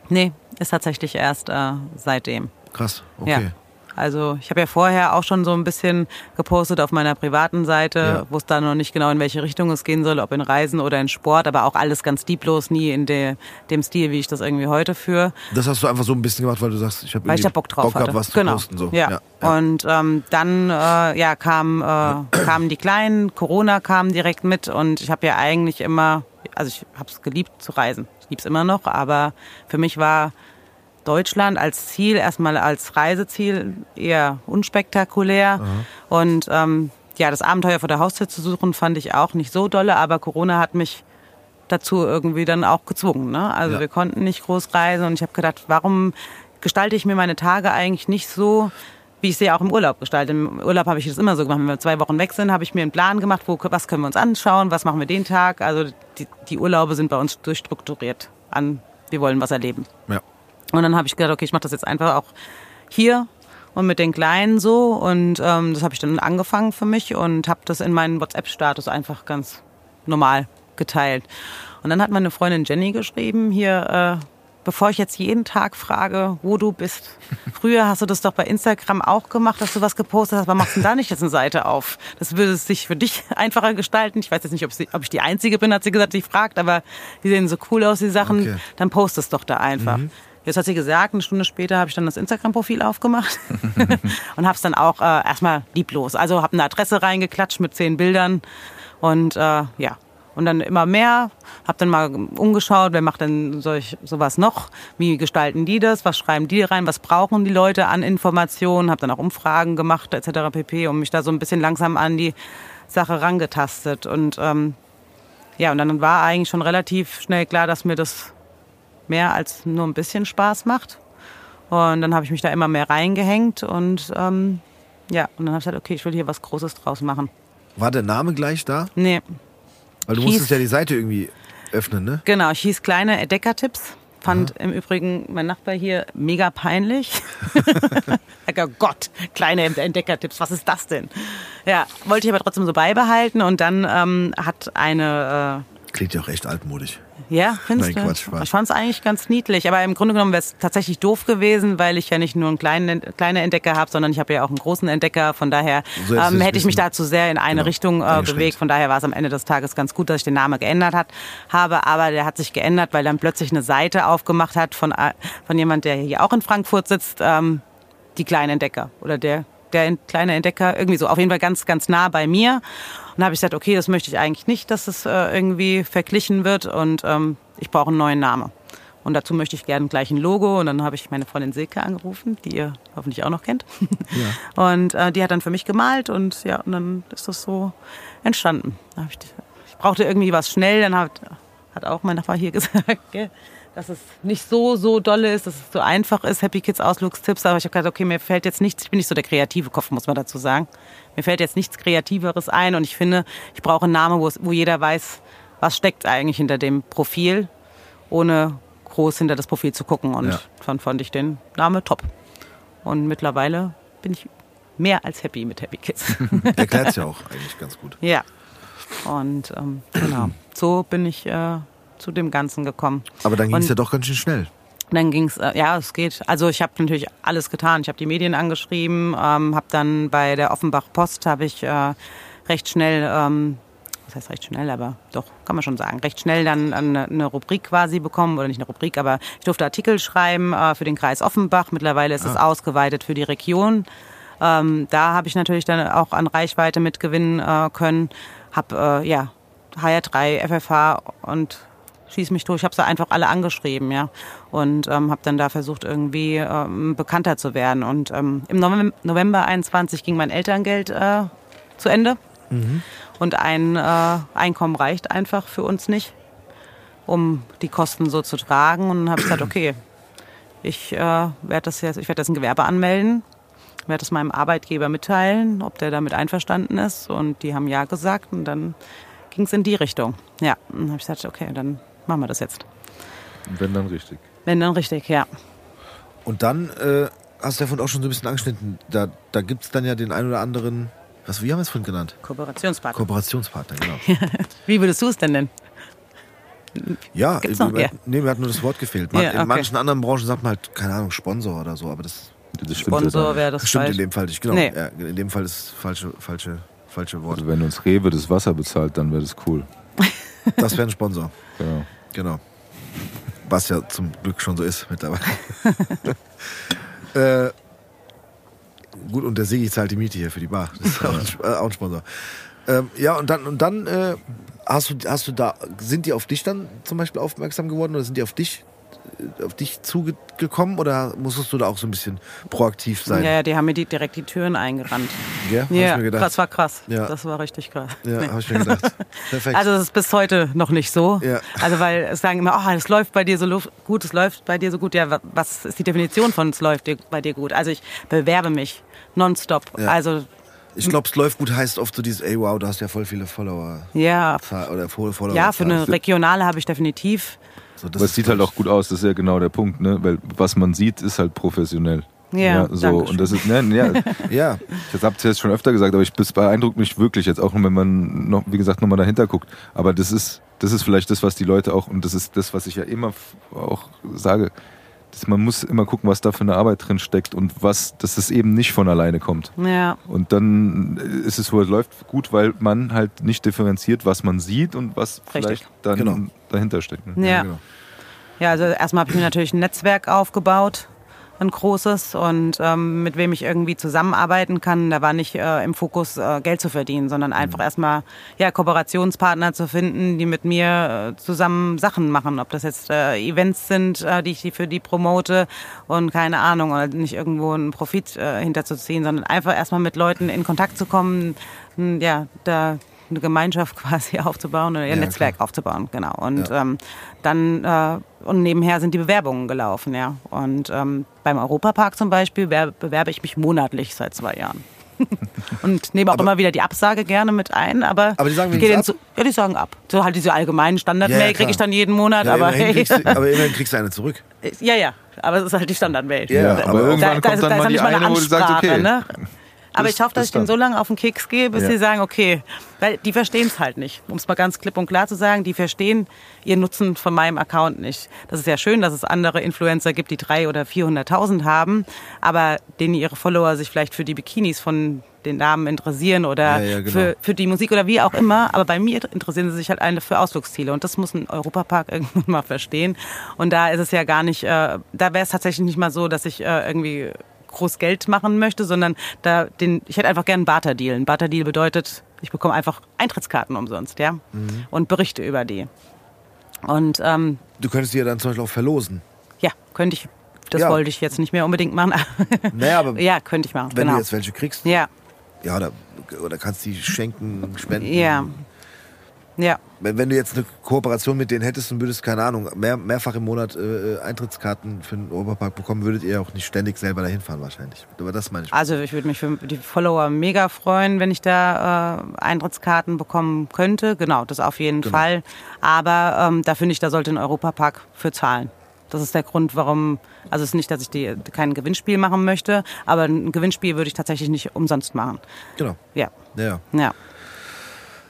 Nee, ist tatsächlich erst äh, seitdem. Krass. Okay. Ja. Also ich habe ja vorher auch schon so ein bisschen gepostet auf meiner privaten Seite, Ja. es da noch nicht genau in welche Richtung es gehen soll, ob in Reisen oder in Sport, aber auch alles ganz lieblos, nie in de, dem Stil, wie ich das irgendwie heute führe. Das hast du einfach so ein bisschen gemacht, weil du sagst, ich habe da Bock drauf Bock gehabt, was zu genau. posten. So. Ja. Ja. ja. Und ähm, dann äh, ja, kam, äh, kamen die Kleinen, Corona kam direkt mit und ich habe ja eigentlich immer, also ich habe es geliebt zu reisen. Ich liebe es immer noch, aber für mich war Deutschland als Ziel, erstmal als Reiseziel eher unspektakulär. Und ähm, ja, das Abenteuer vor der Haustür zu suchen, fand ich auch nicht so dolle, aber Corona hat mich dazu irgendwie dann auch gezwungen. Ne? Also Ja. wir konnten nicht groß reisen und ich habe gedacht, warum gestalte ich mir meine Tage eigentlich nicht so, wie ich sie auch im Urlaub gestalte. Im Urlaub habe ich das immer so gemacht. Wenn wir zwei Wochen weg sind, habe ich mir einen Plan gemacht, wo, was können wir uns anschauen, was machen wir den Tag. Also die, die Urlaube sind bei uns durchstrukturiert an, wir wollen was erleben. ja. Und dann habe ich gedacht, okay, ich mache das jetzt einfach auch hier und mit den Kleinen so. Und ähm, das habe ich dann angefangen für mich und habe das in meinen WhatsApp-Status einfach ganz normal geteilt. Und dann hat meine Freundin Jenny geschrieben, hier, äh, bevor ich jetzt jeden Tag frage, wo du bist. Früher hast du das doch bei Instagram auch gemacht, dass du was gepostet hast. Warum machst du denn da nicht jetzt eine Seite auf? Das würde es sich für dich [laughs] einfacher gestalten. Ich weiß jetzt nicht, ob, sie, ob ich die Einzige bin, hat sie gesagt, die fragt, aber die sehen so cool aus, die Sachen. Okay. Dann post es doch da einfach. Jetzt hat sie gesagt, eine Stunde später habe ich dann das Instagram-Profil aufgemacht [laughs] und habe es dann auch äh, erstmal lieblos. Also habe eine Adresse reingeklatscht mit zehn Bildern und äh, ja. Und dann immer mehr, habe dann mal umgeschaut, wer macht denn solch, sowas noch? Wie gestalten die das? Was schreiben die rein? Was brauchen die Leute an Informationen? Habe dann auch Umfragen gemacht etc. pp. und mich da so ein bisschen langsam an die Sache rangetastet. Und ähm, ja, und dann war eigentlich schon relativ schnell klar, dass mir das mehr als nur ein bisschen Spaß macht. Und dann habe ich mich da immer mehr reingehängt und ähm, ja, und dann habe ich gesagt, okay, ich will hier was Großes draus machen. War der Name gleich da? Nee, Weil du Hieß- musstest ja die Seite irgendwie öffnen, ne? genau, ich hieß kleine Entdeckertipps. Fand im Übrigen mein Nachbar hier mega peinlich. [laughs] oh Gott, kleine Entdeckertipps, was ist das denn? Ja, wollte ich aber trotzdem so beibehalten und dann ähm, hat eine äh, Klingt ja auch echt altmodisch. Ja, findest Nein, du? Quatsch, Spaß. Ich fand es eigentlich ganz niedlich, aber im Grunde genommen wäre es tatsächlich doof gewesen, weil ich ja nicht nur einen kleinen kleine Entdecker habe, sondern ich habe ja auch einen großen Entdecker. Von daher So ähm, hätte ich mich bisschen- da zu sehr in eine genau, Richtung äh, bewegt. Von daher war es am Ende des Tages ganz gut, dass ich den Namen geändert hat, habe. Aber der hat sich geändert, weil dann plötzlich eine Seite aufgemacht hat von, äh, von jemand, der hier auch in Frankfurt sitzt, ähm, die kleinen Entdecker oder der der kleine Entdecker, irgendwie so, auf jeden Fall ganz, ganz nah bei mir. Und da habe ich gesagt, okay, das möchte ich eigentlich nicht, dass es äh, irgendwie verglichen wird und ähm, ich brauche einen neuen Namen. Und dazu möchte ich gerne gleich ein Logo. Und dann habe ich meine Freundin Silke angerufen, die ihr hoffentlich auch noch kennt. [laughs] Und äh, die hat dann für mich gemalt und ja, und dann ist das so entstanden. Ich, ich brauchte irgendwie was schnell, dann hat, hat auch mein Nachbar hier [laughs] gesagt, gell, dass es nicht so, so dolle ist, dass es so einfach ist, Happy Kids Ausflugstipps. Aber ich habe gesagt, okay, mir fällt jetzt nichts, ich bin nicht so der kreative Kopf, muss man dazu sagen. Mir fällt jetzt nichts Kreativeres ein und ich finde, ich brauche einen Namen, wo, es, wo jeder weiß, was steckt eigentlich hinter dem Profil, ohne groß hinter das Profil zu gucken. Und Ja. dann fand ich den Namen top. Und mittlerweile bin ich mehr als happy mit Happy Kids. [laughs] Erklärt's ja [laughs] auch eigentlich ganz gut. ja. Und ähm, genau, so bin ich äh, zu dem Ganzen gekommen. Aber dann ging es ja doch ganz schön schnell. Dann ging's, äh, ja, es geht. Also ich habe natürlich alles getan. Ich habe die Medien angeschrieben, ähm, habe dann bei der Offenbach Post habe ich äh, recht schnell, ähm, was heißt recht schnell, aber doch kann man schon sagen, recht schnell dann eine, eine Rubrik quasi bekommen oder nicht eine Rubrik, aber ich durfte Artikel schreiben äh, für den Kreis Offenbach. Mittlerweile ist es ausgeweitet für die Region. Ähm, da habe ich natürlich dann auch an Reichweite mitgewinnen äh, können. Hab äh, ja HR3, FFH und schieß mich durch. Ich habe sie einfach alle angeschrieben, ja, und ähm, habe dann da versucht irgendwie ähm, bekannter zu werden. Und ähm, im November, November 21 ging mein Elterngeld äh, zu Ende und ein äh, Einkommen reicht einfach für uns nicht, um die Kosten so zu tragen. Und habe gesagt, okay, ich äh, werde das jetzt, ich werde das ein Gewerbe anmelden, werde es meinem Arbeitgeber mitteilen, ob der damit einverstanden ist. Und die haben ja gesagt und dann ging es in die Richtung. Ja, und dann habe ich gesagt, okay, dann machen wir das jetzt. Wenn dann richtig. Wenn dann richtig, ja. Und dann äh, hast du ja vorhin auch schon so ein bisschen angeschnitten. Da, da gibt es dann ja den ein oder anderen, was, wie haben wir es vorhin genannt? Kooperationspartner. Kooperationspartner, genau. [laughs] Wie würdest du es denn nennen? Ja, Gibt's noch? Ja. nee, mir hat nur das Wort gefehlt. Man, Ja, okay. In manchen anderen Branchen sagt man halt, keine Ahnung, Sponsor oder so, aber das, Das Sponsor wäre das das stimmt falsch. in dem Fall nicht. Genau. Nee. Ja, in dem Fall ist falsche, falsche, falsche Wort. Also wenn uns Rewe das Wasser bezahlt, dann wäre das cool. Das wäre ein Sponsor. Genau. Genau. Was ja zum Glück schon so ist mittlerweile. [laughs] äh, gut, und der Sigi zahlt die Miete hier für die Bar. Das ist auch ein, äh, auch ein Sponsor. Ähm, ja, und dann, und dann äh, hast, du, hast du da, sind die auf dich dann zum Beispiel aufmerksam geworden oder sind die auf dich, auf dich zugekommen oder musstest du da auch so ein bisschen proaktiv sein? Ja, ja, die haben mir die, direkt die Türen eingerannt. Ja, Ja, das war krass. Ja. Das war richtig krass. Ja, Nee. habe ich mir gedacht. [laughs] Perfekt. Also das ist bis heute noch nicht so. Ja. Also weil es sagen immer, oh, es läuft bei dir so gut, es läuft bei dir so gut. Ja, wa- was ist die Definition von es läuft bei dir gut? Also ich bewerbe mich nonstop. Ja. Also ich glaube, es läuft gut heißt oft so dieses, ey wow, du hast ja voll viele Follower. ja, Oder Follower. ja, für eine regionale habe ich definitiv. So, das Aber es sieht halt auch gut aus, das ist ja genau der Punkt, ne? Weil was man sieht, ist halt professionell. Ja, so. danke Und das ist, ne, ja, [laughs] Ja, das habt ihr jetzt schon öfter gesagt, aber ich, das beeindruckt mich wirklich jetzt auch, wenn man noch, wie gesagt, nochmal dahinter guckt. Aber das ist, das ist vielleicht das, was die Leute auch, und das ist das, was ich ja immer auch sage, dass man muss immer gucken, was da für eine Arbeit drin steckt und was, dass es eben nicht von alleine kommt. Ja, Und dann ist es so, es läuft gut, weil man halt nicht differenziert, was man sieht und was vielleicht dann Genau. Dahinter steckt. Ne? ja. genau. Ja, also erstmal habe ich mir natürlich ein Netzwerk aufgebaut, ein großes und ähm, mit wem ich irgendwie zusammenarbeiten kann. Da war nicht äh, im Fokus äh, Geld zu verdienen, sondern einfach erstmal ja, Kooperationspartner zu finden, die mit mir äh, zusammen Sachen machen. Ob das jetzt äh, Events sind, äh, die ich die für die promote und keine Ahnung, oder nicht irgendwo einen Profit äh, hinterzuziehen, sondern einfach erstmal mit Leuten in Kontakt zu kommen, ja, da eine Gemeinschaft [laughs] quasi aufzubauen oder ihr Ja, Netzwerk aufzubauen, genau. Und ähm, dann äh, und nebenher sind die Bewerbungen gelaufen, ja. Und ähm, beim Europapark zum Beispiel wer- bewerbe ich mich monatlich seit zwei Jahren. [laughs] und nehme auch Aber- immer wieder die Absage gerne mit ein, aber, Aber die sagen ich gehe wenigstens so, ja, die sagen ab. So halt diese allgemeinen Ja, Standard-Mail ja, kriege ich klar. dann jeden Monat, Ja, aber immerhin hey, kriegst du, [laughs] aber immerhin kriegst du eine zurück. ja, ja, aber es ist halt die Standard-Mail. Ja, aber, irgendwann da, kommt da, dann da ist mal ja die nicht mal eine eine, wo du sagst, Ansprache, okay. ne? Aber ich hoffe, dass ich denen so lange auf den Keks gehe, bis Ja. sie sagen, okay, weil die verstehen es halt nicht. Um es mal ganz klipp und klar zu sagen, die verstehen ihren Nutzen von meinem Account nicht. Das ist ja schön, dass es andere Influencer gibt, die drei oder 400.000 haben, aber denen ihre Follower sich vielleicht für die Bikinis von den Damen interessieren oder Ja, ja, genau. für, für die Musik oder wie auch immer. Aber bei mir interessieren sie sich halt alle für Ausflugsziele und das muss ein Europapark [laughs] irgendwann mal verstehen. Und da ist es ja gar nicht, äh, da wäre es tatsächlich nicht mal so, dass ich äh, irgendwie groß Geld machen möchte, sondern da den, ich hätte einfach gerne einen Barter-Deal. Ein Barter-Deal bedeutet, ich bekomme einfach Eintrittskarten umsonst, ja, Mhm. und Berichte über die. Und ähm, Du könntest die ja dann zum Beispiel auch verlosen. ja, könnte ich. Das Ja. wollte ich jetzt nicht mehr unbedingt machen. Naja, aber [laughs] ja, könnte ich machen. wenn genau. du jetzt welche kriegst, ja, ja, oder, oder kannst die schenken, spenden. ja, ja. Wenn, du jetzt eine Kooperation mit denen hättest und würdest, keine Ahnung, mehr, mehrfach im Monat äh, Eintrittskarten für den Europapark bekommen, würdet ihr auch nicht ständig selber dahin fahren wahrscheinlich. Aber das meine ich. Also ich würde mich für die Follower mega freuen, wenn ich da äh, Eintrittskarten bekommen könnte. Genau, das auf jeden Genau. Fall. Aber ähm, da finde ich, da sollte ein Europapark für zahlen. Das ist der Grund, warum, also es ist nicht, dass ich die, kein Gewinnspiel machen möchte, aber ein Gewinnspiel würde ich tatsächlich nicht umsonst machen. Genau. Ja, Ja, ja.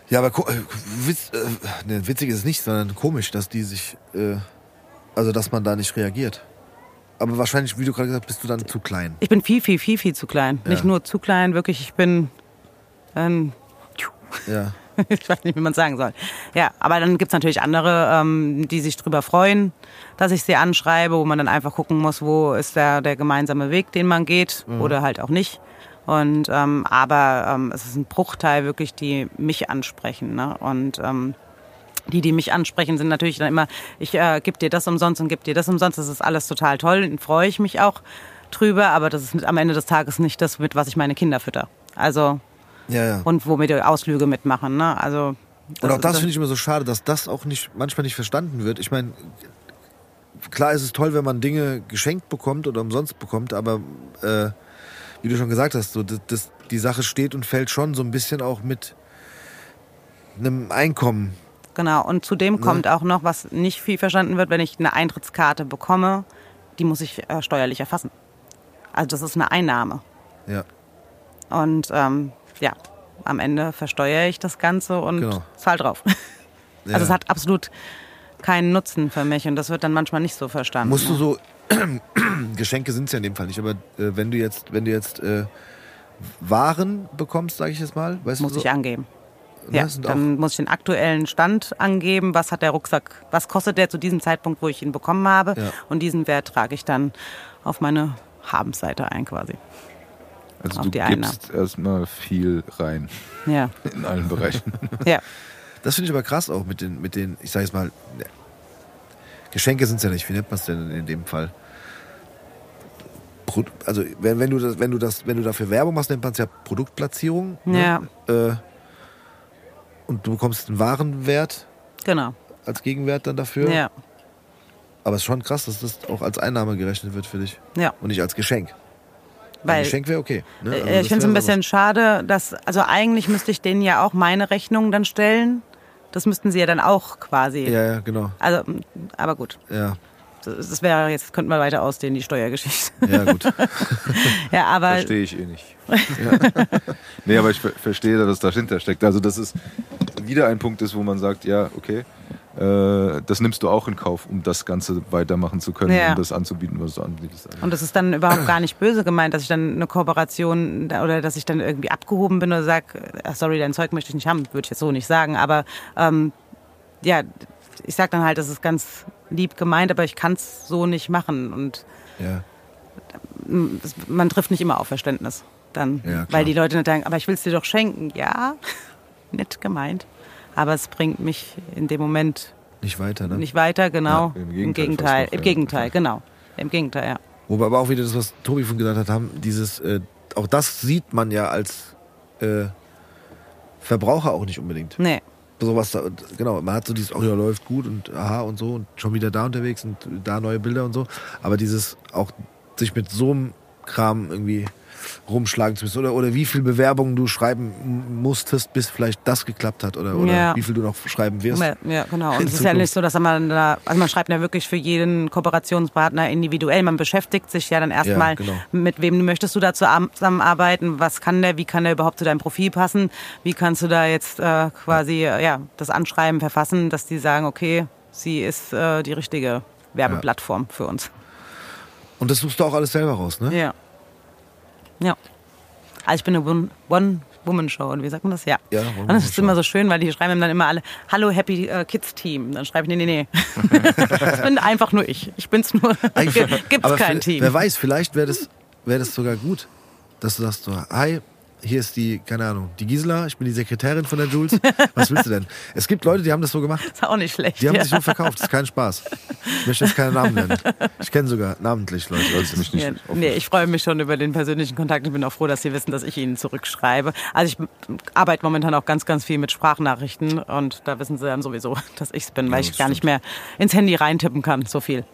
Ja. Aber äh, witz, äh, ne, witzig ist es nicht, sondern komisch, dass die sich, äh, also dass man da nicht reagiert. Aber wahrscheinlich, wie du gerade gesagt hast, bist du dann zu klein. Ich bin viel, viel, viel, viel zu klein. Ja. Nicht nur zu klein, wirklich, ich bin ähm, [laughs] Ja. ich weiß nicht, wie man es sagen soll. Ja, aber dann gibt's natürlich andere, ähm, die sich drüber freuen, dass ich sie anschreibe, wo man dann einfach gucken muss, wo ist der, der gemeinsame Weg, den man geht oder halt auch nicht. Und ähm, aber ähm, es ist ein Bruchteil wirklich, die mich ansprechen. Ne? Und ähm, die, die mich ansprechen, sind natürlich dann immer, ich äh, gebe dir das umsonst und gebe dir das umsonst. Das ist alles total toll, dann freue ich mich auch drüber, aber das ist am Ende des Tages nicht das, mit was ich meine Kinder fütter. Also Ja, ja. und womit die Ausflüge mitmachen. Ne? Also Und auch das finde ich immer so schade, dass das auch nicht manchmal nicht verstanden wird. Ich meine, klar ist es toll, wenn man Dinge geschenkt bekommt oder umsonst bekommt, aber äh, wie du schon gesagt hast, so, das, das, die Sache steht und fällt schon so ein bisschen auch mit einem Einkommen. Genau, und zudem kommt auch noch, was nicht viel verstanden wird, wenn ich eine Eintrittskarte bekomme, die muss ich äh, steuerlich erfassen. Also das ist eine Einnahme. Ja, Und ähm, ja, am Ende versteuere ich das Ganze und Genau. zahl drauf. [laughs] ja. Also es hat absolut keinen Nutzen für mich und das wird dann manchmal nicht so verstanden. Musst du ne? so [clears throat] Geschenke sind es ja in dem Fall nicht, aber äh, wenn du jetzt, wenn du jetzt äh, Waren bekommst, sage ich jetzt mal, weißt muss du so, ich angeben. ne, Ja, dann muss ich den aktuellen Stand angeben, was hat der Rucksack, was kostet der zu diesem Zeitpunkt, wo ich ihn bekommen habe. Ja. Und diesen Wert trage ich dann auf meine Habensseite ein quasi. Also Auf du gibst erstmal viel rein Ja, in allen Bereichen. [laughs] ja. Das finde ich aber krass auch mit den, mit den, ich sage jetzt mal, Geschenke sind es ja nicht. Wie nennt man es denn in dem Fall? Pro, also wenn, wenn du das, wenn du das, wenn du dafür Werbung machst, nennt man es ja Produktplatzierung. Ja. Ne? Äh, und du bekommst einen Warenwert Genau. als Gegenwert dann dafür. Ja, Aber es ist schon krass, dass das auch als Einnahme gerechnet wird für dich. ja. Und nicht als Geschenk. Ein Weil Geschenk wäre okay. Ne? Also äh, das ich finde es ein bisschen schade, dass, also eigentlich müsste ich denen ja auch meine Rechnungen dann stellen. Das müssten sie ja dann auch quasi. Ja, ja, genau. Also, aber gut. Ja, Das das wäre, jetzt könnten wir weiter ausdehnen, die Steuergeschichte. ja, gut. [laughs] ja, aber Verstehe ich eh nicht. [laughs] nee, aber ich ver verstehe, dass das dahinter steckt. Also das ist wieder ein Punkt ist, wo man sagt, ja, okay, das nimmst du auch in Kauf, um das Ganze weitermachen zu können, Ja. um das anzubieten, was du anbietest. Und das ist dann überhaupt [coughs] gar nicht böse gemeint, dass ich dann eine Kooperation oder dass ich dann irgendwie abgehoben bin oder sage, sorry, dein Zeug möchte ich nicht haben, würde ich jetzt so nicht sagen. Aber ähm, ja, ich sag dann halt, das ist ganz lieb gemeint, aber ich kann es so nicht machen. Und Ja. mm, man trifft nicht immer auf Verständnis dann. Ja, weil die Leute nicht denken, aber ich will es dir doch schenken. Ja, [laughs] nett gemeint. Aber es bringt mich in dem Moment Nicht weiter, ne? nicht weiter, genau. Ja, im Im Gegenteil Gegenteil, fast noch, im ja. Gegenteil, genau. Im Gegenteil, ja. Wobei aber auch wieder das, was Tobi von gesagt hat, haben dieses, äh, auch das sieht man ja als äh, Verbraucher auch nicht unbedingt. Nee. Sowas, da, genau, man hat so dieses, oh ja, läuft gut und aha und so und schon wieder da unterwegs und da neue Bilder und so. Aber dieses auch sich mit so einem Kram irgendwie rumschlagen zu müssen oder, oder wie viel Bewerbungen du schreiben musstest, bis vielleicht das geklappt hat oder, oder Ja. wie viel du noch schreiben wirst. Ja, ja, genau. Und es ist ja nicht so, dass man da, also man schreibt ja wirklich für jeden Kooperationspartner individuell. Man beschäftigt sich ja dann erstmal, genau. mit wem möchtest du da zusammenarbeiten, was kann der, wie kann der überhaupt zu deinem Profil passen, wie kannst du da jetzt äh, quasi äh, ja, das Anschreiben verfassen, dass die sagen, okay, sie ist äh, die richtige Werbeplattform für uns. Und das suchst du auch alles selber raus, ne? Ja. Ja. Also ich bin eine One- One-Woman-Show und wie sagt man das? Ja. Ja, und das ist immer so schön, weil die schreiben dann immer alle, Hallo Happy äh, Kids Team. Dann schreibe ich, nee, nee, nee. [laughs] das bin einfach nur ich. Ich bin's nur. [laughs] Gibt's aber kein Team. Wer weiß, vielleicht wäre das, wär das sogar gut, dass du sagst so, hi, hier ist die, keine Ahnung, die Gisela, ich bin die Sekretärin von der Jules. Was willst du denn? Es gibt Leute, die haben das so gemacht. ist auch nicht schlecht. Die haben ja. sich so verkauft, das ist kein Spaß. Ich möchte jetzt keine Namen nennen. Ich kenne sogar namentlich Leute. Sollst mich nicht Ja, nee, ich freue mich schon über den persönlichen Kontakt und bin auch froh, dass Sie wissen, dass ich Ihnen zurückschreibe. Also ich arbeite momentan auch ganz, ganz viel mit Sprachnachrichten und da wissen Sie dann sowieso, dass ich es bin, weil Ja, ich das gar nicht mehr ins Handy reintippen kann, so viel.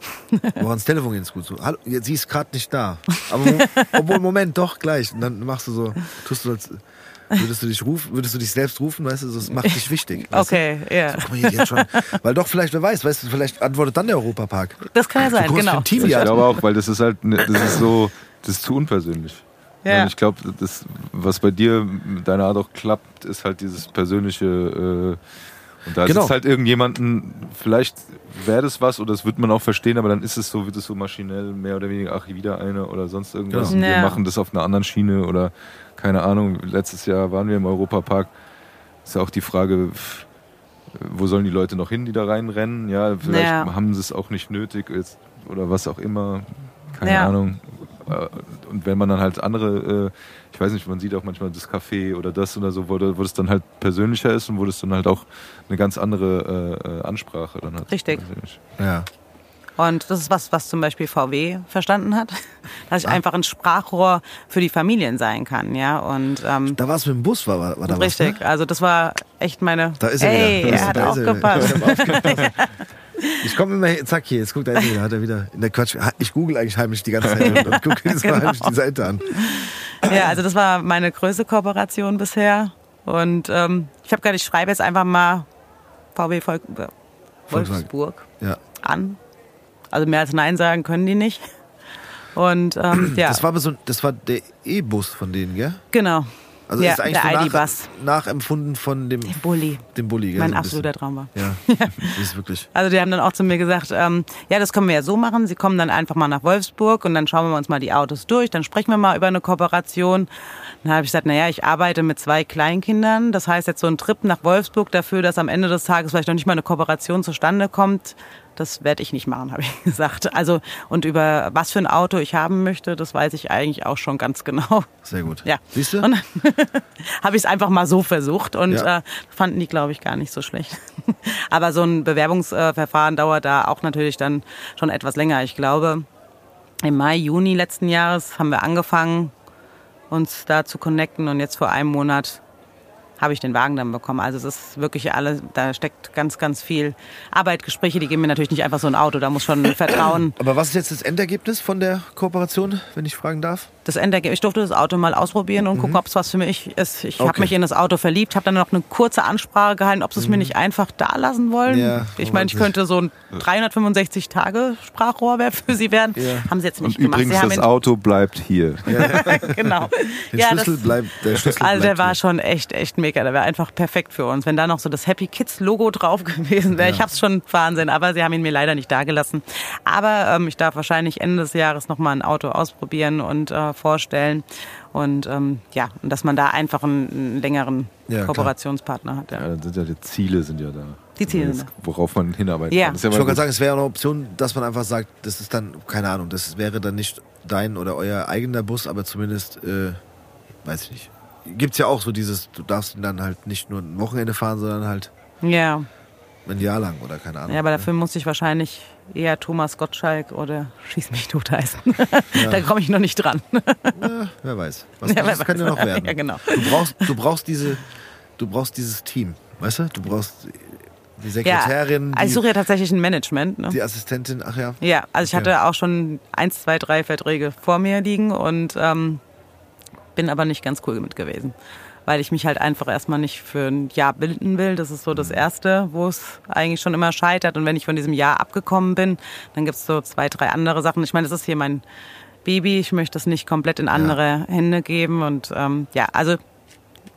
Woran ans Telefon geht es gut so. Hallo, sie ist gerade nicht da. Aber obwohl, Moment, doch, gleich. Und dann machst du so, tust du als, würdest du dich rufen, würdest du dich selbst rufen, weißt du, das macht dich wichtig. Weißt Okay, ja. Du? Hier, hat schon, weil doch, vielleicht, wer weiß, weißt du, vielleicht antwortet dann der Europapark. Das kann ja sein, für genau. Team Ich glaube auch, weil das ist halt, ne- das ist so, das ist zu unpersönlich. Ja. Und ich glaube, das, was bei dir mit deiner Art auch klappt, ist halt dieses persönliche. Äh, und da Genau. sitzt halt irgendjemanden, vielleicht wäre das was oder das wird man auch verstehen, aber dann ist es so, wird es so maschinell mehr oder weniger, ach, wieder eine oder sonst irgendwas. Genau. Und wir Ja. machen das auf einer anderen Schiene oder keine Ahnung. Letztes Jahr waren wir im Europapark. Ist ja auch die Frage, wo sollen die Leute noch hin, die da reinrennen? Ja, vielleicht Ja. haben sie es auch nicht nötig jetzt, oder was auch immer. Keine Ja. Ahnung. Äh, Und wenn man dann halt andere, äh, ich weiß nicht, man sieht auch manchmal das Café oder das oder so, wo, wo das dann halt persönlicher ist und wo das dann halt auch eine ganz andere äh, Ansprache dann hat. Richtig. Ja. Und das ist was, was zum Beispiel VW verstanden hat, [laughs] dass ich Ah. einfach ein Sprachrohr für die Familien sein kann, ja. Und ähm, Da war es mit dem Bus, war, war, war da richtig, was, ne? also das war echt meine. Da ist er Ey, wieder. Da er hat er wieder. aufgepasst. [laughs] Ich komme immer hier, zack, hier, jetzt guckt er wieder, hat er wieder. In der Quatsch, ich google eigentlich heimlich die ganze Zeit und, und gucke jetzt mal [laughs] heimlich die Seite an. ja, also das war meine größte Kooperation bisher. Und ähm, ich habe gedacht, ich schreibe jetzt einfach mal VW Volk, äh, Volkswagen. Wolfsburg Ja. an. Also mehr als Nein sagen können die nicht. Und ähm, [clears throat] ja, Das war so, das war der E-Bus von denen, gell? genau. Also ja, ist eigentlich der so ID-Bus. nach, nachempfunden von dem, Bulli. dem Bulli, gell? Mein so absoluter. Traum war. [laughs] Ja, das ist wirklich. Also die haben dann auch zu mir gesagt, ähm, ja, das können wir ja so machen. Sie kommen dann einfach mal nach Wolfsburg und dann schauen wir uns mal die Autos durch. Dann sprechen wir mal über eine Kooperation. Dann habe ich gesagt, naja, ich arbeite mit zwei Kleinkindern. Das heißt jetzt so ein Trip nach Wolfsburg dafür, dass am Ende des Tages vielleicht noch nicht mal eine Kooperation zustande kommt. Das werde ich nicht machen, [laughs] habe ich gesagt. Also und über was für ein Auto ich haben möchte, das weiß ich eigentlich auch schon ganz genau. Sehr gut. Ja. Siehst du? Und dann [laughs] habe ich es einfach mal so versucht und Ja. äh, fanden die, glaube ich, gar nicht so schlecht. [laughs] Aber so ein Bewerbungsverfahren dauert da auch natürlich dann schon etwas länger. Ich glaube, im Mai, Juni letzten Jahres haben wir angefangen, uns da zu connecten und jetzt vor einem Monat habe ich den Wagen dann bekommen. Also es ist wirklich alles, da steckt ganz, ganz viel Arbeit, Gespräche, die geben mir natürlich nicht einfach so ein Auto, da muss schon [clears throat] Vertrauen Aber was ist jetzt das Endergebnis von der Kooperation, wenn ich fragen darf? Das Endergebnis. Ich durfte das Auto mal ausprobieren und gucken, ob es was für mich ist. Ich Mhm. Okay. habe mich in das Auto verliebt, habe dann noch eine kurze Ansprache gehalten, ob sie es mir nicht einfach da lassen wollen. Mhm. Ja, ich meine, ich könnte so ein 365 Tage Sprachrohr wer- für sie werden. Ja. Haben sie jetzt nicht Und gemacht. übrigens, sie haben das Auto bleibt hier. [laughs] genau. Der ja, Schlüssel das, bleibt, der Schlüssel [laughs] also der bleibt war hier. schon echt, echt mega. Der wäre einfach perfekt für uns. Wenn da noch so das Happy Kids Logo drauf [laughs] gewesen wäre, ich hab's schon Wahnsinn, aber sie haben ihn mir leider nicht dagelassen. Aber ähm, ich darf wahrscheinlich Ende des Jahres noch mal ein Auto ausprobieren und äh, vorstellen. Und ähm, ja, und dass man da einfach einen, einen längeren Ja, klar. Kooperationspartner hat. Ja. Sind ja die Ziele sind ja da. Die Ziele sind Worauf man hinarbeiten Ja. kann. Das ist ja Ich wollte gerade sagen, es wäre eine Option, dass man einfach sagt, das ist dann, keine Ahnung, das wäre dann nicht dein oder euer eigener Bus, aber zumindest, äh, weiß ich nicht. Gibt's ja auch so dieses, du darfst ihn dann halt nicht nur ein Wochenende fahren, sondern halt ja. ein Jahr lang oder keine Ahnung. Ja, aber dafür muss ich wahrscheinlich eher Thomas Gottschalk oder Schieß mich tot heißen. [laughs] da komme ich noch nicht dran. Ja, wer weiß. Was Ja, das [laughs] ja weiß. noch werden. Ja, genau. Du brauchst, du brauchst diese, du brauchst dieses Team, weißt du? Du brauchst die Sekretärin, ja, also ich suche ja tatsächlich ein Management. Ne? die Assistentin, ach ja. Ja, also ich hatte auch schon eins, zwei, drei Verträge vor mir liegen und ähm, bin aber nicht ganz cool mit gewesen. Weil ich mich halt einfach erstmal nicht für ein Jahr bilden will. Das ist so das Erste, wo es eigentlich schon immer scheitert. Und wenn ich von diesem Jahr abgekommen bin, dann gibt's so zwei, drei andere Sachen. Ich meine, das ist hier mein Baby. Ich möchte das nicht komplett in andere Hände geben. Und ähm, ja, also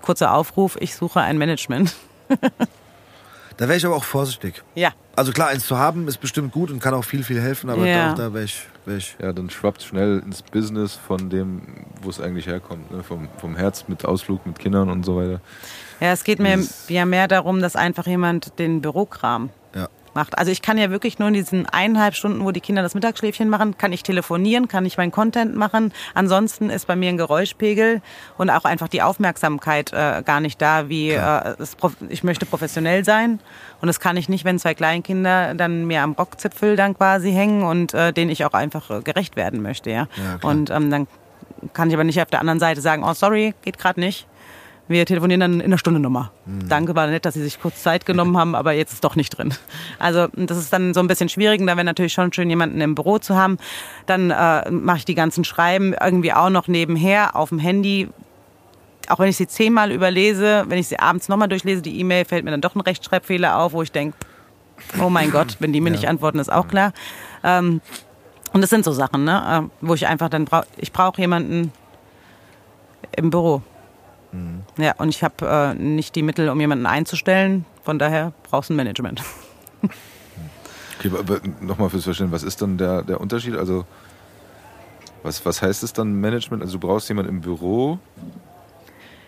kurzer Aufruf, ich suche ein Management. [laughs] Da wäre ich aber auch vorsichtig. Ja, Also klar, eins zu haben ist bestimmt gut und kann auch viel, viel helfen, aber Ja. da, da wäre ich, wär ich. Ja, dann schwappt schnell ins Business von dem, wo es eigentlich herkommt. Ne? Vom, vom Herz mit Ausflug mit Kindern und so weiter. Ja, es geht mir ja mehr darum, dass einfach jemand den Bürokram. Macht. Also ich kann ja wirklich nur in diesen eineinhalb Stunden, wo die Kinder das Mittagsschläfchen machen, kann ich telefonieren, kann ich meinen Content machen. Ansonsten ist bei mir ein Geräuschpegel und auch einfach die Aufmerksamkeit äh, gar nicht da, wie äh, es, ich möchte professionell sein und das kann ich nicht, wenn zwei Kleinkinder dann mir am Rockzipfel dann quasi hängen und äh, denen ich auch einfach äh, gerecht werden möchte, ja. Ja, und ähm, dann kann ich aber nicht auf der anderen Seite sagen, oh sorry, geht gerade nicht. Wir telefonieren dann in einer Stunde nochmal. Danke, war nett, dass Sie sich kurz Zeit genommen haben, aber jetzt ist doch nicht drin. Also das ist dann so ein bisschen schwierig. und Da wäre natürlich schon schön, jemanden im Büro zu haben. Dann äh, mache ich die ganzen Schreiben irgendwie auch noch nebenher auf dem Handy. Auch wenn ich sie zehnmal überlese, wenn ich sie abends nochmal durchlese, die E-Mail, fällt mir dann doch ein Rechtschreibfehler auf, wo ich denke, oh mein Gott, wenn die mir nicht antworten, ist auch klar. Ähm, und das sind so Sachen, ne, äh, wo ich einfach dann brauche, ich brauche jemanden, Im Büro. Ja, und ich habe äh, nicht die Mittel, um jemanden einzustellen. Von daher brauchst du ein Management. [laughs] Okay, aber nochmal fürs Verstehen, was ist dann der, der Unterschied? Also, was, was heißt es dann Management? Also, du brauchst jemanden im Büro.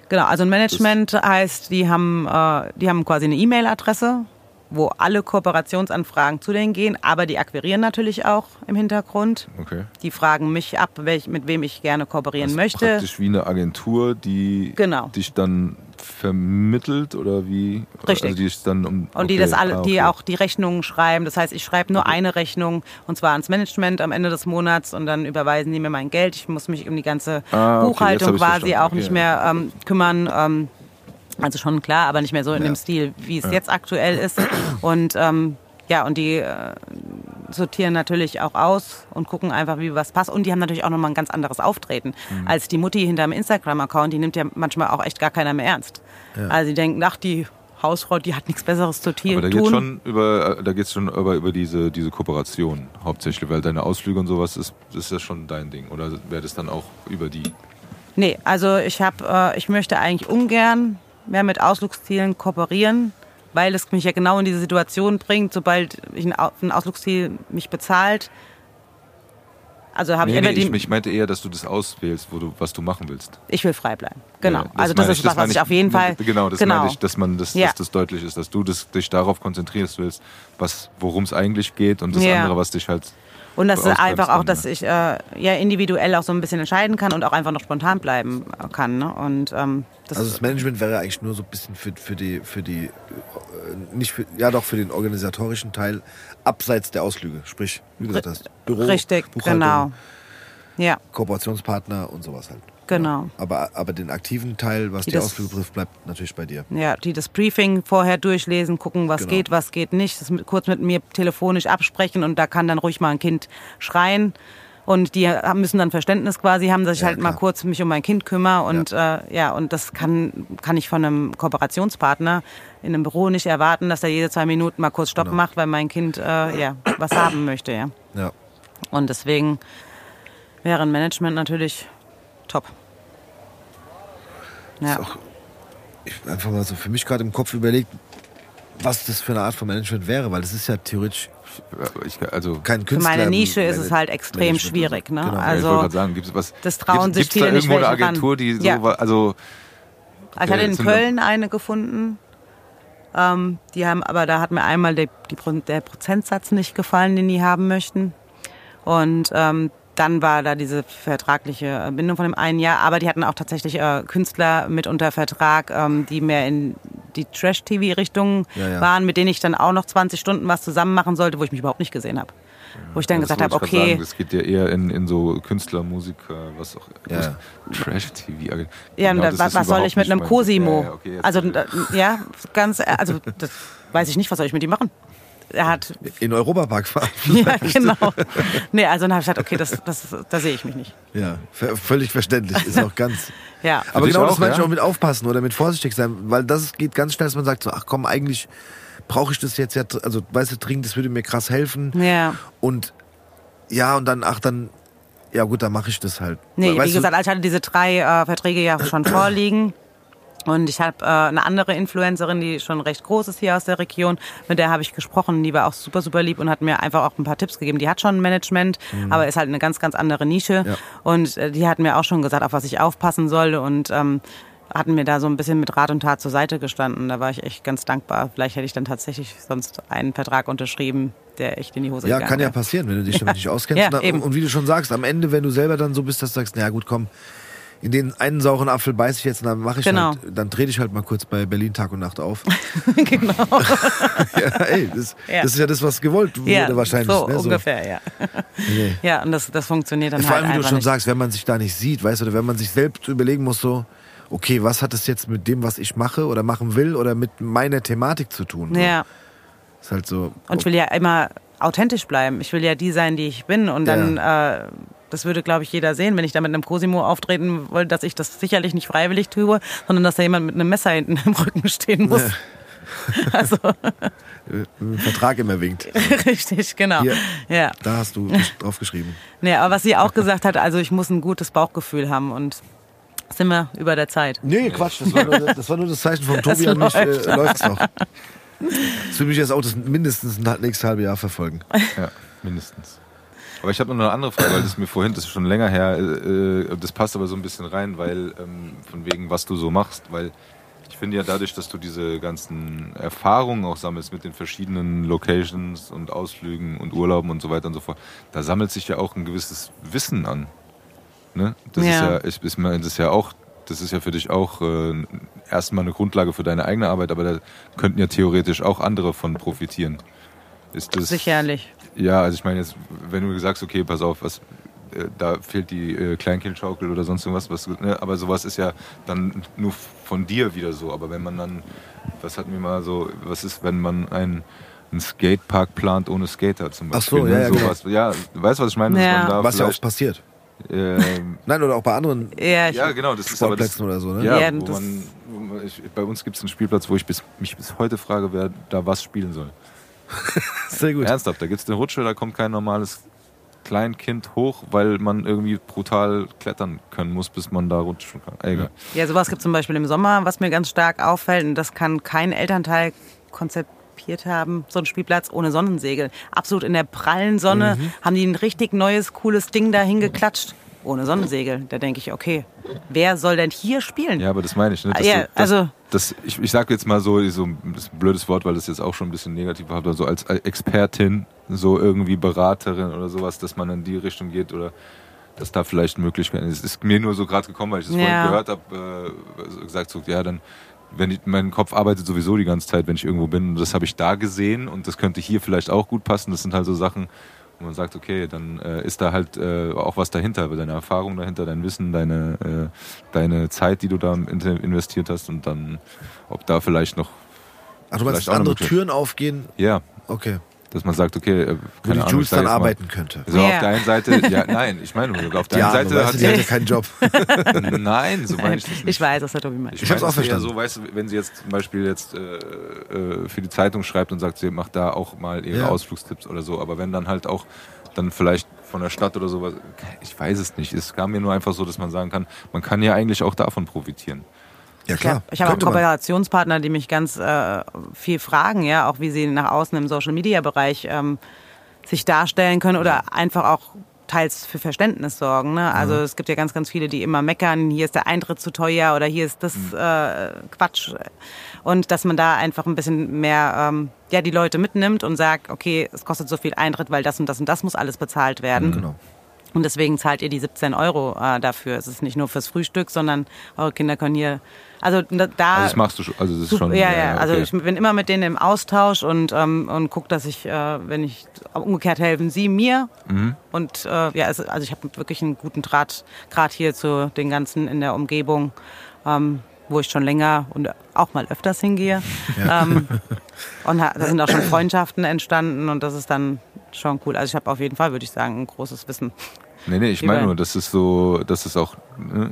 Genau, also ein Management heißt, die haben, äh, die haben quasi eine E-Mail-Adresse, wo alle Kooperationsanfragen zu denen gehen, aber die akquirieren natürlich auch im Hintergrund. Okay. Die fragen mich ab, welch, mit wem ich gerne kooperieren Das ist möchte. Praktisch wie eine Agentur, die Genau. dich dann vermittelt oder wie? Richtig. Also die ist dann um, Und die okay, das alle, ah, die okay. auch die Rechnungen schreiben. Das heißt, ich schreibe nur eine Rechnung und zwar ans Management am Ende des Monats und dann überweisen die mir mein Geld. Ich muss mich um die ganze Ah, okay, Buchhaltung quasi auch Okay, nicht mehr ähm, kümmern. Ähm, also schon klar, aber nicht mehr so in Ja. dem Stil, wie es jetzt aktuell ist. Und ähm, ja, und die äh, sortieren natürlich auch aus und gucken einfach, wie was passt. Und die haben natürlich auch nochmal ein ganz anderes Auftreten Mhm. als die Mutti hinterm Instagram-Account. Die nimmt ja manchmal auch echt gar keiner mehr ernst. Also die denken, ach, die Hausfrau, die hat nichts Besseres zu tun. Aber da geht's schon über, da geht's schon über, über diese, diese Kooperation hauptsächlich, weil deine Ausflüge und sowas ist, ist ja schon dein Ding. Oder wäre das dann auch über die? Nee, also ich habe, äh, ich möchte eigentlich ungern mehr mit Ausflugszielen kooperieren, weil es mich ja genau in diese Situation bringt, sobald ich ein, Au- ein Ausflugsziel mich bezahlt. Also habe Nee, ich nee, entweder ich, die, ich meinte eher, dass du das auswählst, wo du, was du machen willst. ich will frei bleiben. Genau. Ja, also das ist was, was meine ich auf jeden Fall. Genau, das genau. meine ich, dass man das, Ja. dass das deutlich ist, dass du das, dich darauf konzentrierst willst, was, worum es eigentlich geht und das Ja. andere, was dich halt. Und das ist einfach auch, dass ich äh, ja individuell auch so ein bisschen entscheiden kann und auch einfach noch spontan bleiben kann. Ne? Und ähm, das Also das Management wäre eigentlich nur so ein bisschen für, für die, für die, äh, nicht für, ja doch für den organisatorischen Teil abseits der Ausflüge. Sprich, wie gesagt hast, Büro, richtig, Buchhaltung, genau. Ja, Kooperationspartner und sowas halt. Genau. Aber, aber den aktiven Teil, was Die die, Ausflüge betrifft, bleibt natürlich bei dir. Ja, die das Briefing vorher durchlesen, gucken, was Genau. geht, was geht nicht, das kurz mit mir telefonisch absprechen und da kann dann ruhig mal ein Kind schreien. Und die müssen dann Verständnis quasi haben, dass ich Ja, halt mal klar. kurz mich um mein Kind kümmere. Und ja, äh, ja und das kann, kann ich von einem Kooperationspartner in einem Büro nicht erwarten, dass er jede zwei Minuten mal kurz Stopp Genau. macht, weil mein Kind äh, ja, was haben möchte. Ja. Ja. Und deswegen wäre ein Management natürlich top. Ist Ja. auch, ich einfach mal so für mich gerade im Kopf überlegt, was das für eine Art von Management wäre, weil das ist ja theoretisch Ich, also, kein Für Künstler. meine Nische ist es halt extrem Management. schwierig. Ne? Genau. ja, ich Also gerade sagen, gibt es was? das trauen gibt's, sich gibt's da viele nicht irgendwo eine. Agentur, die so, Ja. wa- also Also ich hatte in Köln eine gefunden. Ähm, die haben, aber da hat mir einmal der, die, Pro- der Prozentsatz nicht gefallen, den die haben möchten. Und ähm, dann war da diese vertragliche Bindung von dem einen Jahr. Aber die hatten auch tatsächlich äh, Künstler mit unter Vertrag, ähm, die mehr in die Trash-TV-Richtung Ja, ja. waren, mit denen ich dann auch noch 20 Stunden was zusammen machen sollte, wo ich mich überhaupt nicht gesehen habe. Wo ich dann gesagt habe, okay, Sagen, das geht ja eher in, in so Künstler, Musiker, was auch Ja. Trash-TV. Ja, und Genau, da, das was, was soll ich mit einem Cosimo? Ja, ja, okay, also ja, ganz, also das weiß ich nicht, was soll ich mit ihm machen? Er hat, In Europapark [laughs] fahren. ja genau. Nee, also dann habe ich gesagt, okay, das, das, da sehe ich mich nicht. Ja, völlig verständlich. Ist auch ganz. [laughs] Ja, Aber genau auch, das meine ich ja? auch mit aufpassen oder mit vorsichtig sein, weil das geht ganz schnell, dass man sagt so, ach komm, eigentlich brauche ich das jetzt ja, also weißt du, dringend, das würde mir krass helfen. ja. Und ja, und dann, ach dann, ja gut, dann mache ich das halt. Nee, Weißt wie gesagt, ich hatte diese drei äh, Verträge ja schon [clears throat] vorliegen. Und ich habe äh, eine andere Influencerin, die schon recht groß ist hier aus der Region, mit der habe ich gesprochen. Die war auch super, super lieb und hat mir einfach auch ein paar Tipps gegeben. Die hat schon Management, aber ist halt eine ganz, ganz andere Nische. Mhm. Ja. Und äh, die hat mir auch schon gesagt, auf was ich aufpassen soll und ähm, hatten mir da so ein bisschen mit Rat und Tat zur Seite gestanden. Da war ich echt ganz dankbar. Vielleicht hätte ich dann tatsächlich sonst einen Vertrag unterschrieben, der echt in die Hose ja, gegangen kann ja passieren, wenn du dich damit [laughs] nicht auskennst. Ja, und, und wie du schon sagst, am Ende, wenn du selber dann so bist, dass du sagst, na ja gut, komm, in den einen sauren Apfel beiß ich jetzt und dann mache ich Genau. halt, dann trete ich halt mal kurz bei Berlin Tag und Nacht auf. [laughs] genau. [laughs] ja, ey, das, Ja. das ist ja das, was gewollt wurde Ja, wahrscheinlich. so ne? ungefähr, ja. [laughs] Nee. Ja, und das, das funktioniert dann Vor halt allem, wie du schon nicht. sagst, wenn man sich da nicht sieht, weißt du, oder wenn man sich selbst überlegen muss, so, okay, was hat das jetzt mit dem, was ich mache oder machen will oder mit meiner Thematik zu tun? So. Ja, Ist halt so. und ich will ja immer authentisch bleiben. Ich will ja die sein, die ich bin. Und dann, äh, das würde, glaube ich, jeder sehen, wenn ich da mit einem Cosimo auftreten wollte, dass ich das sicherlich nicht freiwillig tue, sondern dass da jemand mit einem Messer hinten [laughs] im Rücken stehen muss. [laughs] Also, Ein Vertrag immer winkt. [laughs] richtig, genau. Hier. Ja. Da hast du drauf geschrieben. Nee, aber was sie auch gesagt hat, also ich muss ein gutes Bauchgefühl haben und Sind wir über der Zeit? Nee, Quatsch, das war nur das, war nur das Zeichen von Tobi an mich, äh, läuft. läuft's noch. Das will mich jetzt auch das mindestens ein nächstes halbe Jahr verfolgen. Ja, mindestens. Aber ich habe noch eine andere Frage, weil das mir vorhin, das ist schon länger her, äh, äh, das passt aber so ein bisschen rein, weil ähm, von wegen, was du so machst, weil ich finde ja dadurch, dass du diese ganzen Erfahrungen auch sammelst mit den verschiedenen Locations und Ausflügen und Urlauben und so weiter und so fort, da sammelt sich ja auch ein gewisses Wissen an. Ne? Das Ja. ist ja, ich, meine, das ist ja auch, das ist ja für dich auch äh, erstmal eine Grundlage für deine eigene Arbeit, aber da könnten ja theoretisch auch andere von profitieren. Ist das, Sicherlich. Ja, also ich meine jetzt, wenn du sagst, okay, pass auf, was, äh, da fehlt die äh, Kleinkindschaukel oder sonst irgendwas, was, ne, aber sowas ist ja dann nur von dir wieder so. Aber wenn man dann, was hatten wir mal so, was ist, wenn man ein einen Skatepark plant ohne Skater zum Ach so, Beispiel. ja, ne? ja, genau. Sowas. ja, du weißt, was ich meine? Dass Ja. man da Was ja auch passiert. ähm, [laughs] Nein, oder auch bei anderen Ja, ja, genau, das ist aber das, Sportplätzen oder so, ne? ja, Ja, wo das- man, wo man ich, bei uns gibt es einen Spielplatz, wo ich bis, mich bis heute frage, wer da was spielen soll. [laughs] Sehr gut. Ernsthaft, da gibt es eine Rutsche, da kommt kein normales Kleinkind hoch, weil man irgendwie brutal klettern können muss, bis man da rutschen kann. Egal. ja, sowas gibt es zum Beispiel im Sommer, was mir ganz stark auffällt. Und das kann kein Elternteil konzipiert haben, so ein Spielplatz ohne Sonnensegel. Absolut in der prallen Sonne Mhm. haben die ein richtig neues, cooles Ding da hingeklatscht. Ohne Sonnensegel. Da denke ich, okay, wer soll denn hier spielen? Ja, aber das meine ich. Ne? Dass ja, du, das, also- das, ich, ich sage jetzt mal so, so das blödes Wort, weil das jetzt auch schon ein bisschen negativ hat, aber so als Expertin, so irgendwie Beraterin oder sowas, dass man in die Richtung geht oder dass da vielleicht Möglichkeiten ist. ist mir nur so gerade gekommen, weil ich das Ja. vorhin gehört habe, äh, gesagt so, ja, dann wenn ich, mein Kopf arbeitet sowieso die ganze Zeit, wenn ich irgendwo bin. Und das habe ich da gesehen und das könnte hier vielleicht auch gut passen. Das sind halt so Sachen, wo man sagt, okay, dann äh, ist da halt äh, auch was dahinter, deine Erfahrung dahinter, dein Wissen, deine, äh, deine Zeit, die du da investiert hast und dann, ob da vielleicht noch, Ach, du meinst, andere. Türen aufgehen? ja, Okay. Dass man sagt, okay, äh, Wo die Ahnung, Jules dann jetzt mal, arbeiten könnte. So Ja. auf der einen Seite, ja, [laughs] nein, ich meine, auf der einen Seite weißt hat du, die hat ja sie, keinen Job. [laughs] nein, so meine ich das nicht. Ich weiß, was Tobi meint. Ich, Ich auch es ist eher verstanden. so, weißt du, wenn sie jetzt zum Beispiel jetzt äh, äh, für die Zeitung schreibt und sagt, sie macht da auch mal ihre Ja. Ausflugstipps oder so, aber wenn dann halt auch dann vielleicht von der Stadt oder sowas, ich weiß es nicht. Es kam mir nur einfach so, dass man sagen kann, man kann ja eigentlich auch davon profitieren. Ja, Ich klar. habe ich hab auch. Kooperationspartner, die mich ganz äh, viel fragen, ja, auch wie sie nach außen im Social Media Bereich ähm, sich darstellen können oder einfach auch teils für Verständnis sorgen. Ne? Also es gibt ja ganz, ganz viele, die immer meckern, hier ist der Eintritt zu teuer oder hier ist das äh, Quatsch. Und dass man da einfach ein bisschen mehr ähm, ja, die Leute mitnimmt und sagt, okay, es kostet so viel Eintritt, weil das und das und das muss alles bezahlt werden. Genau. Und deswegen zahlt ihr die 17 Euro äh, dafür. Es ist nicht nur fürs Frühstück, sondern eure Kinder können hier. Also da, Also das machst du schon, also das ist schon. ja, ja. Also okay. ich bin immer mit denen im Austausch und, ähm, und gucke, dass ich, äh, wenn ich umgekehrt helfen sie mir. Mhm. Und äh, ja, es, also ich habe wirklich einen guten Draht gerade hier zu den ganzen in der Umgebung, ähm, wo ich schon länger und auch mal öfters hingehe. [laughs] Ähm, und da sind auch schon Freundschaften entstanden und das ist dann schon cool. Also ich habe auf jeden Fall, würde ich sagen, ein großes Wissen. Nee, nee, ich meine nur, das ist so, das ist auch, ne,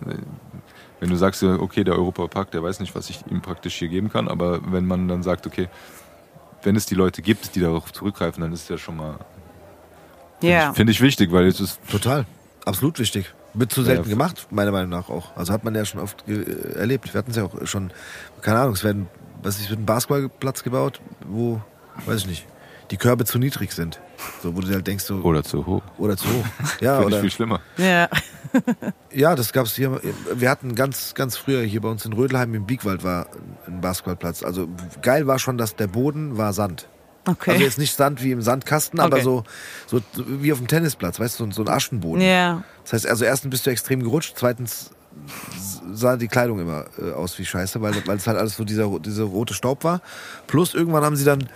wenn du sagst, okay, der Europapark, der weiß nicht, was ich ihm praktisch hier geben kann, aber wenn man dann sagt, okay, wenn es die Leute gibt, die darauf zurückgreifen, dann ist es ja schon mal, finde Ja. ich, find ich wichtig, weil es ist, Total. Absolut wichtig. Wird zu selten Ja. gemacht, meiner Meinung nach auch. Also hat man ja schon oft äh, erlebt. Wir hatten es ja auch schon, keine Ahnung, es werden, was ist, wird ein Basketballplatz gebaut, wo, weiß ich nicht, die Körbe zu niedrig sind. So, wo du dir halt denkst, so, oder zu hoch. oder zu hoch. [laughs] Ja, Finde ich oder, viel schlimmer. Ja. [laughs] ja, das gab's hier. Wir hatten ganz, ganz früher hier bei uns in Rödelheim im Biegwald war ein Basketballplatz. Also geil war schon, dass der Boden war Sand. Okay. Also jetzt nicht Sand wie im Sandkasten, aber Okay. so, so wie auf dem Tennisplatz, weißt du, so, so ein Aschenboden. ja. Das heißt, also erstens bist du extrem gerutscht, zweitens sah die Kleidung immer äh, aus wie Scheiße, weil, weil es halt alles so dieser, dieser rote Staub war. Plus irgendwann haben sie dann,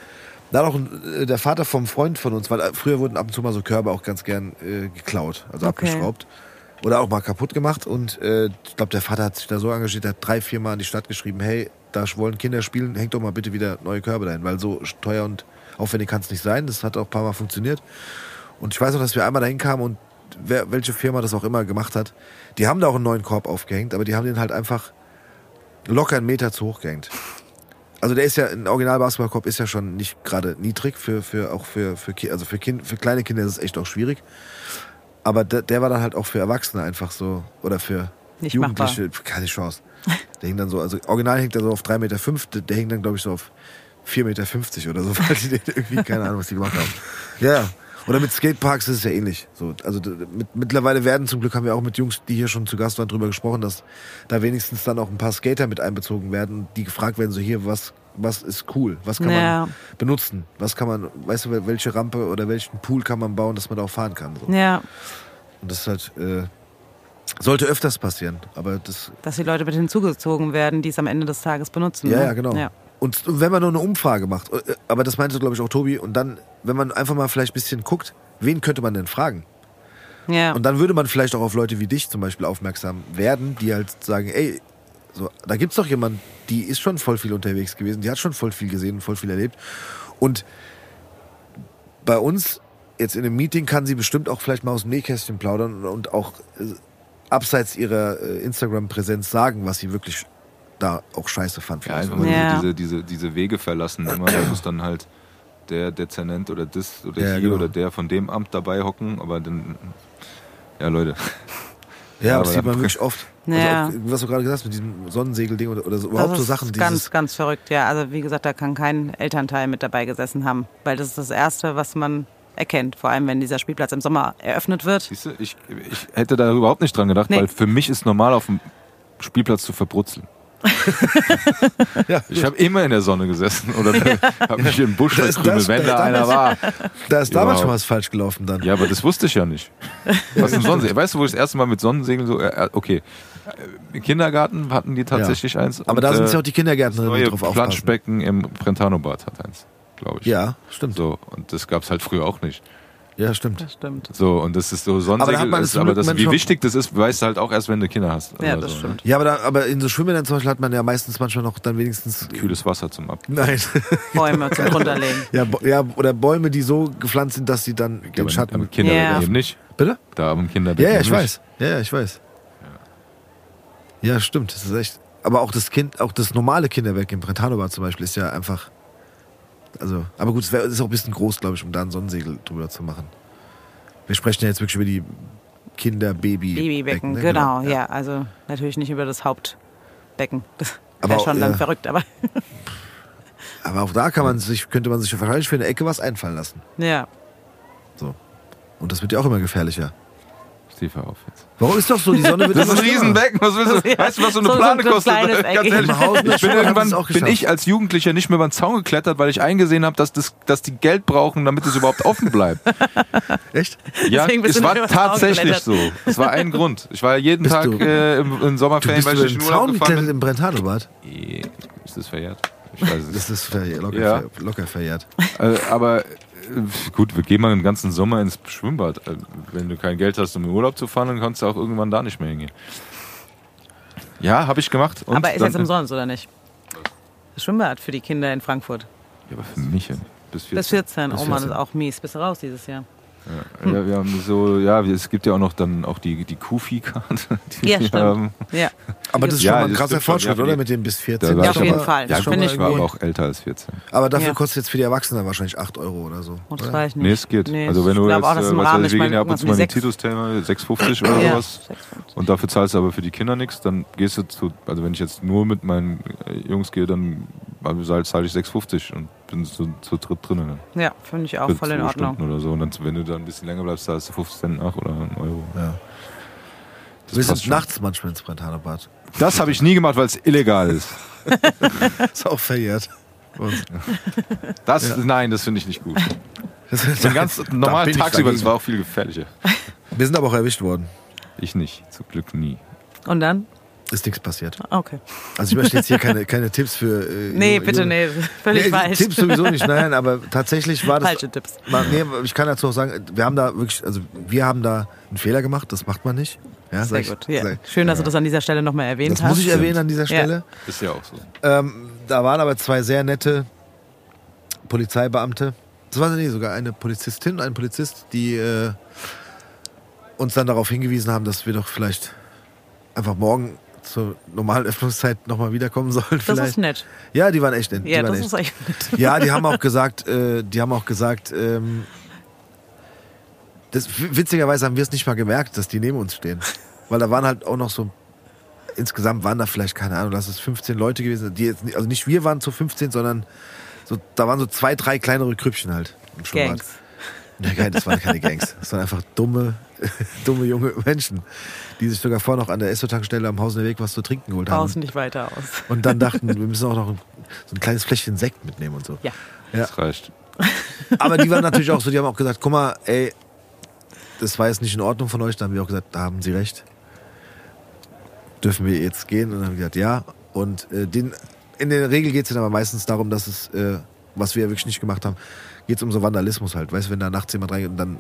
da hat auch äh, der Vater vom Freund von uns, weil äh, früher wurden ab und zu mal so Körbe auch ganz gern äh, geklaut, also Okay. abgeschraubt. Oder auch mal kaputt gemacht. Und äh, ich glaube, der Vater hat sich da so engagiert, der hat drei, vier Mal an die Stadt geschrieben, hey, da wollen Kinder spielen, hängt doch mal bitte wieder neue Körbe dahin, weil so teuer und aufwendig kann es nicht sein. Das hat auch ein paar Mal funktioniert. Und ich weiß noch, dass wir einmal dahin kamen und wer, welche Firma das auch immer gemacht hat, die haben da auch einen neuen Korb aufgehängt, aber die haben den halt einfach locker einen Meter zu hoch gehängt. Also der ist ja, ein Original-Basketballkorb ist ja schon nicht gerade niedrig, für, für, auch für, für, also für, kind, für kleine Kinder ist es echt auch schwierig. Aber der, der war dann halt auch für Erwachsene einfach so, oder für Nicht machbar. Jugendliche, keine Chance. Der hing dann so, also original hängt er so auf 3,5 Meter, fünf, der, hing dann, glaube ich, so auf 4,50 Meter oder so, [laughs] weil die den irgendwie, keine Ahnung, was die gemacht haben. Ja. Oder mit Skateparks ist es ja ähnlich. So, also mit, mittlerweile werden zum Glück haben wir auch mit Jungs, die hier schon zu Gast waren, drüber gesprochen, dass da wenigstens dann auch ein paar Skater mit einbezogen werden, die gefragt werden, so hier, was, was ist cool, was kann Ja. man benutzen, was kann man, weißt du, welche Rampe oder welchen Pool kann man bauen, dass man da auch fahren kann. So. Ja, Und das ist halt, äh, sollte öfters passieren, aber das dass die Leute mit hinzugezogen werden, die es am Ende des Tages benutzen. Ja, ne? ja, genau. Ja. Und wenn man nur eine Umfrage macht, äh, aber das meinte, glaube ich, auch Tobi, und dann, wenn man einfach mal vielleicht ein bisschen guckt, wen könnte man denn fragen? ja. Und dann würde man vielleicht auch auf Leute wie dich zum Beispiel aufmerksam werden, die halt sagen, ey, so, da gibt's doch jemand, die ist schon voll viel unterwegs gewesen, die hat schon voll viel gesehen voll viel erlebt. Und bei uns jetzt in einem Meeting kann sie bestimmt auch vielleicht mal aus dem Nähkästchen plaudern und auch äh, abseits ihrer äh, Instagram-Präsenz sagen, was sie wirklich da auch scheiße fand. Ja, vielleicht. einfach Ja. diese, diese, diese Wege verlassen. Immer, da muss dann halt der Dezernent oder das oder Ja, hier genau. oder der von dem Amt dabei hocken, aber dann, ja Leute, Ja, Ja, aber das sieht man wirklich oft. Ja. Also auch, was du gerade gesagt hast, mit diesem Sonnensegelding oder, oder so, Das überhaupt so ist Sachen, ganz, dieses, ganz verrückt, ja. Also wie gesagt, da kann kein Elternteil mit dabei gesessen haben, weil das ist das Erste, was man erkennt, vor allem wenn dieser Spielplatz im Sommer eröffnet wird. siehst du, ich, ich hätte da überhaupt nicht dran gedacht, Nee. weil für mich ist normal auf dem Spielplatz zu verbrutzeln. Ja, [laughs] Ich habe immer in der Sonne gesessen oder habe mich im Busch verkrümelt, wenn da einer war. da ist damals schon was falsch gelaufen dann. Ja, aber das wusste ich ja nicht. Was ein Sonnensegel? Weißt du, wo ich das erste Mal mit Sonnensegeln so, äh, okay, Äh, im Kindergarten hatten die tatsächlich eins. Aber da sind äh, ja auch die Kindergärtnerinnen, die drauf aufpassen. Planschbecken im Brentano-Bad hat eins, glaube ich. Ja, stimmt. So, und das gab es halt früher auch nicht. Ja, stimmt. Das stimmt. So, und das ist so Aber da Sonnensegel, man ist, aber das, wie wichtig das ist, weißt du halt auch erst, wenn du Kinder hast. Ja, oder das so, ne? stimmt. Ja, aber, da, aber in so Schwimmbädern zum Beispiel hat man ja meistens manchmal noch dann wenigstens. Kühles Wasser zum Ab. Nein. [laughs] Bäume zum Runterlegen. ja, ja, oder Bäume, die so gepflanzt sind, dass sie dann den aber, Schatten. aber Kinder Ja. eben nicht. Bitte? Da haben Kinder Ja, ja, ich nicht. weiß. Ja, ja, ich weiß. Ja, stimmt. Das ist echt. Aber auch das Kind, auch das normale Kinderwerk im Brentano-Bad zum Beispiel ist ja einfach. Also, aber gut, es wär- ist auch ein bisschen groß, glaube ich, um da ein Sonnensegel drüber zu machen. Wir sprechen ja jetzt wirklich über die Kinder-Baby. Babybecken, ne? genau, ja. Also natürlich nicht über das Hauptbecken. Das Aber wäre auch, schon dann ja. verrückt, aber [laughs] Aber auch da kann man sich, könnte man sich wahrscheinlich für eine Ecke was einfallen lassen. ja. So. Und das wird ja auch immer gefährlicher. Steve, auf jetzt. Warum ist doch so? Die Sonne wird Das ist ein. Riesenbecken. Was willst du? Weißt du, was so eine So- so Plane ein kostet? Ganz ehrlich, ich bin irgendwann bin ich als Jugendlicher nicht mehr über den Zaun geklettert, weil ich eingesehen habe, dass, das, dass die Geld brauchen, damit es überhaupt offen bleibt. [laughs] Echt? Ja, es war nicht tatsächlich so. Es war ein Grund. Ich war jeden Bist Tag äh, im, im Du Sommerferien, bist weil ich Urlaub Zaun geklettert bin. im Brentano-Bad? Eh, Ist das verjährt? Ich weiß es Das ist verjährt, locker, Ja. ver, locker verjährt. Äh, aber äh, gut, wir gehen mal den ganzen Sommer ins Schwimmbad. Äh, Wenn du kein Geld hast, um in Urlaub zu fahren, dann kannst du auch irgendwann da nicht mehr hingehen. Ja, habe ich gemacht. Und aber ist jetzt umsonst, oder nicht? Das Schwimmbad für die Kinder in Frankfurt. Ja, aber für mich. Bis 14. Bis 14. Bis Oh Mann, 14. ist auch mies. Bist du raus dieses Jahr? Ja, wir haben so, ja, es gibt ja auch noch dann auch die, die Kufi-Karte, [laughs] die Ja, wir stimmt. haben. Ja. Aber das ist Ja, schon mal ein krasser Fortschritt, oder? Mit dem bis Da 14. war Ja, auf jeden aber- Fall. Ja, finde ich ich war aber auch älter als 14. Aber dafür Ja. kostet jetzt für die Erwachsenen wahrscheinlich 8 Euro oder so. Oh, das ich nicht. Nee, es geht. Nee, also wenn ich du glaube jetzt, auch, das ist äh, was wir gehen ja ab und zu mal in die sechs. Titus-Thema, 6,50 oder sowas. Und dafür zahlst du aber für die Kinder nichts, dann gehst du zu, also wenn ich jetzt nur mit meinen äh, Jungs gehe, dann also zahl- zahle ich 6,50 und bin zu, zu dritt drinnen. Ja, finde ich auch Für voll in Ordnung. Stunden oder so. Und dann, wenn du da ein bisschen länger bleibst, zahlst du 50 Cent nach oder einen Euro. Ja. Das sind schon. nachts manchmal ins Brentano-Bad. Das habe ich nie gemacht, weil es illegal ist. [laughs] Ist auch verjährt. Das, Nein, das finde ich nicht gut. [laughs] das, So ganz [laughs] normal bin ich tagsüber, das war auch viel gefährlicher. Wir sind aber auch erwischt worden. Ich nicht, zum Glück nie. Und dann? Ist nichts passiert. Okay. Also ich möchte jetzt hier keine, keine Tipps für... Äh, [laughs] Nee, junge- bitte, junge- nee. Völlig Nee, falsch. Tipps sowieso nicht, nein, aber tatsächlich war das... Falsche Tipps. Mal, nee, ich kann dazu auch sagen, wir haben da wirklich, also wir haben da einen Fehler gemacht, das macht man nicht. Ja, Sehr ich- gut. Ja. Schön, dass du das an dieser Stelle nochmal erwähnt Das hast. muss ich erwähnen an dieser Ja. Stelle. Ist ja auch so. Ähm, da waren aber zwei sehr nette Polizeibeamte. Das war nee, sogar eine Polizistin und ein Polizist, die äh, uns dann darauf hingewiesen haben, dass wir doch vielleicht einfach morgen zur normalen Öffnungszeit nochmal wiederkommen sollen. Das vielleicht. ist nett. Ja, die waren echt nett. Ja, das echt. ist echt nett. [laughs] Ja, die haben auch gesagt, äh, die haben auch gesagt, ähm, das, witzigerweise haben wir es nicht mal gemerkt, dass die neben uns stehen. Weil da waren halt auch noch so insgesamt waren da vielleicht, keine Ahnung, lass es 15 Leute gewesen, die jetzt, also nicht wir waren zu 15, sondern so, da waren so zwei, drei kleinere Krüppchen halt im. Gangs. Geil, das waren keine Gangs. Das waren einfach dumme, [laughs] dumme junge Menschen, die sich sogar vorher noch an der Esso-Tankstelle am Hausener Weg was zu trinken geholt haben. Draußen nicht weiter aus. Und dann dachten, wir müssen auch noch ein, so ein kleines Fläschchen Sekt mitnehmen und so. Ja. Ja. Das reicht. Aber die waren natürlich auch so, die haben auch gesagt, guck mal, ey, das war jetzt nicht in Ordnung von euch. Da haben wir auch gesagt, da haben sie recht. Dürfen wir jetzt gehen? Und dann haben wir gesagt, ja. Und äh, den, in der Regel geht es dann aber meistens darum, dass es, äh, was wir ja wirklich nicht gemacht haben, geht es um so Vandalismus halt. Weißt du, wenn da nachts jemand reingeht und dann äh,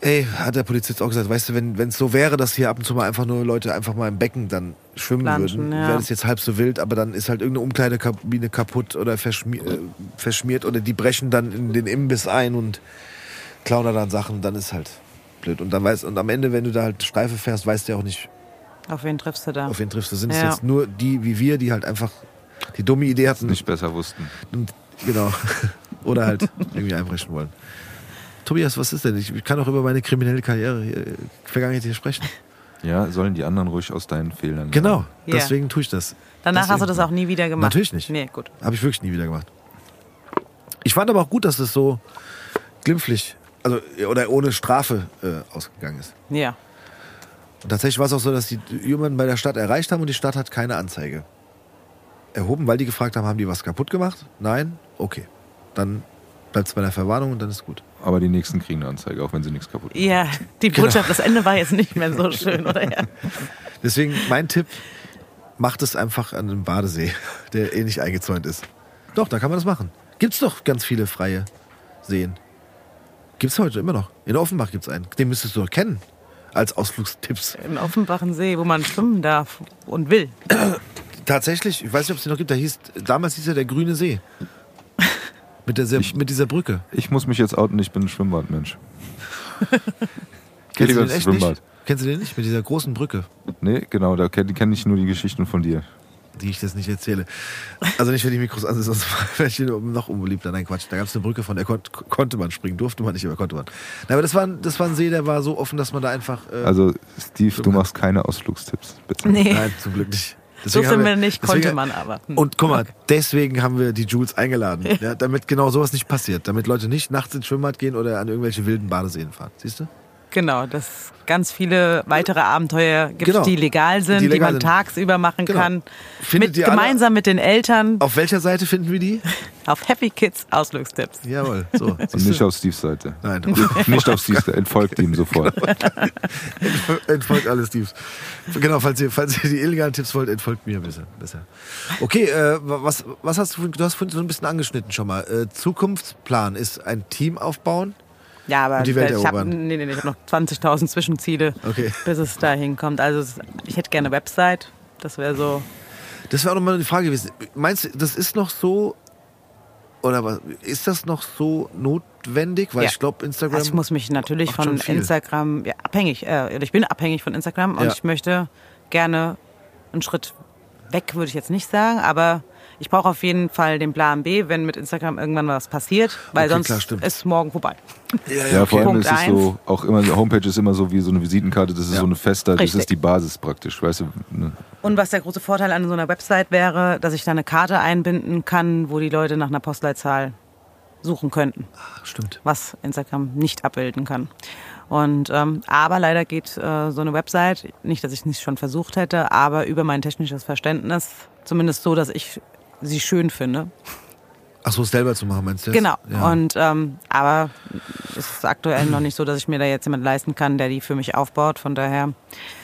Ey, hat der Polizist auch gesagt, weißt du, wenn es so wäre, dass hier ab und zu mal einfach nur Leute einfach mal im Becken dann schwimmen Planschen, würden, ja. wäre das jetzt halb so wild, aber dann ist halt irgendeine Umkleidekabine kaputt oder verschmier, äh, verschmiert oder die brechen dann in den Imbiss ein und klauen da dann Sachen, dann ist halt blöd. Und dann weißt und am Ende, wenn du da halt Streife fährst, weißt du ja auch nicht, Auf wen triffst du da? auf wen triffst du. Sind es Ja. jetzt nur die wie wir, die halt einfach die dumme Idee hatten, Nicht besser wussten. und, genau. [laughs] Oder halt irgendwie einbrechen wollen. Tobias, was ist denn? Ich kann auch über meine kriminelle Karriere, hier, Vergangenheit hier sprechen. Ja, sollen die anderen ruhig aus deinen Fehlern Genau, Ja. deswegen tue ich das. Danach Deswegen- hast du das auch nie wieder gemacht. Natürlich nicht. Nee, gut. Habe ich wirklich nie wieder gemacht. Ich fand aber auch gut, dass es so glimpflich, also oder ohne Strafe äh, ausgegangen ist. Ja. Und tatsächlich war es auch so, dass die jemanden bei der Stadt erreicht haben und die Stadt hat keine Anzeige erhoben, weil die gefragt haben, haben die was kaputt gemacht? Nein? Okay. Dann bleibt es bei der Verwarnung und dann ist gut. Aber die nächsten kriegen eine Anzeige, auch wenn sie nichts kaputt machen. Ja, die Genau. Botschaft, das Ende war jetzt nicht mehr so schön, oder? Ja. [laughs] Deswegen mein Tipp, macht es einfach an einem Badesee, [laughs] der eh nicht eingezäunt ist. Doch, da kann man das machen. Gibt's doch ganz viele freie Seen. Gibt's heute immer noch. In Offenbach gibt's einen. Den müsstest du doch kennen. Als Ausflugstipps. Im Offenbachen See, wo man schwimmen darf und will. Tatsächlich, ich weiß nicht, ob es den noch gibt, da hieß, damals hieß er der Grüne See. [laughs] Mit, der, Ich- mit dieser Brücke. Ich muss mich jetzt outen, ich bin ein Schwimmbadmensch. [laughs] Kennst du den echt Schwimmbad. nicht? Kennst du den nicht? Mit dieser großen Brücke, Nee, genau, da kenne kenn ich nur die Geschichten von dir. die ich das nicht erzähle. Also nicht, wenn die Mikros an sind, sonst [laughs] wäre ich noch unbeliebter. Nein, Quatsch. Da gab es eine Brücke, von der kon konnte man springen. Durfte man nicht, aber konnte man. Nein, aber das war, ein- das war ein See, der war so offen, dass man da einfach... Äh, Also, Steve, du machst keine Ausflugstipps, bitte. Nee, Nein, zum Glück nicht. Deswegen durfte haben man nicht, konnte man aber. Hm. Und guck mal, deswegen haben wir die Jules eingeladen, ja, damit genau sowas nicht passiert. Damit Leute nicht nachts ins Schwimmbad gehen oder an irgendwelche wilden Badeseen fahren. Siehst du? Genau, dass ganz viele weitere Abenteuer gibt, Genau. die legal sind, Die die, legal man sind. tagsüber machen Genau. kann. Findet mit, ihr alle- gemeinsam mit den Eltern Auf welcher Seite finden wir die? [laughs] auf Happy Kids Ausflugstipps. Jawohl. So. [laughs] Und nicht auf Steves Seite. Nein. [laughs] Nicht auf Steves Seite, entfolgt ihm sofort. entfolgt alles Tipps. Genau, falls ihr, falls ihr die illegalen Tipps wollt, entfolgt mir besser. besser. Okay, äh, was, was hast du, du hast vorhin so ein bisschen angeschnitten schon mal. Äh, Zukunftsplan ist ein Team aufbauen. Ja, aber die Welt ich habe nee, nee, hab noch 20.000 Zwischenziele, Okay. bis es dahin kommt. Also ich hätte gerne eine Website. Das wäre so. Das wäre auch nochmal eine Frage gewesen. Meinst du, das ist noch so, oder was, ist das noch so notwendig? Weil Ja. ich glaube, Instagram. Also ich muss mich natürlich von. Instagram ja, abhängig, äh, ich bin abhängig von Instagram und Ja. ich möchte gerne einen Schritt weg, würde ich jetzt nicht sagen, aber ich brauche auf jeden Fall den Plan B, wenn mit Instagram irgendwann was passiert, weil Okay, sonst klar, ist morgen vorbei. ja, Ja, vor allem Punkt ist es so, auch immer, die Homepage ist immer so wie so eine Visitenkarte, das ist Ja. so eine fester, das Richtig. ist die Basis praktisch, weißt du? ne? Und was der große Vorteil an so einer Website wäre, dass ich da eine Karte einbinden kann, wo die Leute nach einer Postleitzahl suchen könnten. Stimmt. was Instagram nicht abbilden kann. Und ähm, aber leider geht äh, so eine Website, nicht, dass ich es nicht schon versucht hätte, aber über mein technisches Verständnis, zumindest so, dass ich sie schön finde. Ach so, es selber zu machen, meinst du? jetzt? Genau. Ja. Und ähm, aber es ist aktuell noch nicht so, dass ich mir da jetzt jemand leisten kann, der die für mich aufbaut. Von daher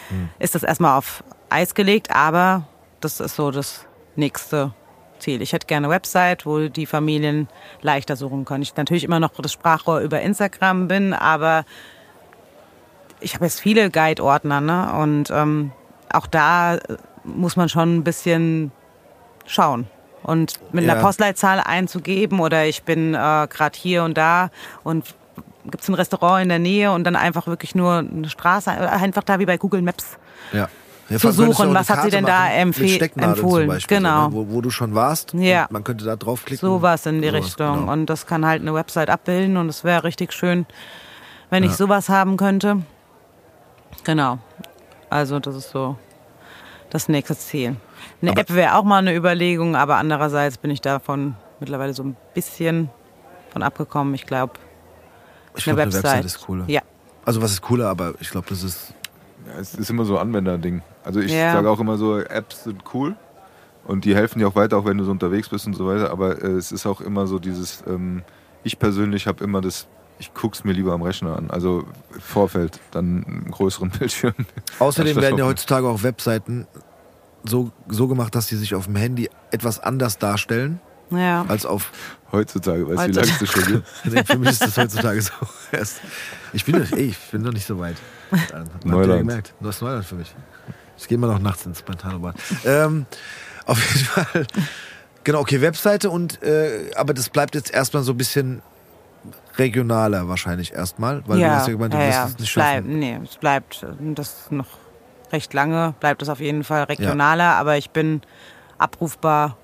Hm. ist das erstmal auf Eis gelegt, aber das ist so das nächste Ziel. Ich hätte gerne eine Website, wo die Familien leichter suchen können. Ich natürlich immer noch das Sprachrohr über Instagram bin, aber ich habe jetzt viele Guide-Ordner, ne? Und ähm, auch da muss man schon ein bisschen schauen. Und mit Ja. einer Postleitzahl einzugeben oder ich bin äh, gerade hier und da und gibt es ein Restaurant in der Nähe und dann einfach wirklich nur eine Straße, äh, einfach da wie bei Google Maps. Ja. Ja, zu suchen, was hat sie denn da empfohlen. Beispiel, Genau. so, ne, wo, wo du schon warst. Ja. Man könnte da draufklicken. Sowas in die Sowas, Richtung. genau. Und das kann halt eine Website abbilden und es wäre richtig schön, wenn ich sowas haben könnte. Genau. Also das ist so das nächste Ziel. Eine Aber- App wäre auch mal eine Überlegung, aber andererseits bin ich davon mittlerweile so ein bisschen von abgekommen. Ich glaube, Ich eine glaube, eine Website. Website ist cooler. Ja, Also was ist cooler, aber ich glaube, das ist. Ja, es ist immer so ein Anwenderding. Also ich Ja. sage auch immer so, Apps sind cool und die helfen dir auch weiter, auch wenn du so unterwegs bist und so weiter. Aber äh, es ist auch immer so dieses, ähm, ich persönlich habe immer das, ich guck's mir lieber am Rechner an. Also Vorfeld, dann einen größeren [laughs] Bildschirm. Außerdem werden ja heutzutage auch Webseiten so, so gemacht, dass sie sich auf dem Handy etwas anders darstellen ja. als auf. Heutzutage, weißt du, wie lange es schon gibt? [laughs] Nee, Für mich ist das heutzutage so. Erst- Ich bin, noch- ey, ich bin noch nicht so weit. Habt Neuland. gemerkt? Das ist Neuland für mich. Ich gehe mal noch nachts ins Spontanobad. Ähm, auf jeden Fall. Genau, okay, Webseite und äh, aber das bleibt jetzt erstmal so ein bisschen regionaler wahrscheinlich erstmal, weil du hast ja gemeint, du ja, wirst ja. es nicht schaffen. nee, es bleibt das noch recht lange, bleibt es auf jeden Fall regionaler, aber ich bin abrufbar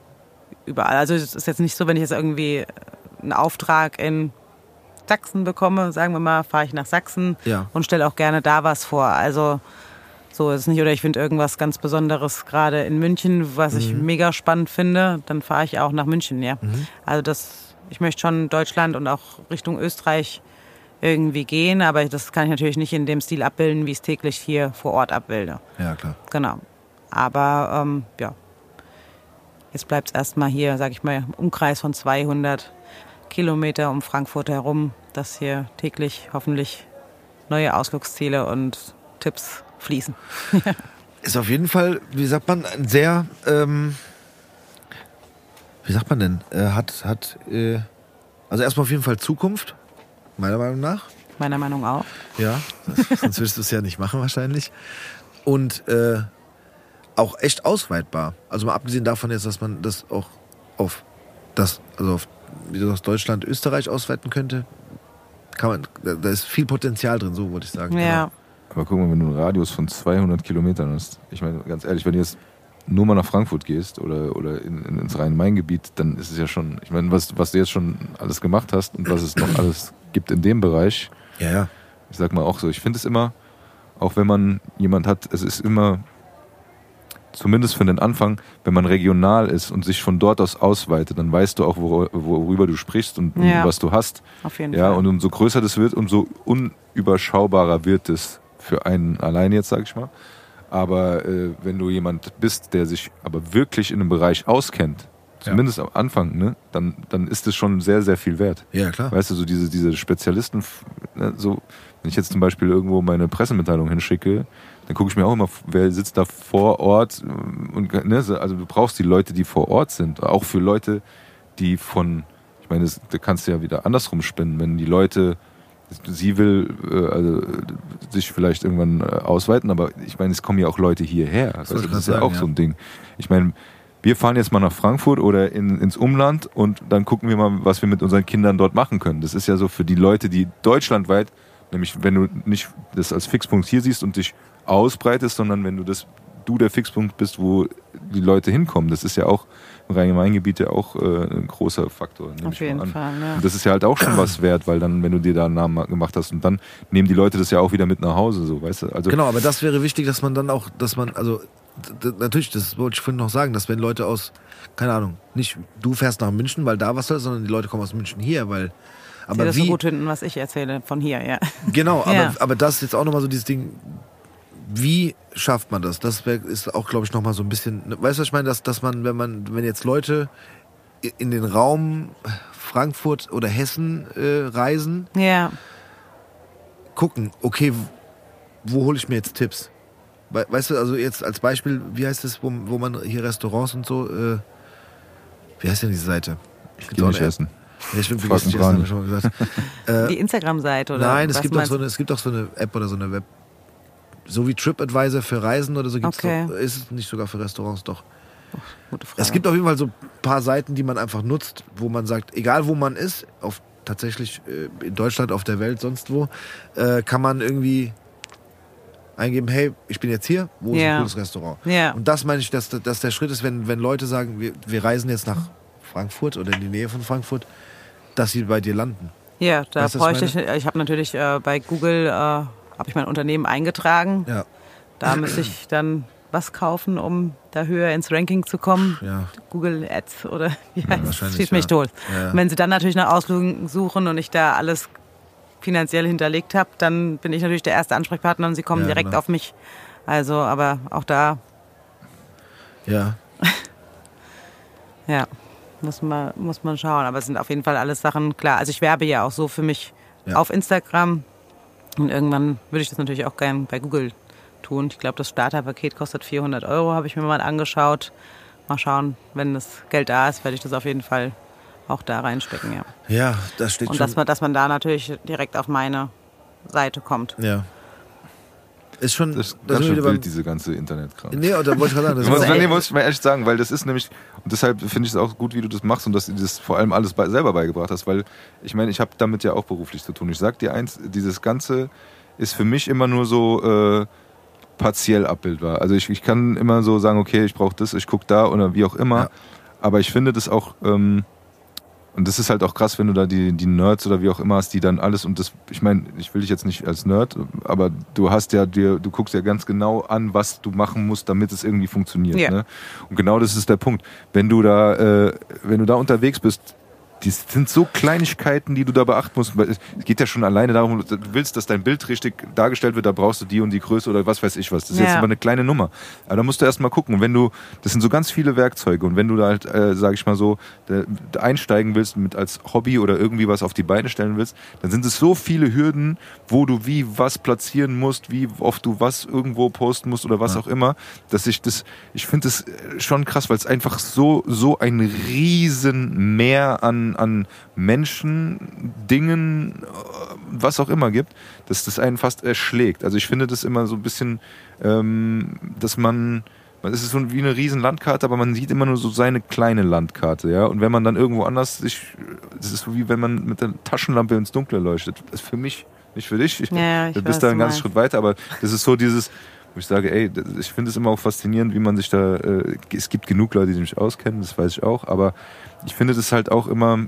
überall. Also es ist jetzt nicht so, wenn ich jetzt irgendwie einen Auftrag in Sachsen bekomme, sagen wir mal, fahre ich nach Sachsen Ja. und stelle auch gerne da was vor. Also so ist es nicht. Oder ich finde irgendwas ganz Besonderes gerade in München, was ich Mhm. mega spannend finde, dann fahre ich auch nach München, ja. Also das, ich möchte schon Deutschland und auch Richtung Österreich irgendwie gehen, aber das kann ich natürlich nicht in dem Stil abbilden, wie ich es täglich hier vor Ort abbilde. Ja, klar. Genau. Aber ähm, ja, jetzt bleibt es erstmal hier, sag ich mal, im Umkreis von 200 Kilometer um Frankfurt herum, dass hier täglich hoffentlich neue Ausflugsziele und Tipps fließen. [laughs] Ist auf jeden Fall, wie sagt man, ein sehr, ähm, wie sagt man denn, äh, hat, hat, äh, also erstmal auf jeden Fall Zukunft, meiner Meinung nach. Meiner Meinung auch. Ja, sonst würdest du es ja nicht machen wahrscheinlich. Und äh, auch echt ausweitbar. Also mal abgesehen davon jetzt, dass man das auch auf das, also auf wie du sagst, Deutschland, Österreich ausweiten könnte, kann man, da, da ist viel Potenzial drin, so wollte ich sagen. Ja, Aber guck mal, wenn du einen Radius von 200 Kilometern hast, ich meine, ganz ehrlich, wenn du jetzt nur mal nach Frankfurt gehst oder, oder in, in, ins Rhein-Main-Gebiet, dann ist es ja schon, ich meine, was, was du jetzt schon alles gemacht hast und was es noch alles gibt in dem Bereich, Ja, ja. ich sag mal auch so, ich finde es immer, auch wenn man jemand hat, es ist immer, zumindest für den Anfang, wenn man regional ist und sich von dort aus ausweitet, dann weißt du auch, wor- worüber du sprichst und, und Ja. was du hast. auf jeden Ja, Fall. und umso größer das wird, umso unüberschaubarer wird es für einen allein jetzt, sag ich mal. Aber äh, wenn du jemand bist, der sich aber wirklich in einem Bereich auskennt, zumindest am Anfang, ne, dann, dann ist es schon sehr, sehr viel wert. Ja, klar. Weißt du, so diese, diese Spezialisten, ne, so, wenn ich jetzt zum Beispiel irgendwo meine Pressemitteilung hinschicke, dann gucke ich mir auch immer, wer sitzt da vor Ort äh, und ne, so, also du brauchst die Leute, die vor Ort sind, auch für Leute, die von, ich meine, das, da kannst du ja wieder andersrum spinnen, wenn die Leute, sie will äh, also, sich vielleicht irgendwann äh, ausweiten, aber ich meine, es kommen ja auch Leute hierher. Also, das ist ja auch ja. so ein Ding. Ich meine, wir fahren jetzt mal nach Frankfurt oder in, ins Umland und dann gucken wir mal, was wir mit unseren Kindern dort machen können. Das ist ja so für die Leute, die deutschlandweit, nämlich wenn du nicht das als Fixpunkt hier siehst und dich ausbreitest, sondern wenn du das du der Fixpunkt bist, wo die Leute hinkommen. Das ist ja auch Rhein-Main-Gebiet ja auch äh, ein großer Faktor. nehme Auf ich mal jeden an. Fall, ja. Und das ist ja halt auch schon was wert, weil dann, wenn du dir da einen Namen gemacht hast und dann nehmen die Leute das ja auch wieder mit nach Hause, so, weißt du? Also, Genau, aber das wäre wichtig, dass man dann auch, dass man, also natürlich, das wollte ich vorhin noch sagen, dass wenn Leute aus, keine Ahnung, nicht du fährst nach München, weil da was soll, sondern die Leute kommen aus München hier, weil Sie aber das wie, so gut finden, was ich erzähle von hier, ja. genau, [laughs] aber, Ja. aber das ist jetzt auch nochmal so dieses Ding, wie schafft man das? Das ist auch, glaube ich, nochmal so ein bisschen, weißt du, was ich meine, dass, dass man, wenn man, wenn jetzt Leute in den Raum Frankfurt oder Hessen äh, reisen, Ja, gucken, okay, wo hole ich mir jetzt Tipps? We- Weißt du, also jetzt als Beispiel, wie heißt es, wo, wo man hier Restaurants und so, äh, wie heißt denn diese Seite? ich gehe nicht essen. Ja, stimmt, Frag vergiss nicht, mich essen, gar hab ich schon mal gesagt. [laughs] die Instagram-Seite oder Nein, es was gibt, auch meinst so du? eine, es gibt auch so eine App oder so eine Web. So wie TripAdvisor für Reisen oder so gibt es Okay. doch. Ist es nicht sogar für Restaurants doch. Gute Frage. Es gibt auf jeden Fall so ein paar Seiten, die man einfach nutzt, wo man sagt, egal wo man ist, auf tatsächlich äh, in Deutschland, auf der Welt, sonst wo, äh, kann man irgendwie eingeben, hey, ich bin jetzt hier, wo ist Ja. ein cooles Restaurant? Ja. Und das meine ich, dass, dass der Schritt ist, wenn, wenn Leute sagen, wir, wir reisen jetzt nach Frankfurt oder in die Nähe von Frankfurt, dass sie bei dir landen. Ja, da Weißt du, was bräuchte ich ich, ich habe natürlich äh, bei Google, äh, habe ich mein Unternehmen eingetragen. Ja. Da müsste ich dann was kaufen, um da höher ins Ranking zu kommen. Ja. Google Ads oder wie heißt es? wahrscheinlich, Schießt mich ja. tot. Ja. Wenn sie dann natürlich nach Auslügen suchen und ich da alles finanziell hinterlegt habe, dann bin ich natürlich der erste Ansprechpartner und sie kommen Ja, direkt genau. auf mich. Also, aber auch da, Ja. [laughs] ja, muss man, muss man schauen. Aber es sind auf jeden Fall alles Sachen, klar. Also ich werbe ja auch so für mich Ja. auf Instagram. Und irgendwann würde ich das natürlich auch gern bei Google tun. Ich glaube, das Starterpaket kostet 400 Euro, habe ich mir mal angeschaut. Mal schauen, wenn das Geld da ist, werde ich das auf jeden Fall auch da reinstecken, ja. Ja, das steht Und schon. dass man, dass man da natürlich direkt auf meine Seite kommt. ja. Ist schon. Das ist da ganz schön wieder beim- wild, diese ganze Internetkram. Nee, da wollte ich gerade sagen, das Das muss, nee, muss ich mal ehrlich sagen, weil das ist nämlich, und deshalb finde ich es auch gut, wie du das machst und dass du das vor allem alles bei, selber beigebracht hast, weil ich meine, ich habe damit ja auch beruflich zu tun. Ich sag dir eins, dieses Ganze ist für mich immer nur so äh, partiell abbildbar. Also ich, ich kann immer so sagen, okay, ich brauche das, ich gucke da oder wie auch immer, Ja. aber ich finde das auch, ähm, und das ist halt auch krass, wenn du da die, die Nerds oder wie auch immer hast, die dann alles und das, ich meine, ich will dich jetzt nicht als Nerd, aber du hast ja dir, du guckst ja ganz genau an, was du machen musst, damit es irgendwie funktioniert. Ja. Ne? Und genau das ist der Punkt. Wenn du da, äh, wenn du da unterwegs bist, die sind so Kleinigkeiten, die du da beachten musst. Es geht ja schon alleine darum, du willst, dass dein Bild richtig dargestellt wird, da brauchst du die und die Größe oder was weiß ich was. Das ist jetzt Ja. immer eine kleine Nummer. Aber da musst du erst mal gucken. Und wenn du, das sind so ganz viele Werkzeuge und wenn du da halt, äh, sag ich mal so, einsteigen willst mit als Hobby oder irgendwie was auf die Beine stellen willst, dann sind es so viele Hürden, wo du wie was platzieren musst, wie oft du was irgendwo posten musst oder was auch immer, dass ich das, ich finde das schon krass, weil es einfach so, so ein riesen Meer an, an Menschen, Dingen, äh, was auch immer gibt, dass das einen fast erschlägt. Also ich finde das immer so ein bisschen, ähm, dass man, man es ist so wie eine riesen Landkarte, aber man sieht immer nur so seine kleine Landkarte, ja. Und wenn man dann irgendwo anders sich, das ist so wie wenn man mit der Taschenlampe ins Dunkle leuchtet. Das ist für mich, nicht für dich. Ich, Ja, ich du weiß, bist da was einen ganzen. Schritt weiter, aber das ist so dieses, wo ich sage, ey, ich finde es immer auch faszinierend, wie man sich da, äh, es gibt genug Leute, die sich auskennen, das weiß ich auch, aber ich finde das halt auch immer,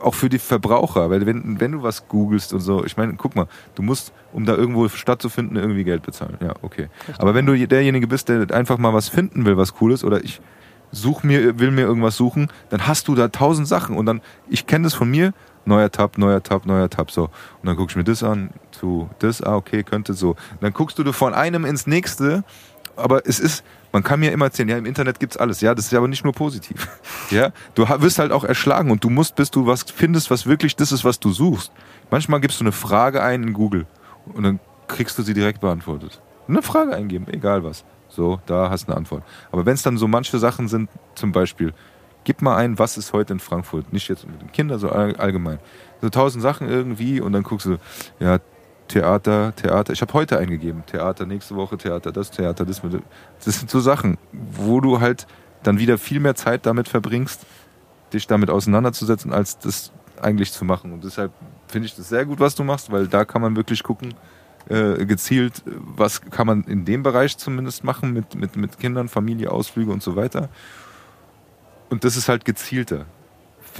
auch für die Verbraucher, weil wenn, wenn du was googelst und so, ich meine, guck mal, du musst, um da irgendwo stattzufinden, irgendwie Geld bezahlen. Ja, okay. Aber wenn du derjenige bist, der einfach mal was finden will, was cool ist, oder ich such mir, will mir irgendwas suchen, dann hast du da tausend Sachen und dann, ich kenne das von mir, neuer Tab, neuer Tab, neuer Tab, so. Und dann gucke ich mir das an, zu das, ah, okay, könnte so. Und dann guckst du von einem ins nächste, aber es ist, man kann mir immer erzählen, ja, im Internet gibt's alles, ja, das ist aber nicht nur positiv. [laughs] Ja, du wirst halt auch erschlagen und du musst, bis du was findest, was wirklich das ist, was du suchst. Manchmal gibst du eine Frage ein in Google und dann kriegst du sie direkt beantwortet. Eine Frage eingeben, egal was. So, da hast du eine Antwort. Aber wenn es dann so manche Sachen sind, zum Beispiel, gib mal ein, was ist heute in Frankfurt? Nicht jetzt mit den Kindern, so all- allgemein. So tausend Sachen irgendwie und dann guckst du, ja, Theater, Theater. Ich habe heute eingegeben, Theater, nächste Woche Theater, das Theater, das. Das sind so Sachen, wo du halt dann wieder viel mehr Zeit damit verbringst, dich damit auseinanderzusetzen, als das eigentlich zu machen. Und deshalb finde ich das sehr gut, was du machst, weil da kann man wirklich gucken, äh, gezielt, was kann man in dem Bereich zumindest machen mit, mit, mit Kindern, Familie, Ausflüge und so weiter. Und das ist halt gezielter,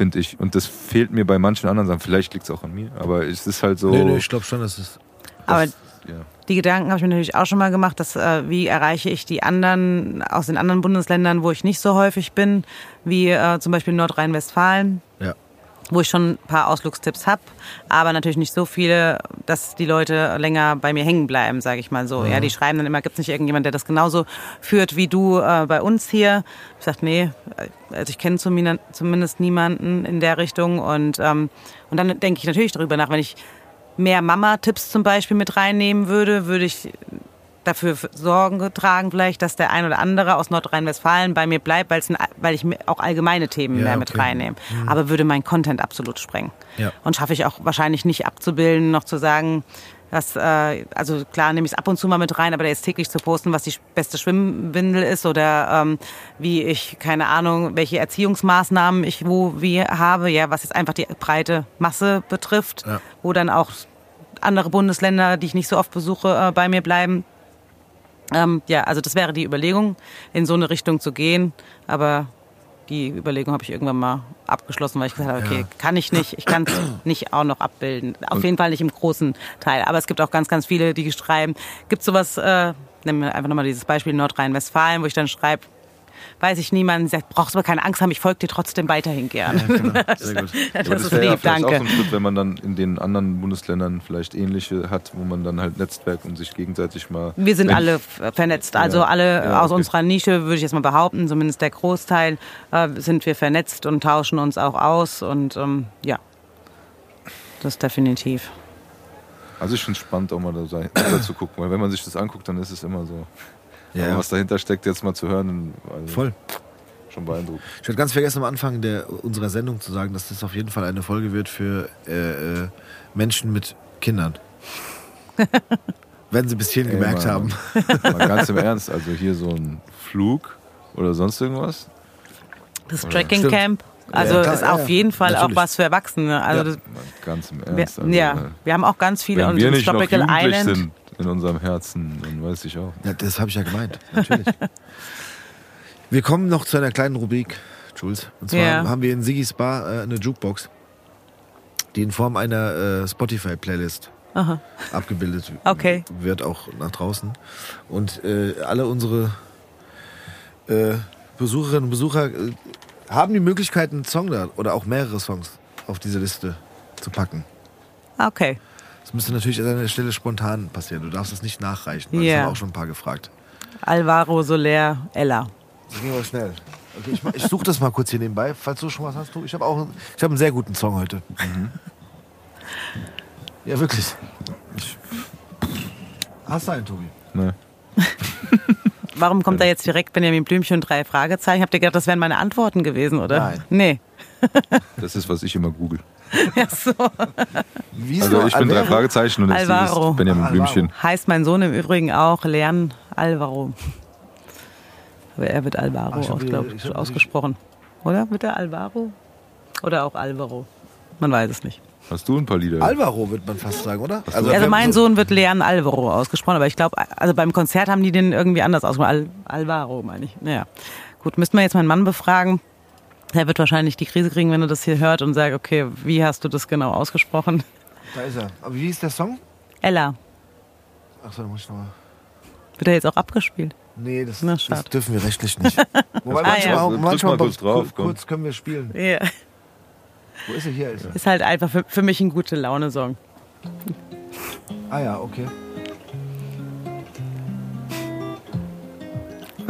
finde ich. Und das fehlt mir bei manchen anderen Sachen. Vielleicht liegt es auch an mir, aber es ist halt so. Nee, nee, ich glaube schon, dass es. Aber das, ja. die Gedanken habe ich mir natürlich auch schon mal gemacht, dass äh, wie erreiche ich die anderen aus den anderen Bundesländern, wo ich nicht so häufig bin, wie äh, zum Beispiel Nordrhein-Westfalen. Wo ich schon ein paar Ausflugstipps habe, aber natürlich nicht so viele, dass die Leute länger bei mir hängen bleiben, sage ich mal so. Ja, die schreiben dann immer, gibt es nicht irgendjemand, der das genauso führt wie du äh, bei uns hier? Ich sage, nee, also ich kenne zumindest, zumindest niemanden in der Richtung und ähm, und dann denke ich natürlich darüber nach, wenn ich mehr Mama-Tipps zum Beispiel mit reinnehmen würde, würde ich dafür Sorgen tragen vielleicht, dass der ein oder andere aus Nordrhein-Westfalen bei mir bleibt, ein, weil ich auch allgemeine Themen Ja, mehr mit okay. Mhm. reinnehme. Aber würde mein Content absolut sprengen. Ja. Und schaffe ich auch wahrscheinlich nicht abzubilden, noch zu sagen, dass, äh, also klar nehme ich es ab und zu mal mit rein, aber der jetzt täglich zu posten, was die beste Schwimmwindel ist oder ähm, wie ich, keine Ahnung, welche Erziehungsmaßnahmen ich wo wie habe, ja, was jetzt einfach die breite Masse betrifft, Ja. wo dann auch andere Bundesländer, die ich nicht so oft besuche, äh, bei mir bleiben. Ähm, ja, also das wäre die Überlegung, in so eine Richtung zu gehen. Aber die Überlegung habe ich irgendwann mal abgeschlossen, weil ich gesagt habe, okay, kann ich nicht, ich kann es [coughs] nicht auch noch abbilden. Auf jeden Fall nicht im großen Teil. Aber es gibt auch ganz, ganz viele, die schreiben, gibt sowas, äh, nehmen wir einfach nochmal dieses Beispiel Nordrhein-Westfalen, wo ich dann schreibe, weiß ich niemanden, sagt, brauchst aber keine Angst haben, ich folge dir trotzdem weiterhin gern. Genau. Sehr [laughs] gut. das, Aber ist ja lieb, vielleicht auch danke. so ein Schritt, wenn man dann in den anderen Bundesländern vielleicht ähnliche hat, wo man dann halt Netzwerk und sich gegenseitig mal. Wir sind alle vernetzt. Also Ja. alle Ja, aus okay. unserer Nische, würde ich jetzt mal behaupten, zumindest der Großteil, äh, sind wir vernetzt und tauschen uns auch aus. Und ähm, ja, das definitiv. Also ich finde es spannend, auch mal da da zu gucken, weil wenn man sich das anguckt, dann ist es immer so. Ja, Aber was dahinter steckt, jetzt mal zu hören, also Voll. schon beeindruckend. Ich hatte ganz vergessen am Anfang der, unserer Sendung zu sagen, dass das auf jeden Fall eine Folge wird für äh, äh, Menschen mit Kindern. [laughs] Wenn sie bis hierhin Ey, gemerkt mal- haben. Mal ganz im [laughs] Ernst, also hier so ein Flug oder sonst irgendwas. Das Tracking. Camp, also Ja, klar, ist ja, auf ja. jeden Fall Natürlich. auch was für Erwachsene. Also Ja. das, ganz im wir, Ernst. also, ja, äh, wir haben auch ganz viele und wir nicht noch Tropical jugendlich Island. sind in unserem Herzen, dann weiß ich auch. Ja, das habe ich ja gemeint, natürlich. [laughs] wir kommen noch zu einer kleinen Rubrik, Jules. Und zwar Ja. haben wir in Sigis Bar äh, eine Jukebox, die in Form einer äh, Spotify-Playlist abgebildet Okay. wird, auch nach draußen. Und äh, alle unsere äh, Besucherinnen und Besucher äh, haben die Möglichkeit, einen Song da oder auch mehrere Songs auf diese Liste zu packen. Okay. Das müsste natürlich an einer Stelle spontan passieren. Du darfst es nicht nachreichen, weil Ja. das haben auch schon ein paar gefragt. Alvaro Soler Ella. Das ging aber schnell. Okay, ich, ich suche das mal kurz hier nebenbei, falls du schon was hast. Du, ich habe auch ich hab einen sehr guten Song heute. Ja, wirklich. Hast du einen, Tobi? Ne? [laughs] Warum kommt da jetzt direkt Benjamin Blümchen und drei Fragezeichen? Habt ihr gedacht, das wären meine Antworten gewesen, oder? Nein. Nee. Das ist, was ich immer google. [laughs] Ja, so. Also ich bin drei? Fragezeichen und jetzt Alvaro. dieses Benjamin Alvaro. Blümchen. Heißt mein Sohn im Übrigen auch Lern Alvaro. Aber er wird Alvaro Ach, ich hab aus, hier- glaub, ich ausgesprochen. Oder? Wird er Alvaro? Oder auch Alvaro? Man weiß es nicht. Hast du ein paar Lieder? Alvaro wird man fast sagen, oder? Also haben mein so- Sohn wird Leon Alvaro ausgesprochen, aber ich glaube, also beim Konzert haben die den irgendwie anders ausgesprochen. Al Alvaro, meine ich. Naja. Gut, müssten wir jetzt meinen Mann befragen. Er wird wahrscheinlich die Krise kriegen, wenn er das hier hört und sagt, okay, wie hast du das genau ausgesprochen? Da ist er. Aber wie ist der Song? Ella. Achso, da muss ich nochmal. Wird er jetzt auch abgespielt? Nee, das, Na, das dürfen wir rechtlich nicht. [laughs] Wobei Ah, manchmal, ja. auch- manchmal mal kurz drauf, kurz können wir spielen. Ja. Wo ist er? Hier ist er. Ist halt einfach für, für mich ein gute Laune-Song. Ah ja, okay.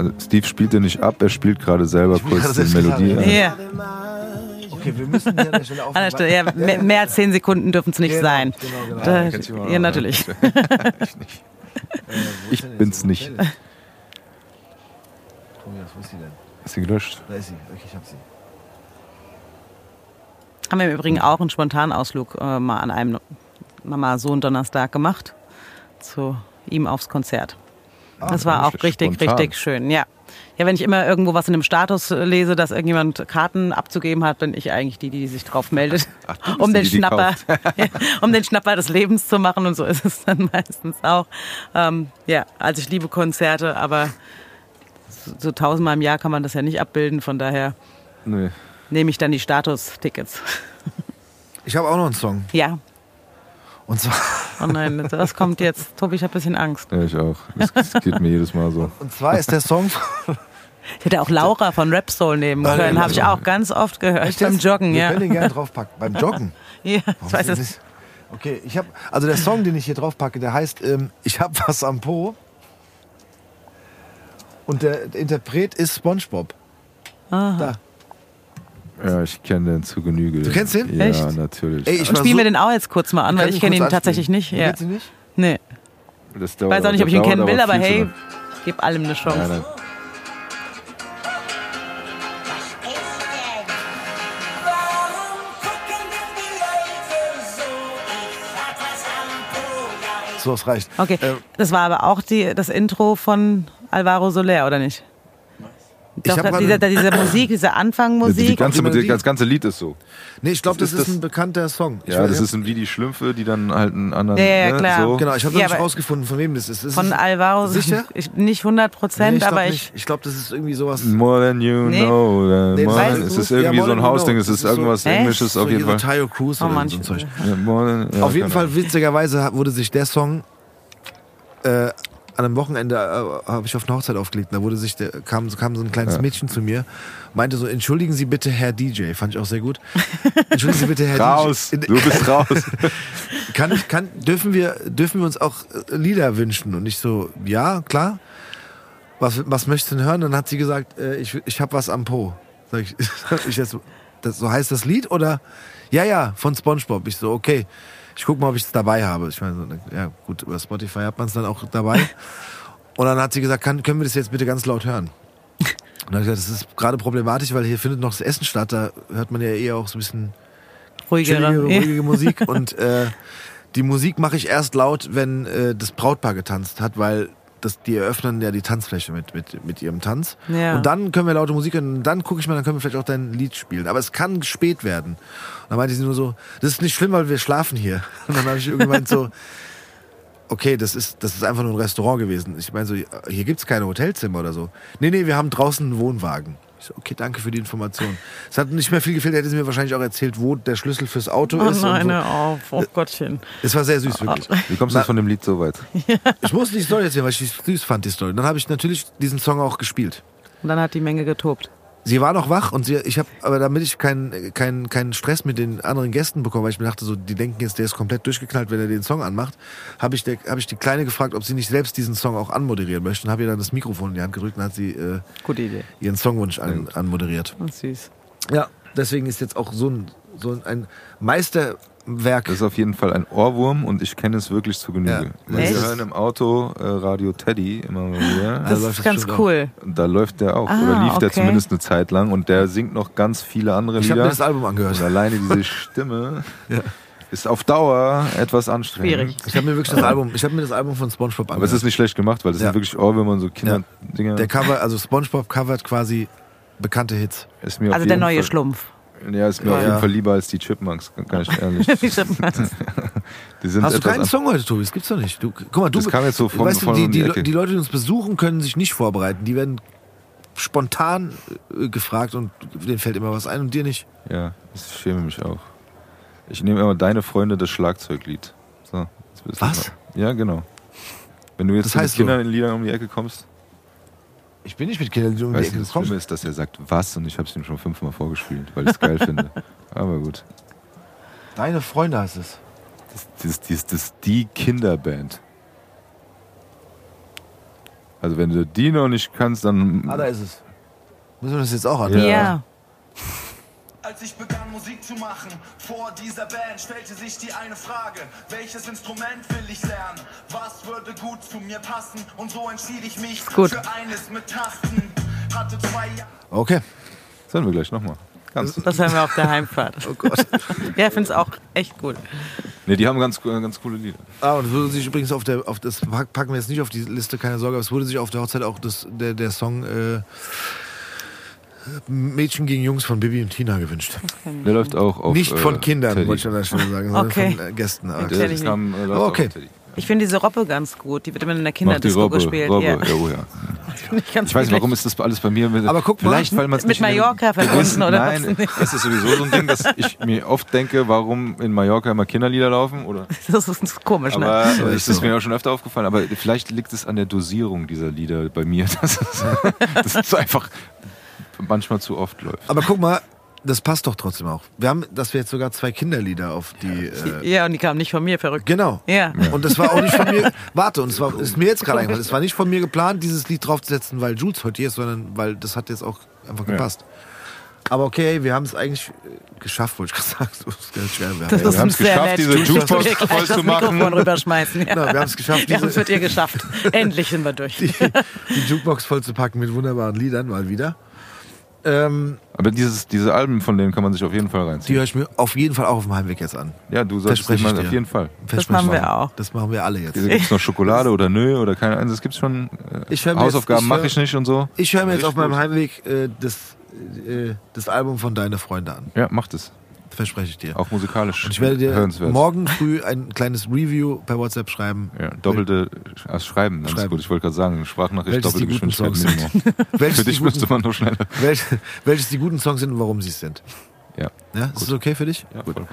Also Steve spielt den nicht ab, er spielt gerade selber kurz die Melodie. Gitarre. Ja. Okay, wir müssen hier an der Stelle aufhören. Stelle, ja, mehr, mehr als zehn Sekunden dürfen es nicht Genau, sein. genau, genau. Da, ja, aus, natürlich. [laughs] Äh, Ich denn bin's nicht. Tobias, wo ist sie denn? Ist sie gelöscht? Da ist sie. Okay, ich hab sie. Haben wir im Übrigen auch einen Spontanausflug äh, mal an einem Mama-Sohn-Donnerstag gemacht. Zu ihm aufs Konzert. Das war auch richtig, spontan. richtig schön, ja. Ja, wenn ich immer irgendwo was in einem Status äh, lese, dass irgendjemand Karten abzugeben hat, bin ich eigentlich die, die sich drauf meldet, [laughs] [laughs] um die, den die die Schnapper, [laughs] ja, um den Schnapper des Lebens zu machen und so ist es dann meistens auch. Ähm, ja, also ich liebe Konzerte, aber so, so tausendmal im Jahr kann man das ja nicht abbilden, von daher Nee. nehme ich dann die Status-Tickets. Ich habe auch noch einen Song. Ja, Und zwar, oh nein, das kommt jetzt. Tobi, ich habe ein bisschen Angst. Ja, ich auch. Das, das geht mir jedes Mal so. und zwar ist der Song. Ich hätte auch Laura von Rap Soul nehmen können, nein, habe ich auch ganz oft gehört Echt beim? Joggen, Wir ja. können den gerne draufpacken. Beim Joggen. [laughs] ja ich weiß es. das- Okay, ich habe also der Song, den ich hier draufpacke, der heißt ähm, Ich hab was am Po. Und der, der Interpret ist SpongeBob. Da. Ja, ich kenne den zu Genüge. Du kennst den? Ja, Echt? natürlich. Ey, ich spielen so- wir den auch jetzt kurz mal an, weil ich kenne ihn tatsächlich nicht. Du Ja. kennst ihn nicht? Nee. das Ich dauert, weiß auch nicht, ob ich ihn kennen will, aber hey, gib allem eine Chance. Ja, So, es reicht. Okay, Ähm, das war aber auch die, das Intro von Alvaro Soler, oder nicht? Doch, hab diese, gerade- diese Musik, diese Die Anfangmusik. ganze, die das ganze Lied ist so. nee, ich glaube, das, Das ist ein bekannter Song. Ich Ja, weiß- das ist wie die Schlümpfe, die dann halt einen anderen. Ja, ja, ne, klar. So. Genau, ich habe Ja, noch nicht rausgefunden, von wem das ist. ist von es- Alvaro Sicher? Ich, nicht 100 Nee, Prozent, ich glaub aber ich. nicht. Ich glaube, das ist irgendwie sowas. More than you Nee. know. Than Nee, more es ist Ja, irgendwie more so ein Hausding, es ist so- irgendwas Echt? Englisches so auf jeden Fall. Tayo Cruz Oh, oder so ein Zeug. Ja, more than, ja, Auf jeden Fall, witzigerweise wurde sich der Song äh, an einem Wochenende äh, habe ich auf eine Hochzeit aufgelegt. Da wurde sich, der, kam, kam so ein kleines Ja. Mädchen zu mir, meinte so, entschuldigen Sie bitte, Herr DJ. Fand ich auch sehr gut. [laughs] Entschuldigen Sie bitte, Herr Raus, DJ. du bist raus. [laughs] Kann ich, kann, dürfen wir, dürfen wir uns auch äh, Lieder wünschen? Und ich so, ja, klar. Was, was möchtest du denn hören? Dann hat sie gesagt, äh, ich, ich habe was am Po. Sag ich, [laughs] ich jetzt, das, so heißt das Lied oder? Ja, ja, von SpongeBob. Ich so, okay. Ich guck mal, ob ich es dabei habe. Ich meine, so, ja gut, über Spotify hat man es dann auch dabei. [laughs] Und dann hat sie gesagt, kann, können wir das jetzt bitte ganz laut hören? Und dann habe ich gesagt, das ist gerade problematisch, weil hier findet noch das Essen statt. Da hört man ja eher auch so ein bisschen Ruhigere. ruhige Musik. [laughs] Und äh, die Musik mache ich erst laut, wenn äh, das Brautpaar getanzt hat, weil das, die eröffnen ja die Tanzfläche mit, mit, mit ihrem Tanz. Ja. Und dann können wir laute Musik hören. Und dann gucke ich mal, dann können wir vielleicht auch dein Lied spielen. Aber es kann spät werden. Dann meinte sie nur so, das ist nicht schlimm, weil wir schlafen hier. [laughs] Und dann habe ich irgendwann so, okay, das ist, das ist einfach nur ein Restaurant gewesen. Ich meine so, hier gibt's keine Hotelzimmer oder so. Nee, nee, wir haben draußen einen Wohnwagen. Ich so, okay, danke für die Information. Es hat nicht mehr viel gefehlt, hätte sie mir wahrscheinlich auch erzählt, wo der Schlüssel fürs Auto Oh ist. nein, und hör auf, oh Gottchen. so. Es war sehr süß, wirklich. Wie kommst du jetzt von dem Lied so weit? [laughs] Ich musste die Story erzählen, weil ich die süß fand, die Story. Dann habe ich natürlich diesen Song auch gespielt. Und dann hat die Menge getobt. Sie war noch wach und sie, ich habe, aber damit ich keinen keinen keinen Stress mit den anderen Gästen bekomme, weil ich mir dachte, so die denken jetzt, der ist komplett durchgeknallt, wenn er den Song anmacht, habe ich der, habe ich die Kleine gefragt, ob sie nicht selbst diesen Song auch anmoderieren möchte und habe ihr dann das Mikrofon in die Hand gedrückt und hat sie äh, Gute Idee. ihren Songwunsch an, anmoderiert. Oh, süß. Ja, deswegen ist jetzt auch so ein so ein Meisterwerk. Das ist auf jeden Fall ein Ohrwurm und ich kenne es wirklich zu Genüge. Ja. Wir hören im Auto äh, Radio Teddy immer mal wieder. Das läuft ist das ganz cool. Und da läuft der auch. Ah, Oder lief der okay. zumindest eine Zeit lang. Und der singt noch ganz viele andere ich habe Lieder. mir das Album angehört. und alleine diese Stimme [laughs] ist auf Dauer etwas anstrengend. Schwierig. Ich habe mir wirklich das Album, ich habe mir das Album von SpongeBob Aber angehört. es ist nicht schlecht gemacht, weil das Ja. sind wirklich Ohrwürmer und so Kinderdinger. Der Cover, also SpongeBob covert quasi bekannte Hits. Ist mir auf Also der neue Fall, Schlumpf. Ja, ist mir auf Ja. jeden Fall lieber als die Chipmunks, kann ich ehrlich. [laughs] Wie Chipmunks. [laughs] Die sind Hast du keinen Song heute, Tobi? Das gibt's doch nicht. Du, guck mal, du, Das kam jetzt so von- weißt du, von die, um die die, die Leute, die uns besuchen, können sich nicht vorbereiten. Die werden spontan äh, gefragt und denen fällt immer was ein und dir nicht. Ja, ich schäme mich auch. Ich nehme immer deine Freunde das Schlagzeuglied. So, Was? Ja, genau. Wenn du jetzt Das mit heißt so. Kindern in Liedern um die Ecke kommst, Ich bin nicht mit Kindern, die um die weißt Ecke du, das gekommen. Schlimme ist, dass er sagt, was? Und ich habe es ihm schon fünfmal vorgespielt, weil ich es geil finde. [laughs] Aber gut. Deine Freunde heißt es. Das, das, das, das ist die Kinderband. Also wenn du die noch nicht kannst, dann... Ah, da ist es. Müssen wir das jetzt auch anhören? Ja. [laughs] Als ich begann Musik zu machen, vor dieser Band stellte sich die eine Frage, welches Instrument will ich lernen? Was würde gut zu mir passen? Und so entschied ich mich gut. für eines mit Tasten. Hatte zwei Jahre. Okay. Das hören wir gleich nochmal. Ganz. Das hören wir auf der Heimfahrt. [laughs] Oh Gott. Ja, ich finde es auch echt gut. Ne, die haben ganz, ganz coole Lieder. Ah, und es wurde sich übrigens auf der, auf das pack- packen wir jetzt nicht auf die Liste, keine Sorge, aber es wurde sich auf der Hochzeit auch das, der, der Song äh, Mädchen gegen Jungs von Bibi und Tina gewünscht. Der läuft auch auf... nicht von äh, Kindern, Teddy. wollte ich an der Stelle sagen, sondern Okay. von äh, Gästen. Ah, Der, das kam, äh, läuft auch okay. Ich finde diese Robbe ganz gut. Die wird immer in der Kinderdisco Robbe, gespielt. Robbe, ja. ja, oh ja. [laughs] Ich Ich weiß nicht, warum ist das alles bei mir mit, Aber guck mal, vielleicht, weil mit nicht Mallorca verbunden, oder Nein, [laughs] was? Das ist sowieso so ein Ding, dass ich mir oft denke, warum in Mallorca immer Kinderlieder laufen. Oder, [laughs] Das ist komisch, ne? aber So es ist ist so. mir auch schon öfter aufgefallen. Aber vielleicht liegt es an der Dosierung dieser Lieder bei mir, dass es, dass es einfach manchmal zu oft läuft. Aber guck mal, das passt doch trotzdem auch. Wir haben, dass wir jetzt sogar zwei Kinderlieder auf die. Äh, Ja, und die kamen nicht von mir, verrückt. genau. Ja. Und das war auch nicht von mir. [laughs] Warte, und es war, ist mir jetzt gerade eingefallen. Es war nicht von mir geplant, dieses Lied draufzusetzen, weil Jules heute hier ist, sondern weil das hat jetzt auch einfach Ja. gepasst. Aber okay, wir haben es eigentlich äh, geschafft, wollte ich gerade sagen. Das ist ganz schwer. Wir Das haben, sehr geschafft, nett. diese Jukebox voll zu das machen. Mikrofon rüberschmeißen. Ja. Genau, wir haben es geschafft, Wir haben es mit ihr geschafft. [laughs] Endlich sind wir durch. die, die Jukebox voll zu packen mit wunderbaren Liedern, mal wieder. Ähm, Aber dieses, diese Alben von denen kann man sich auf jeden Fall die reinziehen. höre ich mir auf jeden Fall auch auf dem Heimweg jetzt an. Ja, du solltest Verspreche mal ich dir. auf jeden Fall. Verspreche machen wir auch. Das machen wir alle jetzt. Diese gibt's noch Schokolade oder nö oder keine Ahnung. Das gibt's schon. Äh, Hausaufgaben mache ich nicht und so. Ich höre mir jetzt Richtig auf meinem. Heimweg äh, das, äh, das Album von Deine Freunde an. Ja, macht es. Verspreche ich dir. Auch musikalisch. Und ich werde dir hörenswert. morgen früh ein kleines Review per WhatsApp schreiben. Ja, doppelte also Schreiben, ganz Schreiben. gut. Ich wollte gerade sagen, Sprachnachricht, Welches doppelte Geschwindigkeit Minimum. [laughs] Für dich müsste man nur schneller. Welch, welches die guten Songs sind und warum sie es sind. Ja, Ja, ist das okay für dich? ja vollkommen.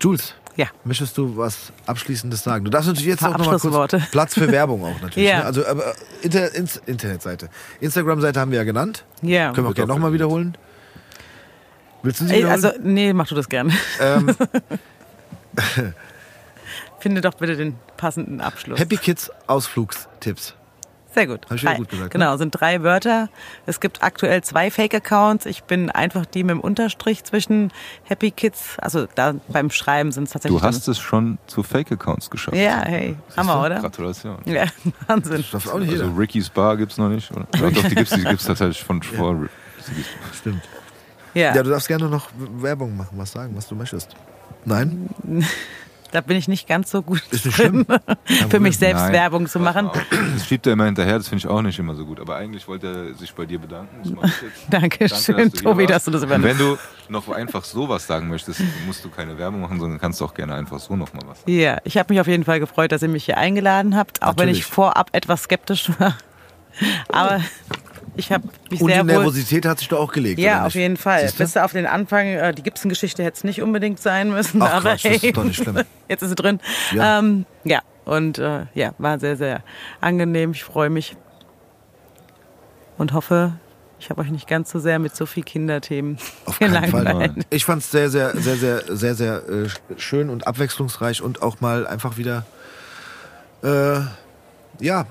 Jules, Ja. Möchtest du was Abschließendes sagen? Du darfst natürlich jetzt auch noch mal kurz. Platz für Werbung auch natürlich. Ja. Ne? Also aber Inter Ins Internetseite. Instagram-Seite haben wir ja genannt. Ja. Können wir auch gerne nochmal wiederholen. Willst du sie Ey? Also, nee, mach du das gerne. ähm, [laughs] Finde doch bitte den passenden Abschluss. Happy Kids Ausflugstipps. Sehr gut. Hab ich wieder Drei. gut gesagt, ne? Genau, sind drei Wörter. Es gibt aktuell zwei Fake-Accounts. Ich bin einfach die mit dem Unterstrich zwischen Happy Kids. Also da beim Schreiben sind es tatsächlich. Du hast es schon zu Fake-Accounts geschafft. Ja, hey, Hammer, oder? Gratulation. Ja, [laughs] Wahnsinn. Das darf auch nicht Also. Ricky's Bar gibt's noch nicht. Oder? [laughs] Ja, doch, die gibt's, die gibt's tatsächlich von vor. Bar. Stimmt. Ja, Ja, du darfst gerne noch Werbung machen, was sagen, was du möchtest. Nein? [laughs] da bin ich nicht ganz so gut Ist nicht schlimm. drin, [laughs] für mich selbst Nein. Werbung zu machen. Das schiebt er immer hinterher, das finde ich auch nicht immer so gut. Aber eigentlich wollte er sich bei dir bedanken. [laughs] Dankeschön, Danke, dass Tobi, warst. dass du das Und übernimmst. Wenn du noch einfach sowas sagen möchtest, musst du keine Werbung machen, sondern kannst auch gerne einfach so noch mal was sagen. Ja, ich habe mich auf jeden Fall gefreut, dass ihr mich hier eingeladen habt, auch wenn Natürlich. ich vorab etwas skeptisch war. Aber ich habe mich Und die sehr wohl Nervosität hat sich doch auch gelegt. Ja, auf jeden Fall. Siehst du? Bis auf den Anfang, äh, die Gibson-Geschichte hätte es nicht unbedingt sein müssen, Ach aber Quatsch, das hey, ist doch nicht schlimm. [laughs] jetzt ist sie drin. Ja. Ähm, ja, und äh, ja, war sehr, sehr angenehm. Ich freue mich und hoffe, ich habe euch nicht ganz so sehr mit so viel Kinderthemen Auf [laughs] keinen Fall. Ich fand es sehr, sehr, sehr, sehr, sehr, sehr äh, schön und abwechslungsreich und auch mal einfach wieder, äh, ja,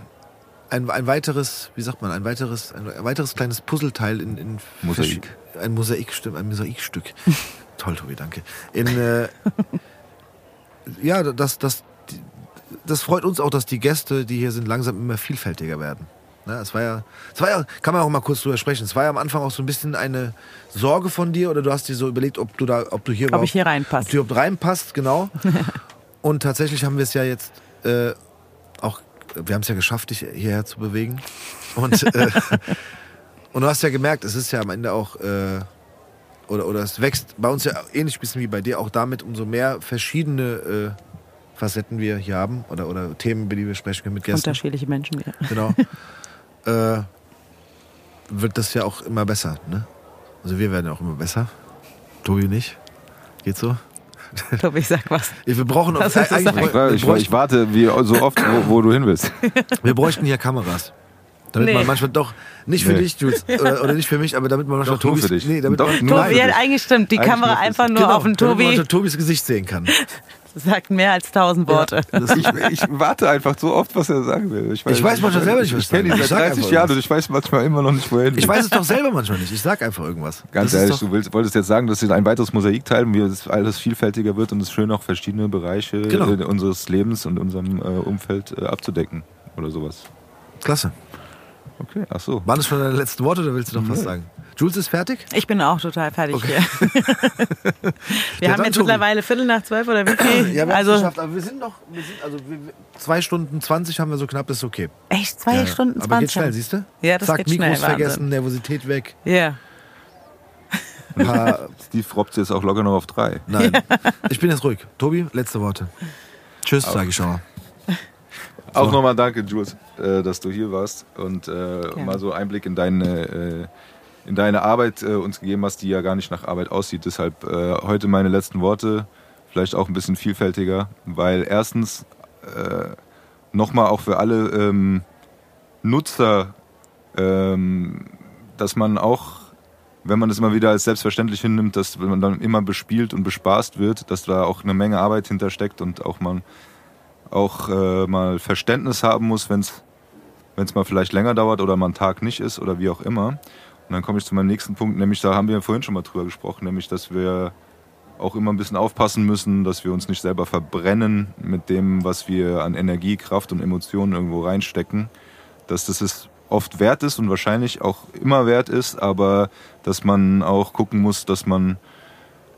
ein, ein weiteres, wie sagt man, ein weiteres, ein weiteres kleines Puzzleteil in, in Mosaik. Ein Mosaik, stimmt, ein Mosaikstück. [laughs] Toll, Tobi, danke. In, äh, ja, das, das, die- das freut uns auch, dass die Gäste, die hier sind, langsam immer vielfältiger werden. Ne, es war ja, es war ja, kann man auch mal kurz drüber sprechen. Es war ja am Anfang auch so ein bisschen eine Sorge von dir oder du hast dir so überlegt, ob du da, ob du hier Ob ich hier Ob reinpasse. du überhaupt reinpasst, genau. [laughs] Und tatsächlich haben wir es ja jetzt äh, auch, wir haben es ja geschafft, dich hierher zu bewegen. Und, äh, [laughs] und du hast ja gemerkt, es ist ja am Ende auch, äh, oder, oder es wächst bei uns ja ähnlich ein bisschen wie bei dir, auch damit, umso mehr verschiedene äh, Facetten wir hier haben oder, oder Themen, über die wir sprechen können mit Gästen. Unterschiedliche Menschen, ja. Genau. [laughs] äh, wird das ja auch immer besser, ne? Also wir werden ja auch immer besser. Tobi nicht. Geht so? Tobi, ich sag was. Wir brauchen Was? Ich, ich, ich warte wie so oft, wo, wo du hin willst. [laughs] wir bräuchten hier Kameras. Damit Nee. man manchmal doch, nicht für Nee. dich, Jules, oder, oder nicht für mich, aber damit man manchmal Doch, nur Tobis, für dich. Nee, damit Doch, man, Tobi, ja, eigentlich stimmt. Die Eigentlich Kamera einfach nur genau, auf den damit man Tobi Tobis Gesicht sehen kann. [laughs] sagt mehr als tausend Worte. Das, Ich, ich warte einfach so oft, was er sagen will. Ich weiß manchmal selber nicht, was Ich kenne ihn ich seit sag 30 einfach Jahren und ich weiß manchmal immer noch nicht, wohin. ich weiß es doch selber manchmal nicht. Ich sag einfach irgendwas. Ganz Das ehrlich, du willst, wolltest jetzt sagen, dass sie ein weiteres Mosaik teilen, wie es alles vielfältiger wird und es schön auch verschiedene Bereiche Genau. äh, unseres Lebens und unserem äh, Umfeld äh, abzudecken oder sowas. Klasse. Okay, ach so. Waren das schon deine letzten Worte oder willst du noch was sagen? Jules ist fertig? Ich bin auch total fertig Okay. hier. [laughs] Wir Ja, haben jetzt Tobi. mittlerweile Viertel nach zwölf oder wie viel? Ja, wir haben es also geschafft, aber wir sind noch, wir sind, also wir, zwei Stunden 20 haben wir so knapp, das ist okay. echt zwei Ja, Stunden Aber geht zwanzig. schnell, siehst du? Ja, das Zack, geht schnell, Mikros vergessen, Wahnsinn. Nervosität weg. Ja. Paar, [laughs] Steve robbt jetzt auch locker noch auf drei. nein, ich bin jetzt ruhig. Tobi, letzte Worte. Tschüss, sage ich schon mal. Auch nochmal danke, Jules, äh, dass du hier warst und äh, mal so Einblick in deine, äh, in deine Arbeit äh, uns gegeben hast, die ja gar nicht nach Arbeit aussieht. Deshalb äh, heute meine letzten Worte, vielleicht auch ein bisschen vielfältiger, weil erstens äh, nochmal auch für alle ähm, Nutzer, ähm, dass man auch, wenn man das immer wieder als selbstverständlich hinnimmt, dass man dann immer bespielt und bespaßt wird, dass da auch eine Menge Arbeit hintersteckt und auch man auch äh, mal Verständnis haben muss, wenn es mal vielleicht länger dauert oder mal ein Tag nicht ist oder wie auch immer. Und dann komme ich zu meinem nächsten Punkt, nämlich da haben wir vorhin schon mal drüber gesprochen, nämlich dass wir auch immer ein bisschen aufpassen müssen, dass wir uns nicht selber verbrennen mit dem, was wir an Energie, Kraft und Emotionen irgendwo reinstecken. Dass das es oft wert ist und wahrscheinlich auch immer wert ist, aber dass man auch gucken muss, dass man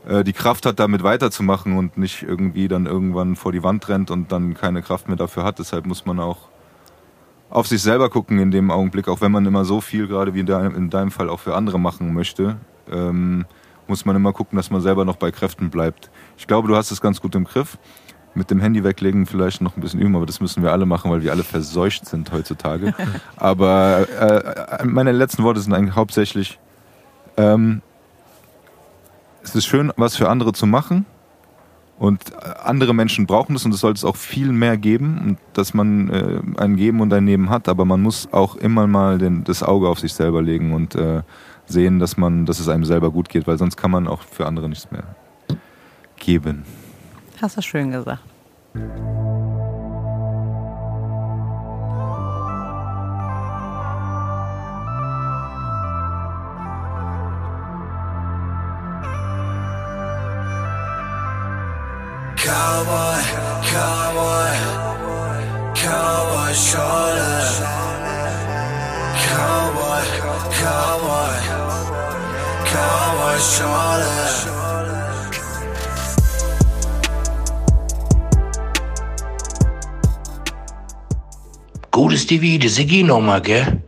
äh, die Kraft hat, damit weiterzumachen und nicht irgendwie dann irgendwann vor die Wand rennt und dann keine Kraft mehr dafür hat. Deshalb muss man auch auf sich selber gucken in dem Augenblick, auch wenn man immer so viel, gerade wie in deinem, in deinem Fall, auch für andere machen möchte, ähm, muss man immer gucken, dass man selber noch bei Kräften bleibt. Ich glaube, du hast es ganz gut im Griff. Mit dem Handy weglegen vielleicht noch ein bisschen üben, aber das müssen wir alle machen, weil wir alle verseucht sind heutzutage. [laughs] aber äh, meine letzten Worte sind eigentlich hauptsächlich, ähm, es ist schön, was für andere zu machen Und andere Menschen brauchen das und es sollte es auch viel mehr geben, dass man äh, ein Geben und ein Nehmen hat, aber man muss auch immer mal den, das Auge auf sich selber legen und äh, sehen, dass man, dass es einem selber gut geht, weil sonst kann man auch für andere nichts mehr geben. Hast du schön gesagt. Cowboy, Cowboy, Cowboy Schorle. Cowboy, Cowboy, Cowboy Schorle. Gutes Stevie, die Siggi nochmal, gell?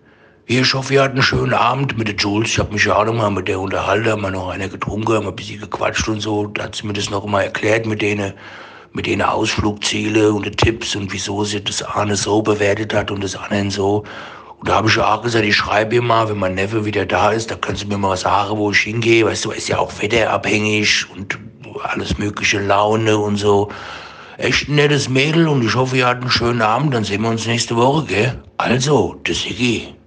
Ich hoffe, ihr hattet einen schönen Abend mit der Jules. Ich habe mich ja auch nochmal mit der unterhalten, haben wir noch eine getrunken, haben ein bisschen gequatscht und so. Da hat sie mir das noch mal erklärt mit denen, mit denen Ausflugziele und den Tipps und wieso sie das eine so bewertet hat und das andere so. Und da habe ich auch gesagt, ich schreibe ihr mal, wenn mein Neffe wieder da ist, da können sie mir mal sagen, wo ich hingehe. Weißt du, ist ja auch wetterabhängig und alles mögliche Laune und so. Echt ein nettes Mädel und ich hoffe, ihr hattet einen schönen Abend. Dann sehen wir uns nächste Woche, gell? Also, das Siggi.